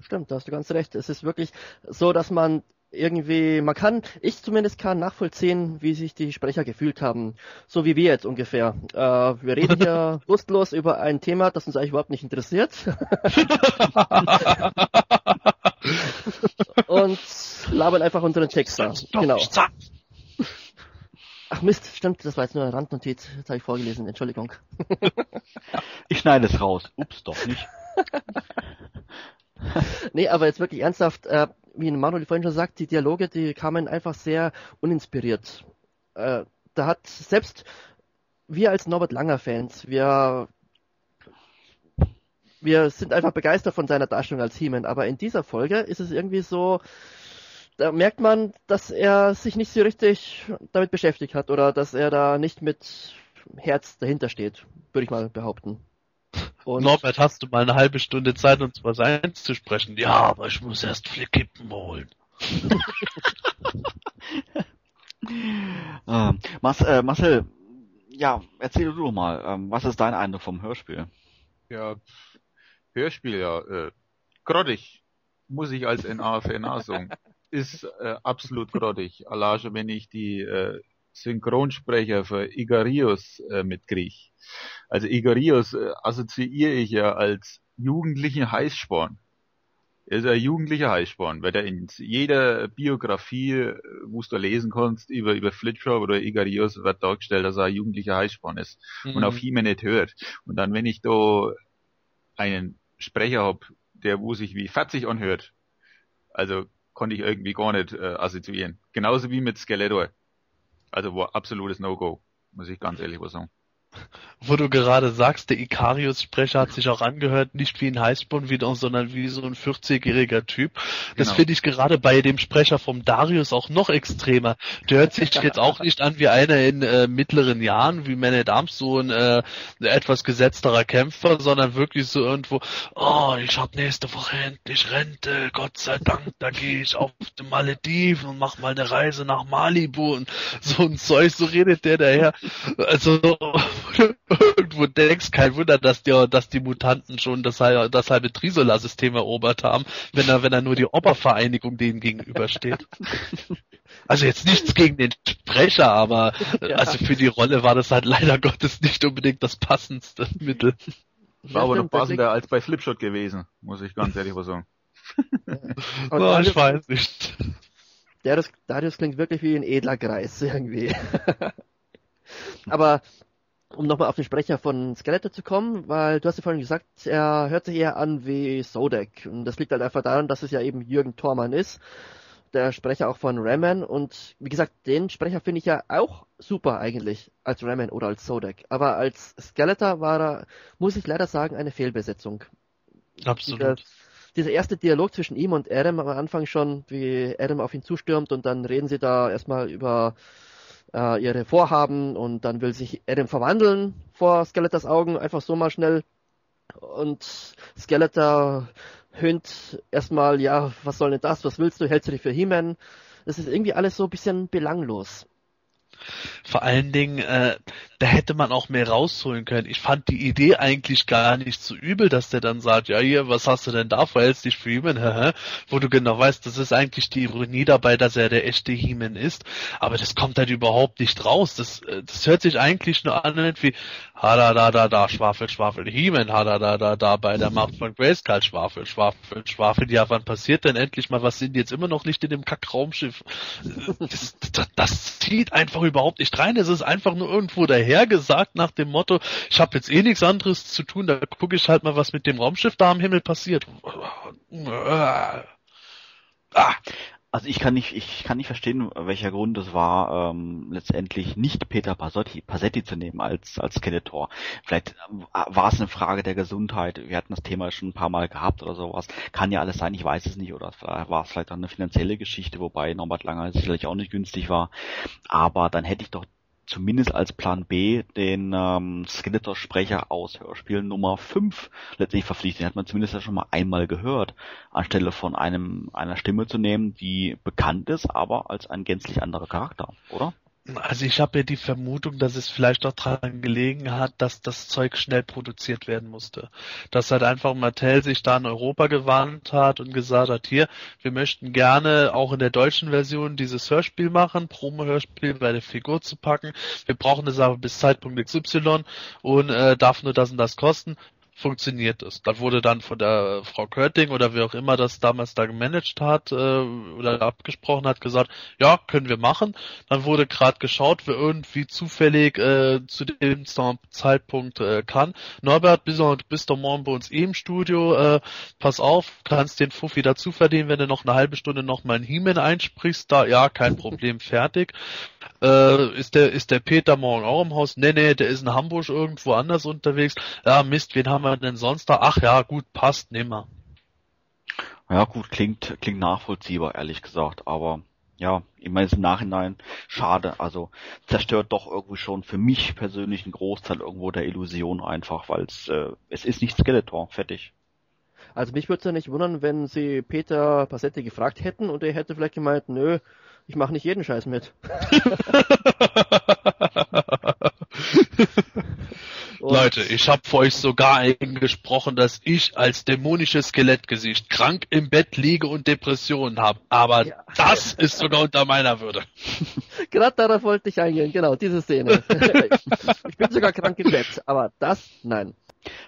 Stimmt, da hast du ganz recht. Es ist wirklich so, dass man irgendwie, man kann, ich zumindest kann nachvollziehen, wie sich die Sprecher gefühlt haben. So wie wir jetzt ungefähr. Äh, wir reden hier lustlos über ein Thema, das uns eigentlich überhaupt nicht interessiert. und labern einfach unseren Text da. Genau. Ach Mist, stimmt, das war jetzt nur eine Randnotiz. Das habe ich vorgelesen, Entschuldigung. ich schneide es raus. Ups, doch nicht. nee, aber jetzt wirklich ernsthaft, äh, wie Manuel vorhin schon sagt, die Dialoge, die kamen einfach sehr uninspiriert. Äh, da hat selbst wir als Norbert Langer Fans, wir wir sind einfach begeistert von seiner Darstellung als He-Man, aber in dieser Folge ist es irgendwie so, da merkt man, dass er sich nicht so richtig damit beschäftigt hat oder dass er da nicht mit Herz dahinter steht, würde ich mal behaupten. Und Norbert, hast du mal eine halbe Stunde Zeit, uns was einzusprechen? Ja, aber ich muss erst Flickkippen holen. ähm, Mas, äh, Marcel, ja, erzähl du doch mal, ähm, was ist dein Eindruck vom Hörspiel? Ja, Hörspiel, ja, äh, grottig, muss ich als NA-FNA sagen. Ist äh, absolut grottig. Allein wenn ich die äh, Synchronsprecher für Igarius äh, mitkriege. Also Igarius äh, assoziiere ich ja als jugendlichen Heißsporn. Er ist ein jugendlicher Heißsporn, weil er in jeder Biografie, äh, wo du lesen kannst, über, über Flitschop oder Igarius wird dargestellt, dass er ein jugendlicher Heißsporn ist mhm. und auf ihn nicht hört. Und dann, wenn ich da einen Sprecher hab, der wo sich wie 40 anhört, also konnte ich irgendwie gar nicht äh, assoziieren. Genauso wie mit Skeletor. Also war absolutes No-Go, muss ich ganz ehrlich was sagen wo du gerade sagst, der Ikarius-Sprecher hat sich auch angehört, nicht wie ein Heißborn wieder, sondern wie so ein 40-jähriger Typ. Das genau. finde ich gerade bei dem Sprecher vom Darius auch noch extremer. Der hört sich jetzt auch nicht an wie einer in äh, mittleren Jahren, wie Man at Arms, so ein äh, etwas gesetzterer Kämpfer, sondern wirklich so irgendwo, oh, ich hab nächste Woche endlich Rente, Gott sei Dank, da gehe ich auf die Malediven und mach mal eine Reise nach Malibu und so ein Zeug, so redet der daher. Also irgendwo denkst, kein Wunder, dass die, dass die Mutanten schon das, das halbe Trisola-System erobert haben, wenn er, wenn er nur die Obervereinigung denen gegenübersteht. Also jetzt nichts gegen den Sprecher, aber ja. also für die Rolle war das halt leider Gottes nicht unbedingt das passendste Mittel. War aber noch passender als bei Flipshot gewesen, muss ich ganz ehrlich was sagen. oh, ich weiß nicht. Darius, Darius klingt wirklich wie ein edler Kreis irgendwie. aber um nochmal auf den Sprecher von Skeletor zu kommen, weil du hast ja vorhin gesagt, er hört sich eher an wie Sodek. Und das liegt halt einfach daran, dass es ja eben Jürgen Thormann ist, der Sprecher auch von Raman und wie gesagt, den Sprecher finde ich ja auch super eigentlich als Raman oder als Sodek. Aber als Skeletor war er, muss ich leider sagen, eine Fehlbesetzung. Absolut. Dieser, dieser erste Dialog zwischen ihm und Adam am Anfang schon, wie Adam auf ihn zustürmt und dann reden sie da erstmal über äh, ihre Vorhaben und dann will sich Adam verwandeln vor Skeletors Augen, einfach so mal schnell. Und Skeletor höhnt erstmal, ja, was soll denn das, was willst du, hältst du dich für He-Man? Das ist irgendwie alles so ein bisschen belanglos. Vor allen Dingen, äh, da hätte man auch mehr rausholen können. Ich fand die Idee eigentlich gar nicht so übel, dass der dann sagt, ja hier, was hast du denn da, verhältst dich für He-Man, wo du genau weißt, das ist eigentlich die Ironie dabei, dass er der echte He-Man ist, aber das kommt halt überhaupt nicht raus. Das, äh, das hört sich eigentlich nur an wie, ha da da da da, Schwafel, Schwafel, He-Man, ha da da da da, bei der Macht von Grayskull, Schwafel, Schwafel, Schwafel, ja, wann passiert denn endlich mal, was sind die jetzt immer noch nicht in dem Kackraumschiff? Das, das, das zieht einfach überhaupt nicht rein, es ist einfach nur irgendwo dahergesagt nach dem Motto, ich habe jetzt eh nichts anderes zu tun, da gucke ich halt mal, was mit dem Raumschiff da am Himmel passiert. Ah. Also ich kann nicht, ich kann nicht verstehen, welcher Grund es war, ähm, letztendlich nicht Peter Passetti, Passetti zu nehmen als als Skeletor. Vielleicht äh, war es eine Frage der Gesundheit. Wir hatten das Thema schon ein paar Mal gehabt oder sowas. Kann ja alles sein, ich weiß es nicht. Oder war es vielleicht auch eine finanzielle Geschichte, wobei Norbert Langer sicherlich auch nicht günstig war. Aber dann hätte ich doch zumindest als Plan B den ähm, Skeletor-Sprecher aus Hörspiel Nummer 5 letztlich verpflichtet. Den hat man zumindest ja schon mal einmal gehört, anstelle von einem einer Stimme zu nehmen, die bekannt ist, aber als ein gänzlich anderer Charakter, oder? Also ich habe ja die Vermutung, dass es vielleicht auch daran gelegen hat, dass das Zeug schnell produziert werden musste. Dass halt einfach Mattel sich da in Europa gewandt hat und gesagt hat, hier, wir möchten gerne auch in der deutschen Version dieses Hörspiel machen, Promo-Hörspiel bei der Figur zu packen. Wir brauchen das aber bis Zeitpunkt XY und äh, darf nur das und das kosten funktioniert es. Da wurde dann von der Frau Körting oder wer auch immer das damals da gemanagt hat äh, oder abgesprochen hat, gesagt, ja, können wir machen. Dann wurde gerade geschaut, wer irgendwie zufällig äh, zu dem Zeitpunkt äh, kann. Norbert, bist du bist doch morgen bei uns eh im Studio, äh, pass auf, kannst den Fuffi dazu verdienen, wenn du noch eine halbe Stunde noch mal ein He-Man einsprichst, da, ja, kein Problem, fertig. Äh, ist der ist der Peter morgen auch im Haus? Nee, nee, der ist in Hamburg irgendwo anders unterwegs. Ja, Mist, wen haben wir denn sonst da? Ach ja, gut, passt, nehmen wir. Ja, gut, klingt klingt nachvollziehbar, ehrlich gesagt, aber ja, ich meine, im Nachhinein schade, also zerstört doch irgendwie schon für mich persönlich einen Großteil irgendwo der Illusion einfach, weil es äh, es ist nicht Skeletor, fertig. Also mich würde es ja nicht wundern, wenn sie Peter Passetti gefragt hätten und er hätte vielleicht gemeint, nö, ich mache nicht jeden Scheiß mit. Leute, ich habe für euch sogar eingesprochen, dass ich als dämonisches Skelettgesicht krank im Bett liege und Depressionen habe. Aber ja. das ist sogar unter meiner Würde. Gerade darauf wollte ich eingehen, genau, diese Szene. ich bin sogar krank im Bett, aber das, nein.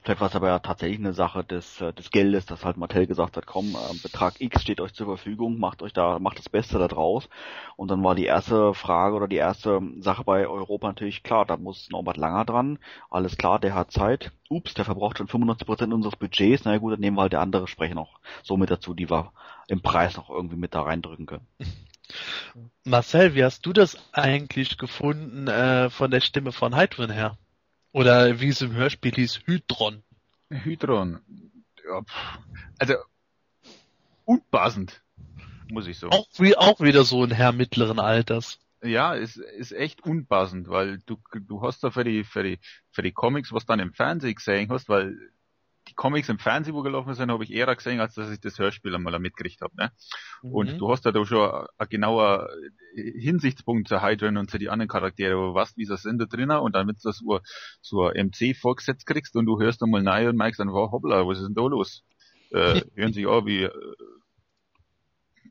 Vielleicht war es aber ja tatsächlich eine Sache des, äh, des Geldes, dass halt Mattel gesagt hat, komm, äh, Betrag X steht euch zur Verfügung, macht euch da, macht das Beste da draus. Und dann war die erste Frage oder die erste Sache bei Europa natürlich klar, da muss Norbert Langer dran. Alles klar, der hat Zeit. Ups, der verbraucht schon 95% unseres Budgets. Na gut, dann nehmen wir halt der andere Sprecher noch so mit dazu, die wir im Preis noch irgendwie mit da reindrücken können. Marcel, wie hast du das eigentlich gefunden äh, von der Stimme von Heidwin her? Oder wie es im Hörspiel hieß, Hydron. Hydron. Ja, also unpassend, muss ich so. Auch, wie, auch wieder so ein Herr mittleren Alters. Ja, ist, ist echt unpassend, weil du, du hast da für die, für die, für die Comics, was dann im Fernsehen gesehen hast, weil die Comics im Fernsehen, wo gelaufen sind, habe ich eher gesehen, als dass ich das Hörspiel einmal mitgekriegt habe. Ne? Mhm. Und du hast ja da schon ein genauer Hinsichtspunkt zu Hydran und zu die anderen Charaktere, wo du weißt, wie sie sind da drinnen und dann, wenn du so, so ein MC vorgesetzt kriegst und du hörst einmal nein und merkst dann, wow, hoppla, was ist denn da los? Äh, hören sich auch wie äh,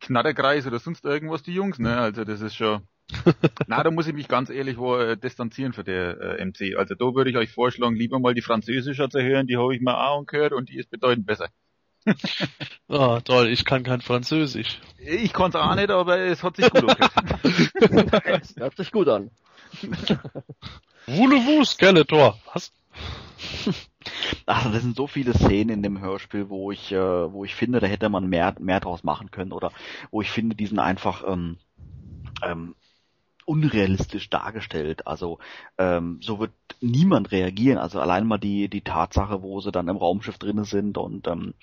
Knatterkreis oder sonst irgendwas, die Jungs, ne? Also das ist schon na, da muss ich mich ganz ehrlich wo, äh, distanzieren für der äh, MC. Also da würde ich euch vorschlagen, lieber mal die französische zu hören, die habe ich mir auch gehört und die ist bedeutend besser. oh, toll, ich kann kein Französisch. Ich kann es auch nicht, aber es hat sich gut angehört. es hört sich gut an. Voulez-vous, Skeletor? Was? Also das sind so viele Szenen in dem Hörspiel, wo ich, äh, wo ich finde, da hätte man mehr, mehr draus machen können oder wo ich finde, die sind einfach ähm, ähm, unrealistisch dargestellt. Also ähm, so wird niemand reagieren. Also allein mal die die Tatsache, wo sie dann im Raumschiff drinnen sind und ähm,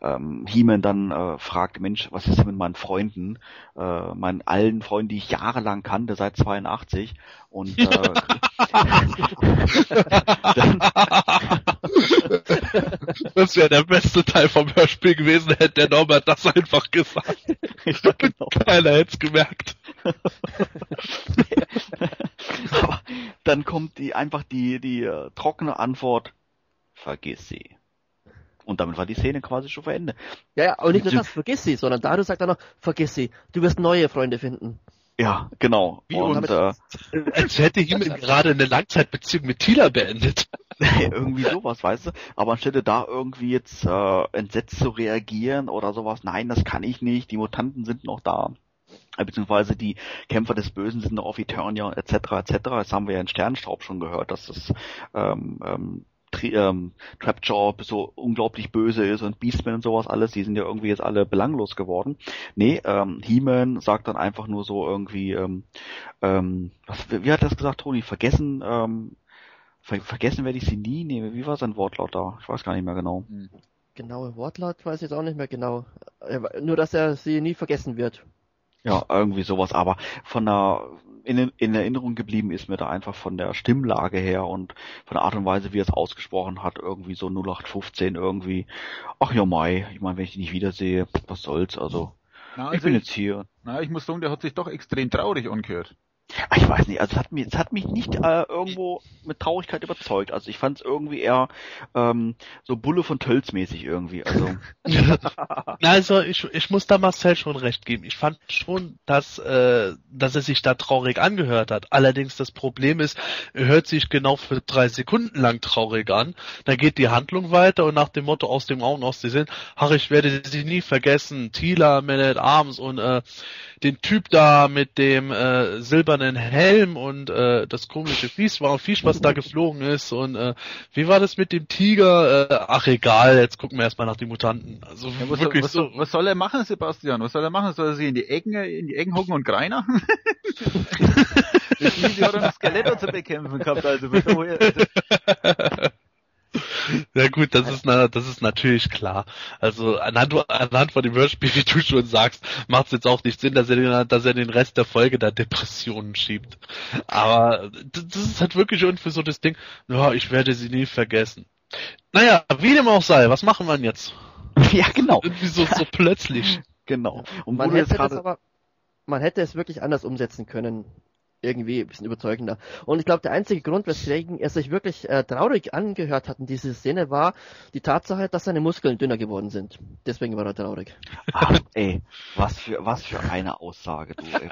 ähm, He-Man dann äh, fragt, Mensch, was ist denn mit meinen Freunden, äh, meinen allen Freunden, die ich jahrelang kannte, seit 82 und äh, dann, Das wäre der beste Teil vom Hörspiel gewesen, hätte der Norbert das einfach gesagt. ja, genau. Keiner hätte es gemerkt. Aber dann kommt die einfach die die äh, trockene Antwort: Vergiss sie. Und damit war die Szene quasi schon vor Ende. Ja, ja, und nicht nur das, vergiss sie, sondern Dario sagt dann noch, vergiss sie, du wirst neue Freunde finden. Ja, genau. Wie und äh, Als hätte jemand gerade eine Langzeitbeziehung mit Tila beendet. irgendwie sowas, weißt du? Aber anstelle da irgendwie jetzt äh, entsetzt zu reagieren oder sowas, nein, das kann ich nicht, die Mutanten sind noch da. Äh, Beziehungsweise die Kämpfer des Bösen sind noch auf Eternia, etc., etc. Das haben wir ja in Sternstaub schon gehört, dass das ähm, ähm, ähm, Trapjaw so unglaublich böse ist und Beastman und sowas alles, die sind ja irgendwie jetzt alle belanglos geworden. Nee, ähm, He-Man sagt dann einfach nur so irgendwie, ähm, ähm, was, wie hat er das gesagt, Toni? Vergessen, ähm, ver vergessen werde ich sie nie? Nee, wie war sein Wortlaut da? Ich weiß gar nicht mehr genau. Genaue Wortlaut weiß ich jetzt auch nicht mehr genau. Äh, Nur, dass er sie nie vergessen wird. Ja, irgendwie sowas, aber von der in, in Erinnerung geblieben ist mir da einfach von der Stimmlage her und von der Art und Weise, wie er es ausgesprochen hat, irgendwie so 0815 irgendwie, ach ja Mai, ich meine, wenn ich die nicht wiedersehe, was soll's, also Na, ich also bin ich, jetzt hier. na, ich muss sagen, der hat sich doch extrem traurig angehört. Ah, Ich weiß nicht, also es hat mich, es hat mich nicht äh, irgendwo mit Traurigkeit überzeugt. Also ich fand es irgendwie eher ähm, so Bulle von Tölz mäßig irgendwie. Also Also ich, ich muss da Marcel schon recht geben. Ich fand schon, dass, äh, dass er sich da traurig angehört hat. Allerdings das Problem ist, er hört sich genau für drei Sekunden lang traurig an. Dann geht die Handlung weiter und nach dem Motto aus dem Augen, aus dem Sinn, ach, ich werde sie nie vergessen. Tila, Man at Arms und äh, den Typ da mit dem äh, silbernen Helm und äh, das komische Viech, war Viech, was da geflogen ist und äh, wie war das mit dem Tiger? Äh, ach egal, jetzt gucken wir erstmal nach den Mutanten. Also Ja, was, soll, wirklich was, so. was soll er machen, Sebastian? Was soll er machen? Soll er sich in die Ecken, in die Ecken hocken und greiner? das Video hat noch Skeletor zu bekämpfen gehabt, also also, Ja gut, das ist na, das ist natürlich klar. Also anhand, anhand von dem Hörspiel, wie du schon sagst, macht es jetzt auch nicht Sinn, dass er, den, dass er den Rest der Folge da Depressionen schiebt. Aber das ist halt wirklich irgendwie so das Ding, ja, ich werde sie nie vergessen. Naja, wie dem auch sei, was machen wir denn jetzt? ja, genau, Irgendwie so, so plötzlich. genau. Und Man hätte das gerade aber, man hätte es wirklich anders umsetzen können. Irgendwie ein bisschen überzeugender. Und ich glaube, der einzige Grund, weswegen er sich wirklich äh, traurig angehört hat in dieser Szene, war die Tatsache, dass seine Muskeln dünner geworden sind. Deswegen war er traurig. Ach, ey, was für was für eine Aussage, du. Ey.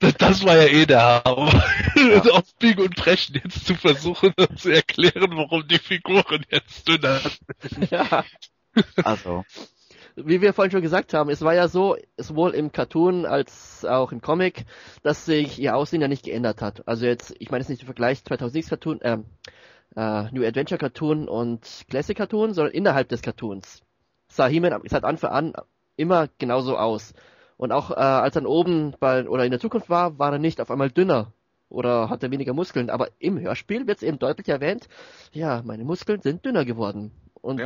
Das, das war ja eh der Hammer. Auf Biegen und Brechen jetzt zu versuchen zu erklären, warum die Figuren jetzt dünner sind. ja. Also, Wie wir vorhin schon gesagt haben, es war ja so, sowohl im Cartoon als auch im Comic, dass sich ihr Aussehen ja nicht geändert hat. Also jetzt, ich meine jetzt nicht im Vergleich 2006 Cartoon, ähm, äh, New Adventure Cartoon und Classic Cartoon, sondern innerhalb des Cartoons. Sah He-Man seit Anfang an immer genauso aus. Und auch äh, als er oben bei, oder in der Zukunft war, war er nicht auf einmal dünner oder hatte weniger Muskeln. Aber im Hörspiel wird es eben deutlich erwähnt, ja, meine Muskeln sind dünner geworden. Und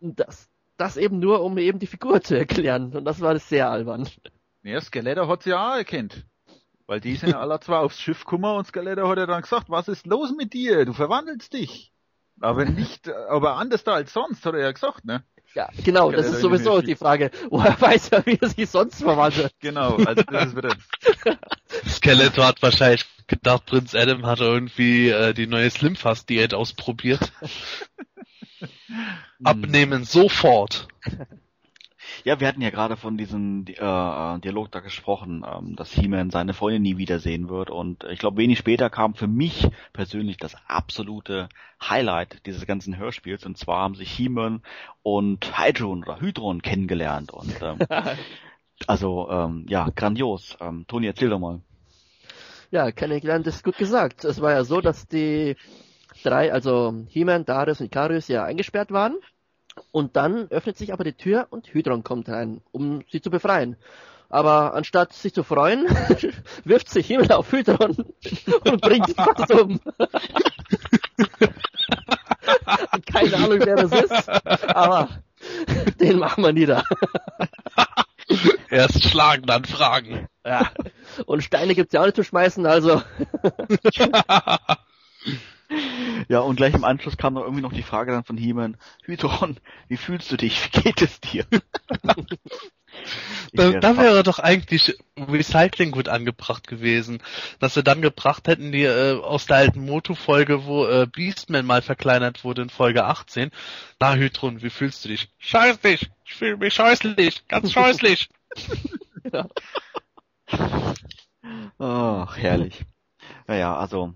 das, das eben nur, um eben die Figur zu erklären. Und das war sehr albern. ja, Skeletor hat sie auch erkannt. Weil die sind ja alle zwei aufs Schiff gekommen und Skeletor hat ja dann gesagt, was ist los mit dir? Du verwandelst dich. Aber nicht, aber anders da als sonst, hat er ja gesagt, ne? Ja, genau, das ist sowieso die Frage. Woher weiß er, wie er sich sonst verwandelt? Genau, also das ist wieder. Skeletor hat wahrscheinlich gedacht, Prinz Adam hat irgendwie äh, die neue Slimfast-Diät ausprobiert. Abnehmen sofort. ja, wir hatten ja gerade von diesem äh, Dialog da gesprochen, ähm, dass He-Man seine Freundin nie wiedersehen wird. Und ich glaube, wenig später kam für mich persönlich das absolute Highlight dieses ganzen Hörspiels. Und zwar haben sich He-Man und Hydron oder Hydron kennengelernt. Und ähm, also ähm, ja, grandios. Ähm, Toni, erzähl doch mal. Ja, kennengelernt ist gut gesagt. Es war ja so, dass die drei, also He-Man, Darius und Ikarius ja eingesperrt waren. Und dann öffnet sich aber die Tür und Hydron kommt rein, um sie zu befreien. Aber anstatt sich zu freuen, wirft sich Himmel auf Hydron und bringt ihn fast um. Keine Ahnung, wer das ist, aber den machen wir nieder. Erst schlagen, dann fragen. Ja. Und Steine gibt's ja auch nicht zu schmeißen, also. Ja, und gleich im Anschluss kam noch irgendwie noch die Frage dann von He-Man, Hydron, wie fühlst du dich? Wie geht es dir? Da, da wäre doch eigentlich Recycling gut angebracht gewesen. Dass sie dann gebracht hätten, die äh, aus der alten Motu-Folge, wo äh, Beastman mal verkleinert wurde in Folge 18. Na, Hydron, wie fühlst du dich? Scheußlich! Ich fühle mich scheußlich! Ganz scheußlich! Ach, herrlich. Naja, also,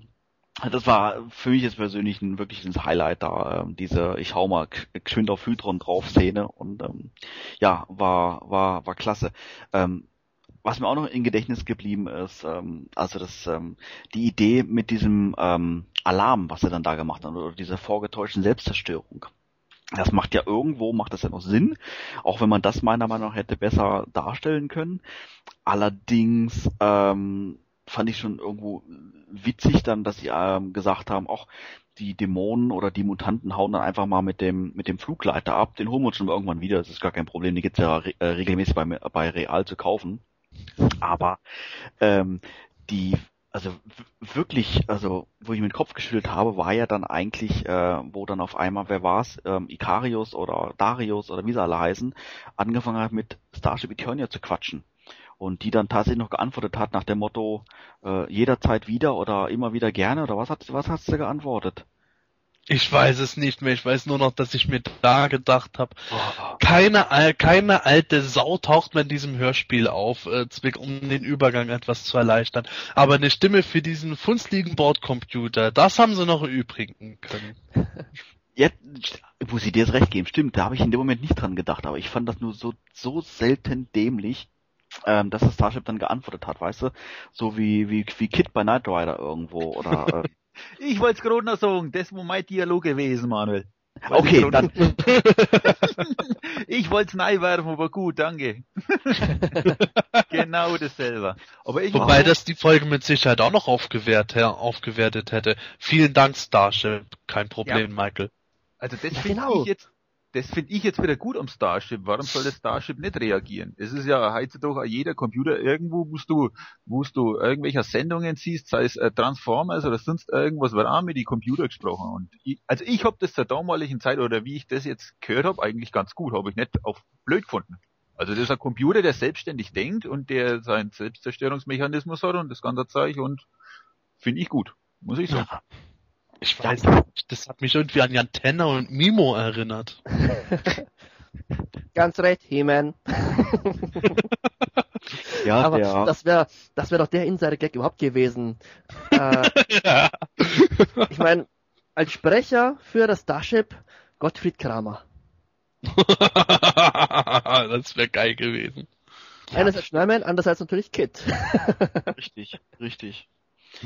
das war für mich jetzt persönlich ein wirkliches Highlight da, ähm, diese ich hau mal geschwind auf Hydron drauf Szene und ähm, ja, war, war, war klasse. Ähm, was mir auch noch in Gedächtnis geblieben ist, ähm, also das, ähm, die Idee mit diesem ähm, Alarm, was er dann da gemacht hat, oder dieser vorgetäuschten Selbstzerstörung. Das macht ja irgendwo, macht das ja noch Sinn, auch wenn man das meiner Meinung nach hätte besser darstellen können. Allerdings ähm, fand ich schon irgendwo witzig dann, dass sie ähm, gesagt haben, auch die Dämonen oder die Mutanten hauen dann einfach mal mit dem mit dem Flugleiter ab, den holen wir uns schon irgendwann wieder, das ist gar kein Problem, die gibt's ja re äh, regelmäßig bei, bei Real zu kaufen. Aber ähm, die also wirklich, also wo ich mir den Kopf geschüttelt habe, war ja dann eigentlich, äh, wo dann auf einmal, wer war's, ähm, Ikarius oder Darius oder wie sie alle heißen, angefangen hat mit Starship Eternia zu quatschen. Und die dann tatsächlich noch geantwortet hat nach dem Motto, äh, jederzeit wieder oder immer wieder gerne oder was hat was hast du geantwortet? Ich weiß es nicht mehr. Ich weiß nur noch, dass ich mir da gedacht habe, keine, al- keine alte Sau taucht mehr in diesem Hörspiel auf, äh, zwick- um den Übergang etwas zu erleichtern. Aber eine Stimme für diesen funzligen Bordcomputer, das haben sie noch übrigen können. Jetzt muss ich dir jetzt recht geben, stimmt, da habe ich in dem Moment nicht dran gedacht, aber ich fand das nur so, so selten dämlich, ähm, dass das Starship dann geantwortet hat, weißt du? So wie, wie, wie Kid bei Knight Rider irgendwo oder äh, Ich wollte es gerade noch sagen, das war mein Dialog gewesen, Manuel. Okay, dann Ich wollte es reinwerfen, aber gut, danke. genau dasselbe. Aber ich Wobei das die Folge mit Sicherheit auch noch aufgewehrt, ja, aufgewertet hätte. Vielen Dank, Starship. Kein Problem, Michael. Also das Ja, finde genau. ich jetzt, das finde ich jetzt wieder gut am Starship. Warum soll das Starship nicht reagieren? Es ist ja heutzutage jeder Computer irgendwo, wo du, wo du irgendwelche Sendungen siehst, sei es äh, Transformers oder sonst irgendwas, wird auch mit die Computer gesprochen. Und ich, also ich habe das zur damaligen Zeit oder wie ich das jetzt gehört habe, eigentlich ganz gut, habe ich nicht auf blöd gefunden. Also das ist ein Computer, der selbstständig denkt und der seinen Selbstzerstörungsmechanismus hat und das ganze Zeug und finde ich gut, muss ich sagen. Ich weiß nicht, das hat mich irgendwie an Jan Tenner und Mimo erinnert. Ganz recht, He-Man. ja, Aber der, das wäre das wär doch der Insider-Gag überhaupt gewesen. Äh, ich meine, als Sprecher für das Starship Gottfried Kramer. das wäre geil gewesen. Einerseits Schnellman, andererseits natürlich Kid. richtig, richtig.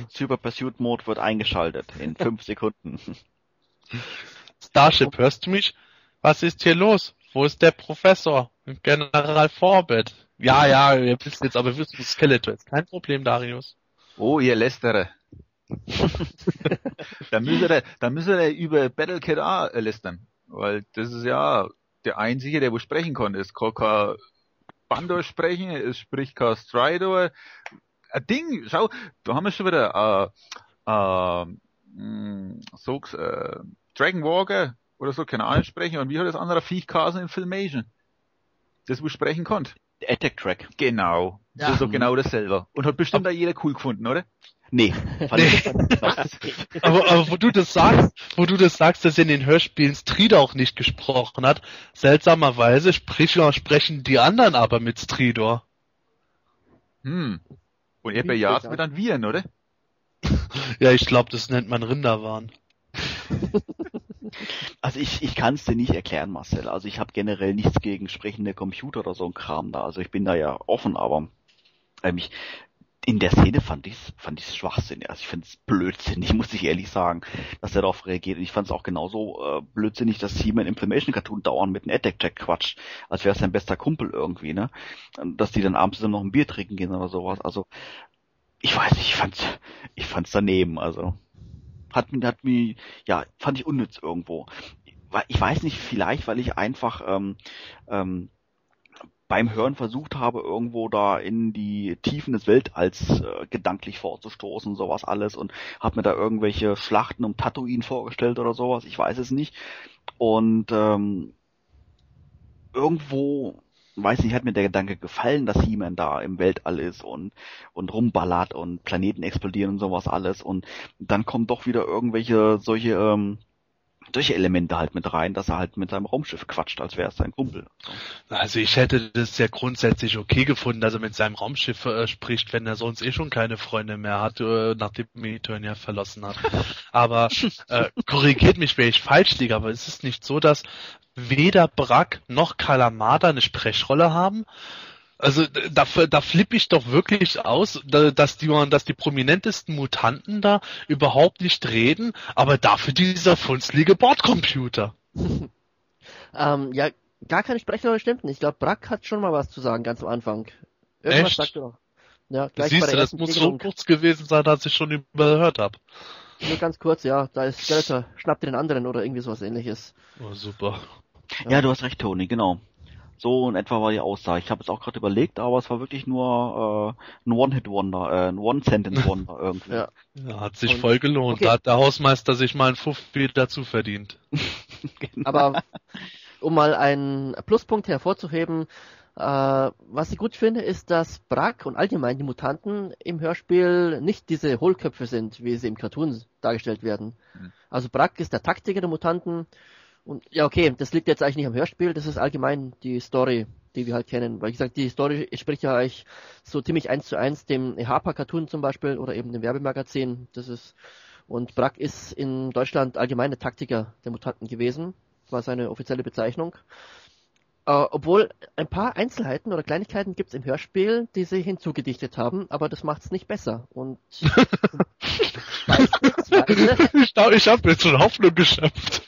Super Pursuit Mode wird eingeschaltet in fünf Sekunden. Starship, hörst du mich? Was ist hier los? Wo ist der Professor? General Forbett. Ja, ja, wir wissen jetzt, aber wir wissen Skeletor. Ist kein Problem, Darius. Oh, ihr Lästerer. da müsst ihr, da müsst ihr über Battlecat auch äh, lästern. Weil das ist ja der Einzige, der wo sprechen kann. Es kann kein Bandor sprechen, es spricht kein Stridor. Ein Ding, schau, da haben wir schon wieder, äh, äh, mh, so, äh, Dragon Walker oder so, keine Ahnung sprechen. Und wie hat das andere Viech in Filmation? Das wo sprechen konnte. Attack Track. Genau. Ja. Das ist doch genau dasselbe. Und hat bestimmt auch jeder cool gefunden, oder? Nee, fand ich Aber, aber wo du das sagst, wo du das sagst, dass er in den Hörspielen Strider auch nicht gesprochen hat, seltsamerweise sprechen, sprechen die anderen aber mit Stridor. Hm. Und er geht mit an Viren, oder? Ja, ich glaube, das nennt man Rinderwahn. Also ich, ich kann es dir nicht erklären, Marcel. Also ich habe generell nichts gegen sprechende Computer oder so ein Kram da. Also ich bin da ja offen, aber ähm, ich, in der Szene fand ich's, fand ich's schwachsinnig. Also ich finde es blödsinnig, muss ich ehrlich sagen, dass er darauf reagiert. Und ich fand es auch genauso äh, blödsinnig, dass He-Man Inflammation Cartoon dauernd mit einem Attack Jack quatscht, als wäre es sein bester Kumpel irgendwie, ne? Dass die dann abends dann noch ein Bier trinken gehen oder sowas. Also ich weiß nicht, ich fand's, ich fand's daneben. Also hat, hat mich, ja, fand ich unnütz irgendwo. Ich weiß nicht, vielleicht, weil ich einfach ähm, ähm, beim Hören versucht habe, irgendwo da in die Tiefen des Weltalls äh, gedanklich vorzustoßen, sowas alles und habe mir da irgendwelche Schlachten um Tatooine vorgestellt oder sowas, ich weiß es nicht. Und ähm, irgendwo, weiß nicht, hat mir der Gedanke gefallen, dass He-Man da im Weltall ist und, und rumballert und Planeten explodieren und sowas alles und dann kommen doch wieder irgendwelche solche ähm, solche Elemente halt mit rein, dass er halt mit seinem Raumschiff quatscht, als wäre es sein Kumpel. Also ich hätte das ja grundsätzlich okay gefunden, dass er mit seinem Raumschiff äh, spricht, wenn er sonst eh schon keine Freunde mehr hat, äh, nachdem Eternia verlassen hat. Aber äh, korrigiert mich, wenn ich falsch liege, aber es ist nicht so, dass weder Brack noch Kalamada eine Sprechrolle haben. Also da, da flippe ich doch wirklich aus, dass die, dass die prominentesten Mutanten da überhaupt nicht reden, aber dafür dieser funzlige Bordcomputer. ähm, ja, gar keine Sprechrolle stimmt nicht. Ich glaube, Brack hat schon mal was zu sagen, ganz am Anfang. Irgendwas Echt? sagt er noch. Ja, gleich Siehst bei du, der das ersten muss so Begegnung. kurz gewesen sein, als ich schon überhört habe. Nur ganz kurz, ja, da ist Skeletor, schnappt den anderen oder irgendwie sowas ähnliches. Oh, super. Ja, du hast recht, Tony, genau. So in etwa war die Aussage. Ich habe es auch gerade überlegt, aber es war wirklich nur äh, ein One-Hit-Wonder, äh, ein One-Sentence-Wonder irgendwie. Ja. Ja, hat sich Und- voll gelohnt. okay. Da hat der Hausmeister sich mal ein Fuffi dazu verdient. Genau. Aber um mal einen Pluspunkt hervorzuheben, äh, was ich gut finde, ist, dass Brack und allgemein die Mutanten im Hörspiel nicht diese Hohlköpfe sind, wie sie im Cartoon dargestellt werden. Mhm. Also Brack ist der Taktiker der Mutanten und ja okay, das liegt jetzt eigentlich nicht am Hörspiel, das ist allgemein die Story, die wir halt kennen. Weil wie gesagt, die Story spricht ja eigentlich so ziemlich eins zu eins dem Harper Cartoon zum Beispiel oder eben dem Werbemagazin. Das ist und Brack ist in Deutschland allgemein der Taktiker der Mutanten gewesen, war seine offizielle Bezeichnung. Äh, obwohl ein paar Einzelheiten oder Kleinigkeiten gibt es im Hörspiel, die sie hinzugedichtet haben, aber das macht es nicht besser. Und Ich, ich habe jetzt schon Hoffnung geschöpft.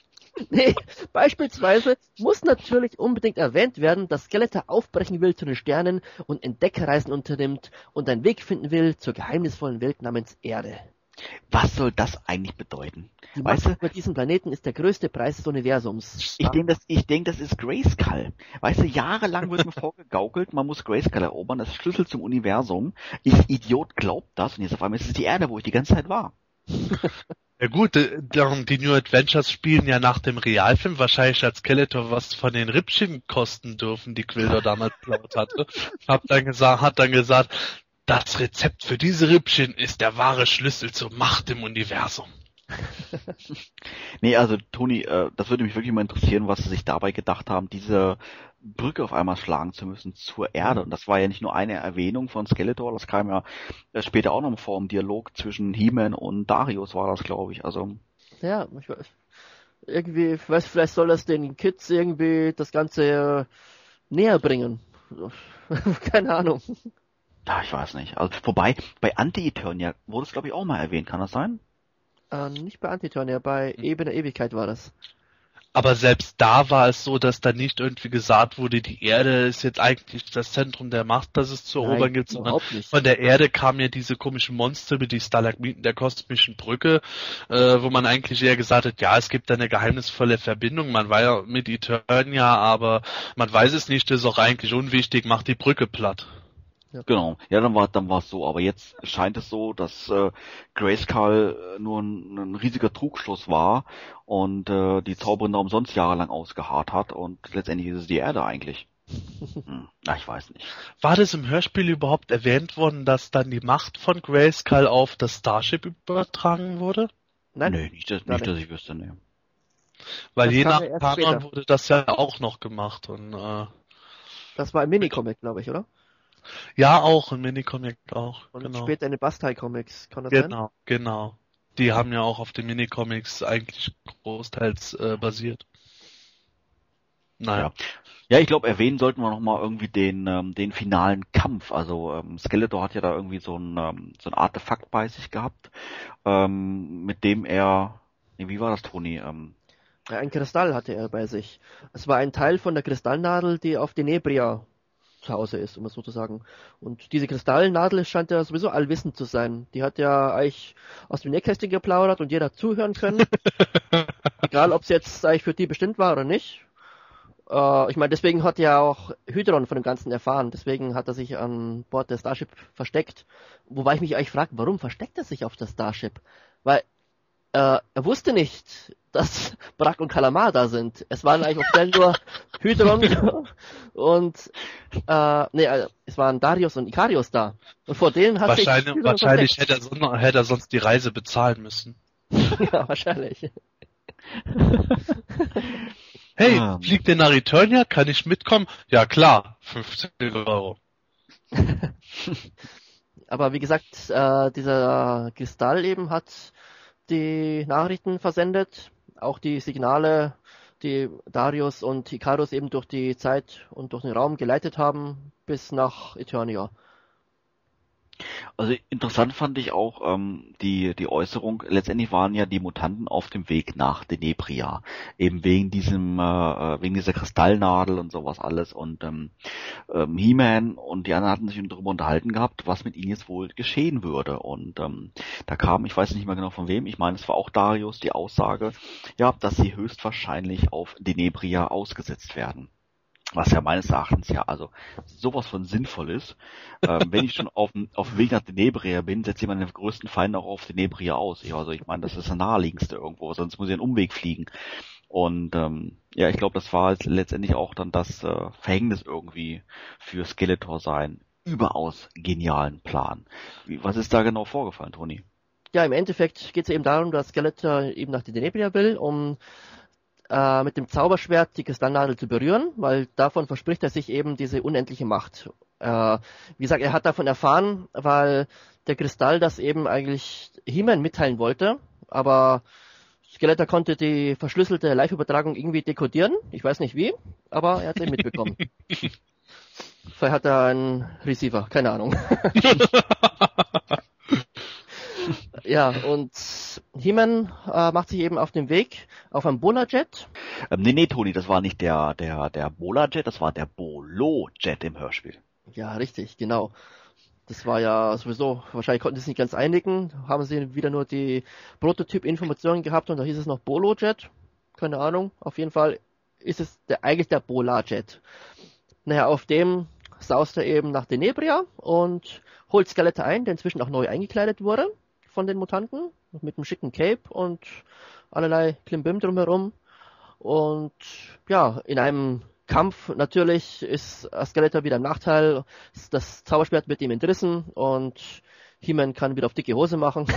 nee, beispielsweise muss natürlich unbedingt erwähnt werden, dass Skeletor aufbrechen will zu den Sternen und Entdeckerreisen unternimmt und einen Weg finden will zur geheimnisvollen Welt namens Erde. Was soll das eigentlich bedeuten? Die Weißt Macht über diesen Planeten ist der größte Preis des Universums. Ich denke, das, ich denk, das ist Grayskull. Weißt du, jahrelang wird mir vorgegaukelt, man muss Grayskull erobern, das ist Schlüssel zum Universum. Ich Idiot glaubt das und jetzt auf einmal ist es die Erde, wo ich die ganze Zeit war. Ja gut, äh, die New Adventures spielen ja nach dem Realfilm. Wahrscheinlich hat Skeletor was von den Rippchen kosten dürfen, die Quilder damals laut hatte. Hab dann gesagt, hat dann gesagt, das Rezept für diese Rippchen ist der wahre Schlüssel zur Macht im Universum. Nee, also Toni, äh, das würde mich wirklich mal interessieren, was sie sich dabei gedacht haben, diese Brücke auf einmal schlagen zu müssen zur Erde. Und das war ja nicht nur eine Erwähnung von Skeletor, das kam ja äh, später auch noch vor im Dialog zwischen He-Man und Darius war das, glaube ich. Also Ja, ich weiß, irgendwie, ich weiß, vielleicht soll das den Kids irgendwie das Ganze äh, näher bringen. Keine Ahnung. Ja, ich weiß nicht. Also, wobei, bei Anti-Eternia wurde es, glaube ich, auch mal erwähnt. Kann das sein? Äh, nicht bei Antiturnia, bei Ebene Ewigkeit war das. Aber selbst da war es so, dass da nicht irgendwie gesagt wurde, die Erde ist jetzt eigentlich das Zentrum der Macht, das es zu erobern Nein, gibt, sondern von der Erde kamen ja diese komischen Monster mit die Stalagmiten der kosmischen Brücke, äh, wo man eigentlich eher gesagt hat, ja, es gibt da eine geheimnisvolle Verbindung, man war ja mit Eternia, aber man weiß es nicht, das ist auch eigentlich unwichtig, macht die Brücke platt. Genau. Ja, dann war dann war es so. Aber jetzt scheint es so, dass äh, Grayskull äh, nur ein, ein riesiger Trugschluss war und äh, die Zauberin da umsonst jahrelang ausgeharrt hat und letztendlich ist es die Erde eigentlich. Hm. Na, ich weiß nicht. War das im Hörspiel überhaupt erwähnt worden, dass dann die Macht von Grayskull auf das Starship übertragen wurde? Nein, nee, nicht, dass, nicht, dass ich wüsste, nee. Weil Das je nach ja später. wurde das ja auch noch gemacht und äh, das war ein Minicomic, glaube ich, oder? Ja auch ein Minicomic auch. Und genau. später in den Bastai Comics, kann das sein? Genau, genau. Die haben ja auch auf den Minicomics eigentlich großteils äh, basiert. Naja. Ja, ich glaube, erwähnen sollten wir nochmal irgendwie den, ähm, den finalen Kampf. Also ähm, Skeletor hat ja da irgendwie so ein, ähm, so ein Artefakt bei sich gehabt, ähm, mit dem er, nee, wie war das, Toni? Ähm, Ein Kristall hatte er bei sich. Es war ein Teil von der Kristallnadel, die auf Denebria zu Hause ist, um es so zu sagen. Und diese Kristallnadel scheint ja sowieso allwissend zu sein. Die hat ja eigentlich aus dem Nähkästchen geplaudert und jeder zuhören können. Egal, ob es jetzt eigentlich für die bestimmt war oder nicht. Äh, ich meine, deswegen hat ja auch Hydron von dem Ganzen erfahren. Deswegen hat er sich an Bord der Starship versteckt. Wobei ich mich eigentlich frage, warum versteckt er sich auf der Starship? Weil äh, er wusste nicht, dass Brack und Kalamar da sind. Es waren eigentlich auch schnell nur Hydron und äh, nee, äh, es waren Darius und Ikarios da. Und vor denen hat Wahrscheinlich, sich wahrscheinlich hätte, er so, hätte er sonst die Reise bezahlen müssen. ja, wahrscheinlich. Hey, Ah. fliegt ihr nach Eternia? Kann ich mitkommen? Ja klar, 15 Euro. Aber wie gesagt, äh, dieser Kristall eben hat die Nachrichten versendet, auch die Signale, die Darius und Icarus eben durch die Zeit und durch den Raum geleitet haben, bis nach Eternia. Also interessant fand ich auch ähm, die die Äußerung. Letztendlich waren ja die Mutanten auf dem Weg nach Denebria, eben wegen diesem äh, äh, wegen dieser Kristallnadel und sowas alles. Und ähm, ähm, He-Man und die anderen hatten sich darüber unterhalten gehabt, was mit ihnen jetzt wohl geschehen würde. Und ähm, da kam, ich weiß nicht mehr genau von wem, ich meine, es war auch Darius die Aussage, ja, dass sie höchstwahrscheinlich auf Denebria ausgesetzt werden. Was ja meines Erachtens ja also sowas von sinnvoll ist. Ähm, wenn ich schon auf dem, auf dem Weg nach Denebria bin, setze ich meinen größten Feind auch auf Denebria aus. Ich, also ich meine, das ist das naheliegendste irgendwo, sonst muss ich einen Umweg fliegen. Und ähm, ja, ich glaube, das war letztendlich auch dann das äh, Verhängnis irgendwie für Skeletor sein überaus genialen Plan. Wie, was ist da genau vorgefallen, Toni? Ja, im Endeffekt geht es eben darum, dass Skeletor eben nach Denebria will, um äh, mit dem Zauberschwert die Kristallnadel zu berühren, weil davon verspricht er sich eben diese unendliche Macht. Äh, wie gesagt, er hat davon erfahren, weil der Kristall das eben eigentlich He-Man mitteilen wollte, aber Skeletor konnte die verschlüsselte Live-Übertragung irgendwie dekodieren. Ich weiß nicht wie, aber er hat es eben mitbekommen. Vielleicht hat er einen Receiver, keine Ahnung. ja, und He-Man äh, macht sich eben auf den Weg auf einem Bola-Jet. Ähm, nee, nee, Toni, das war nicht der, der, der Bola-Jet, das war der Bolo-Jet im Hörspiel. Ja, richtig, genau. Das war ja sowieso, wahrscheinlich konnten sie sich nicht ganz einigen, haben sie wieder nur die Prototyp-Informationen gehabt und da hieß es noch Bolo-Jet. Keine Ahnung, auf jeden Fall ist es der, eigentlich der Bola-Jet. Naja, auf dem saust er eben nach Denebria und holt Skeletor ein, der inzwischen auch neu eingekleidet wurde von den Mutanten, mit einem schicken Cape und allerlei Klimbim drumherum. Und ja, in einem Kampf natürlich ist Skeletor wieder im Nachteil. Das Zauberschwert wird ihm entrissen und He-Man kann wieder auf dicke Hose machen.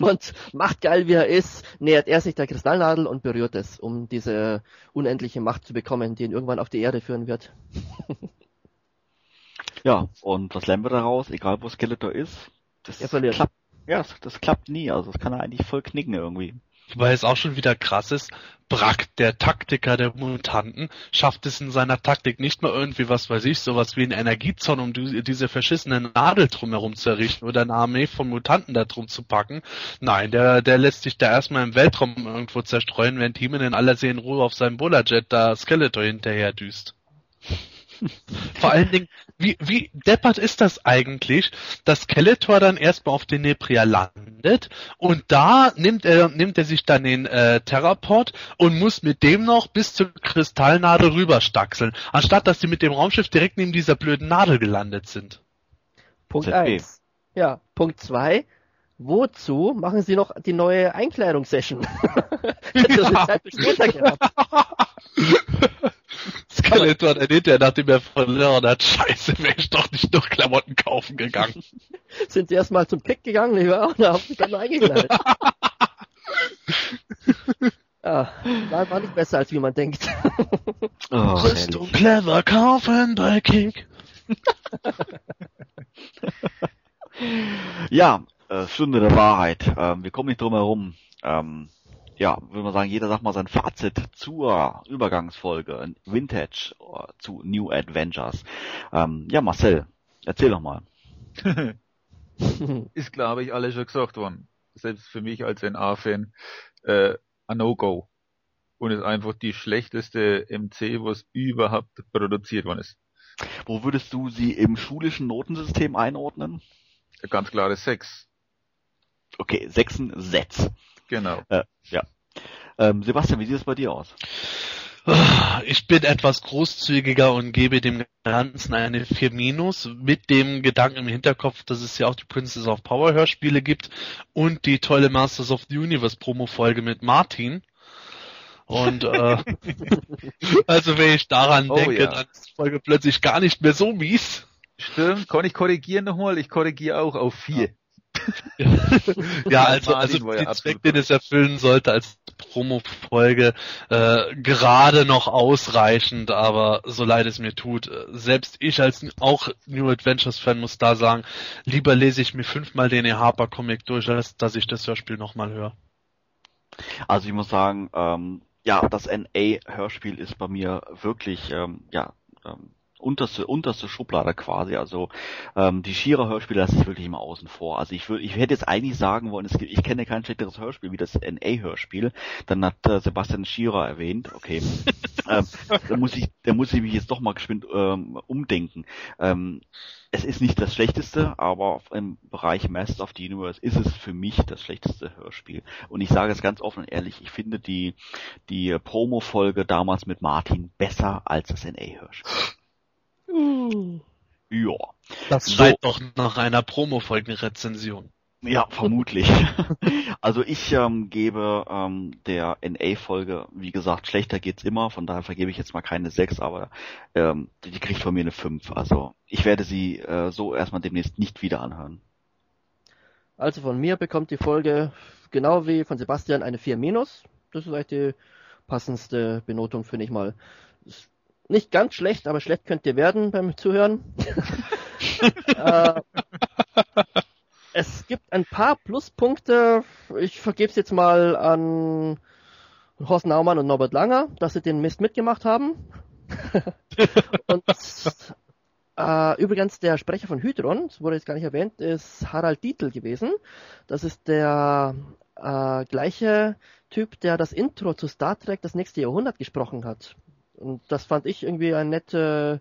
und machtgeil wie er ist, nähert er sich der Kristallnadel und berührt es, um diese unendliche Macht zu bekommen, die ihn irgendwann auf die Erde führen wird. Ja, und was lernen wir daraus? Egal wo Skeletor ist, das Er verliert. klappt. Ja, das, das klappt nie. Also das kann er eigentlich voll knicken irgendwie. Weil es auch schon wieder krass ist, Brack, der Taktiker der Mutanten, schafft es in seiner Taktik nicht mal irgendwie, was weiß ich, sowas wie ein Energiezorn, um die, diese verschissene Nadel drumherum zu errichten oder eine Armee von Mutanten da drum zu packen. Nein, der, der lässt sich da erstmal im Weltraum irgendwo zerstreuen, während He-Man in aller Seelenruhe auf seinem Bullerjet da Skeletor hinterher düst. Vor allen Dingen, wie, wie deppert ist das eigentlich, dass Skeletor dann erstmal auf den Nebria landet und da nimmt er, nimmt er sich dann den äh, Terraport und muss mit dem noch bis zur Kristallnadel rüberstaxeln, anstatt dass sie mit dem Raumschiff direkt neben dieser blöden Nadel gelandet sind. Punkt ZB. 1. Ja, Punkt 2. Wozu machen sie noch die neue Einkleidungssession? Später gehabt. Skeletor, der hinterher, nachdem er verloren hat, scheiße, wäre ich doch nicht durch Klamotten kaufen gegangen. Sind sie erstmal zum Kick gegangen, lieber, und haben sich dann eingekleidet. ja, war, war nicht besser, als wie man denkt. Oh, Bist du clever kaufen bei Kick? Ja, äh, Stunde der Wahrheit. Ähm, wir kommen nicht drum herum. Ähm, ja, würde man sagen, jeder sagt mal sein Fazit zur Übergangsfolge Vintage äh, zu New Adventures. Ähm, ja, Marcel, erzähl doch mal. Ist, glaube ich, alles schon gesagt worden. Selbst für mich als NA-Fan äh, ein No-Go. Und ist einfach die schlechteste MC, was überhaupt produziert worden ist. Wo würdest du sie im schulischen Notensystem einordnen? Ganz klare Sechs. Okay, Sechsen Setz. Genau. Äh, ja. Ähm, Sebastian, wie sieht es bei dir aus? Ich bin etwas großzügiger und gebe dem Ganzen eine 4 Minus mit dem Gedanken im Hinterkopf, dass es ja auch die Princess of Power Hörspiele gibt und die tolle Masters of the Universe Promo Folge mit Martin. Und äh, also wenn ich daran Oh, denke, ja. dann ist die Folge plötzlich gar nicht mehr so mies. Stimmt, kann ich korrigieren nochmal? Ich korrigiere auch auf vier. Ja, also, also den Zweck, den es erfüllen sollte als Promo-Folge, äh, gerade noch ausreichend, aber so leid es mir tut, äh, selbst ich als auch New Adventures-Fan muss da sagen, lieber lese ich mir fünfmal den E. Harper-Comic durch, als dass ich das Hörspiel nochmal höre. Also ich muss sagen, ähm, ja, das NA-Hörspiel ist bei mir wirklich, ähm, ja, ähm, unterste, unterste Schublade quasi. Also ähm, die Shira-Hörspiele lasse ich wirklich immer außen vor. Also ich würde, ich hätte jetzt eigentlich sagen wollen, es gibt, ich kenne kein schlechteres Hörspiel wie das NA-Hörspiel. Dann hat äh, Sebastian Shira erwähnt. Okay, ähm, da muss ich, da muss ich mich jetzt doch mal geschwind ähm, umdenken. Ähm, es ist nicht das schlechteste, aber im Bereich Masters of the Universe ist es für mich das schlechteste Hörspiel. Und ich sage es ganz offen und ehrlich, ich finde die, die Promo-Folge damals mit Martin besser als das NA-Hörspiel. Ja. Das So. schreit doch nach einer Promo-Folgen-Rezension. Ja, vermutlich. also ich ähm, gebe ähm, der NA-Folge, wie gesagt, schlechter geht's immer, von daher vergebe ich jetzt mal keine 6, aber ähm, die kriegt von mir eine 5. Also ich werde sie äh, so erstmal demnächst nicht wieder anhören. Also von mir bekommt die Folge genau wie von Sebastian eine 4 minus. Das ist eigentlich die passendste Benotung, finde ich mal. Nicht ganz schlecht, aber schlecht könnt ihr werden beim Zuhören. äh, es gibt ein paar Pluspunkte. Ich vergebe es jetzt mal an Horst Naumann und Norbert Langer, dass sie den Mist mitgemacht haben. und äh, übrigens, der Sprecher von Hydron, das wurde jetzt gar nicht erwähnt, ist Harald Dietl gewesen. Das ist der äh, gleiche Typ, der das Intro zu Star Trek das nächste Jahrhundert gesprochen hat. Und das fand ich irgendwie ein nette,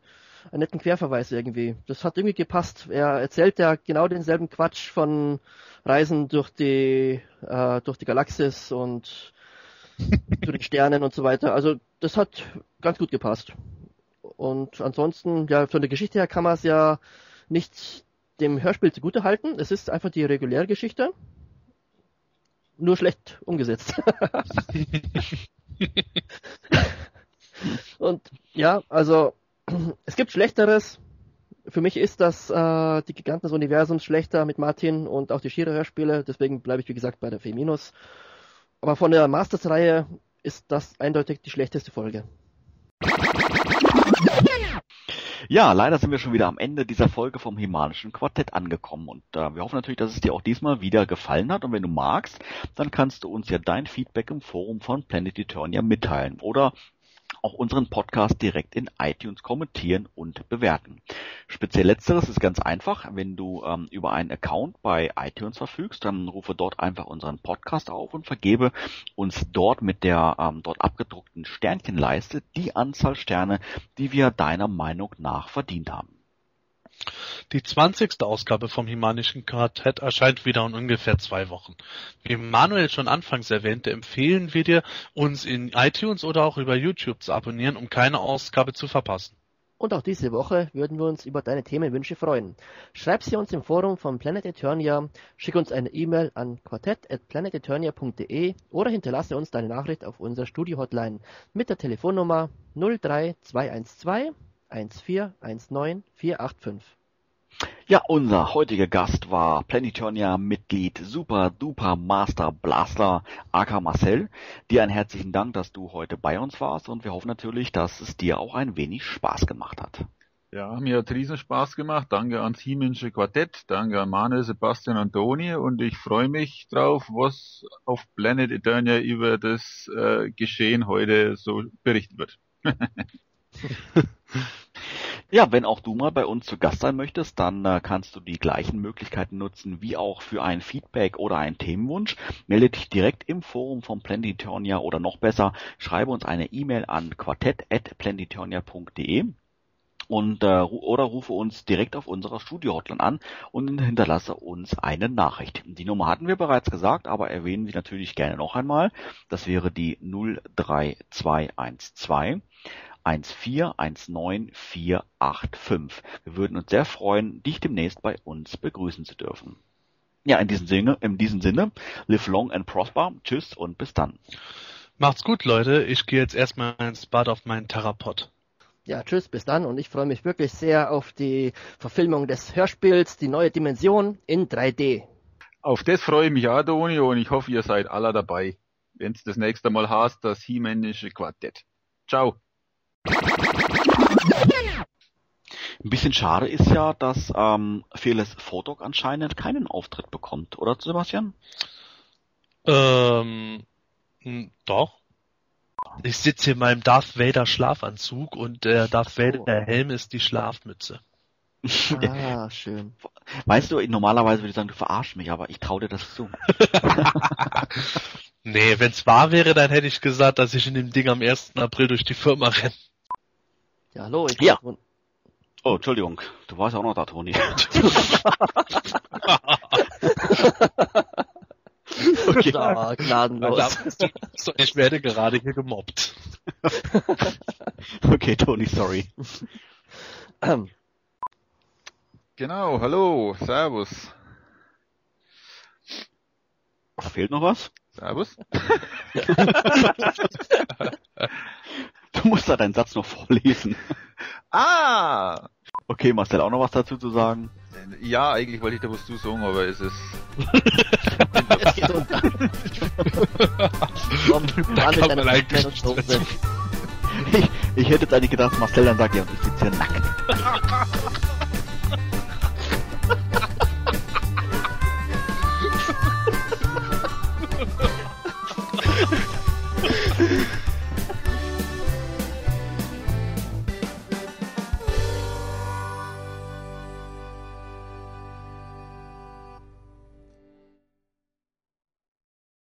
einen netten Querverweis irgendwie. Das hat irgendwie gepasst. Er erzählt ja genau denselben Quatsch von Reisen durch die, äh, durch die Galaxis und zu den Sternen und so weiter. Also das hat ganz gut gepasst. Und ansonsten, ja, von der Geschichte her kann man es ja nicht dem Hörspiel zugute halten. Es ist einfach die reguläre Geschichte. Nur schlecht umgesetzt. Und ja, also es gibt Schlechteres. Für mich ist das äh, die Giganten des Universums schlechter mit Martin und auch die Shira-Hörspiele. Deswegen bleibe ich, wie gesagt, bei der Feminus. Aber von der Masters-Reihe ist das eindeutig die schlechteste Folge. Ja, leider sind wir schon wieder am Ende dieser Folge vom Himalischen Quartett angekommen und äh, wir hoffen natürlich, dass es dir auch diesmal wieder gefallen hat und wenn du magst, dann kannst du uns ja dein Feedback im Forum von Planet Eternia mitteilen oder auch unseren Podcast direkt in iTunes kommentieren und bewerten. Speziell letzteres ist ganz einfach, wenn du ähm, über einen Account bei iTunes verfügst, dann rufe dort einfach unseren Podcast auf und vergebe uns dort mit der ähm, dort abgedruckten Sternchenleiste die Anzahl Sterne, die wir deiner Meinung nach verdient haben. Die 20. Ausgabe vom Himanischen Quartett erscheint wieder in ungefähr zwei Wochen. Wie Manuel schon anfangs erwähnte, empfehlen wir dir, uns in iTunes oder auch über YouTube zu abonnieren, um keine Ausgabe zu verpassen. Und auch diese Woche würden wir uns über deine Themenwünsche freuen. Schreib sie uns im Forum von Planet Eternia, schick uns eine E-Mail an quartett.planeteternia.de oder hinterlasse uns deine Nachricht auf unserer Studio-Hotline mit der Telefonnummer 03212 1419 485. Ja, unser heutiger Gast war Planetonia-Mitglied Super Duper Master Blaster Aka Marcel. Dir einen herzlichen Dank, dass du heute bei uns warst und wir hoffen natürlich, dass es dir auch ein wenig Spaß gemacht hat. Ja, mir hat riesen Spaß gemacht. Danke ans Hiemensche Quartett, danke an Manuel, Sebastian und Toni und ich freue mich drauf, was auf Planet Eternia über das äh, Geschehen heute so berichtet wird. Ja, wenn auch du mal bei uns zu Gast sein möchtest, dann äh, kannst du die gleichen Möglichkeiten nutzen wie auch für ein Feedback oder einen Themenwunsch. Melde dich direkt im Forum von Planetonia oder noch besser, schreibe uns eine E-Mail an quartett.planetonia.de und äh, oder rufe uns direkt auf unserer Studio-Hotline an und hinterlasse uns eine Nachricht. Die Nummer hatten wir bereits gesagt, aber erwähnen wir natürlich gerne noch einmal. Das wäre die 03212 1419485. Wir würden uns sehr freuen, dich demnächst bei uns begrüßen zu dürfen. Ja, in diesem Sinne, in diesem Sinne, live long and prosper. Tschüss und bis dann. Macht's gut, Leute. Ich gehe jetzt erstmal ins Bad auf meinen Therapot. Ja, tschüss, bis dann. Und ich freue mich wirklich sehr auf die Verfilmung des Hörspiels Die neue Dimension in 3D. Auf das freue ich mich auch, Toni, und ich hoffe, ihr seid alle dabei, wenn es das nächste Mal heißt, das Hiemännische Quartett. Ciao. Ein bisschen schade ist ja, dass ähm, Fearless Photog anscheinend keinen Auftritt bekommt, oder Sebastian? Ähm, doch. Ich sitze hier in meinem Darth Vader Schlafanzug und der Darth Vader der Helm ist die Schlafmütze. Ah, schön. Weißt du, normalerweise würde ich sagen, du verarsch mich, aber ich traue dir das zu. Nee, wenn's wahr wäre, dann hätte ich gesagt, dass ich in dem Ding am 1. April durch die Firma renne. Ja, hallo, ich Ja. bin Oh, Entschuldigung, du warst auch noch da, Toni. okay. da, gnadenlos. So, ich werde gerade hier gemobbt. okay, Toni, sorry. Genau, hallo, servus. Da fehlt noch was? Servus. Du musst da deinen Satz noch vorlesen. Ah! Okay, Marcel, auch noch was dazu zu sagen? Ja, eigentlich wollte ich da was zu sagen, aber es ist... ich hätte jetzt eigentlich gedacht, Marcel dann sagt, ja, ich sitze hier nackt.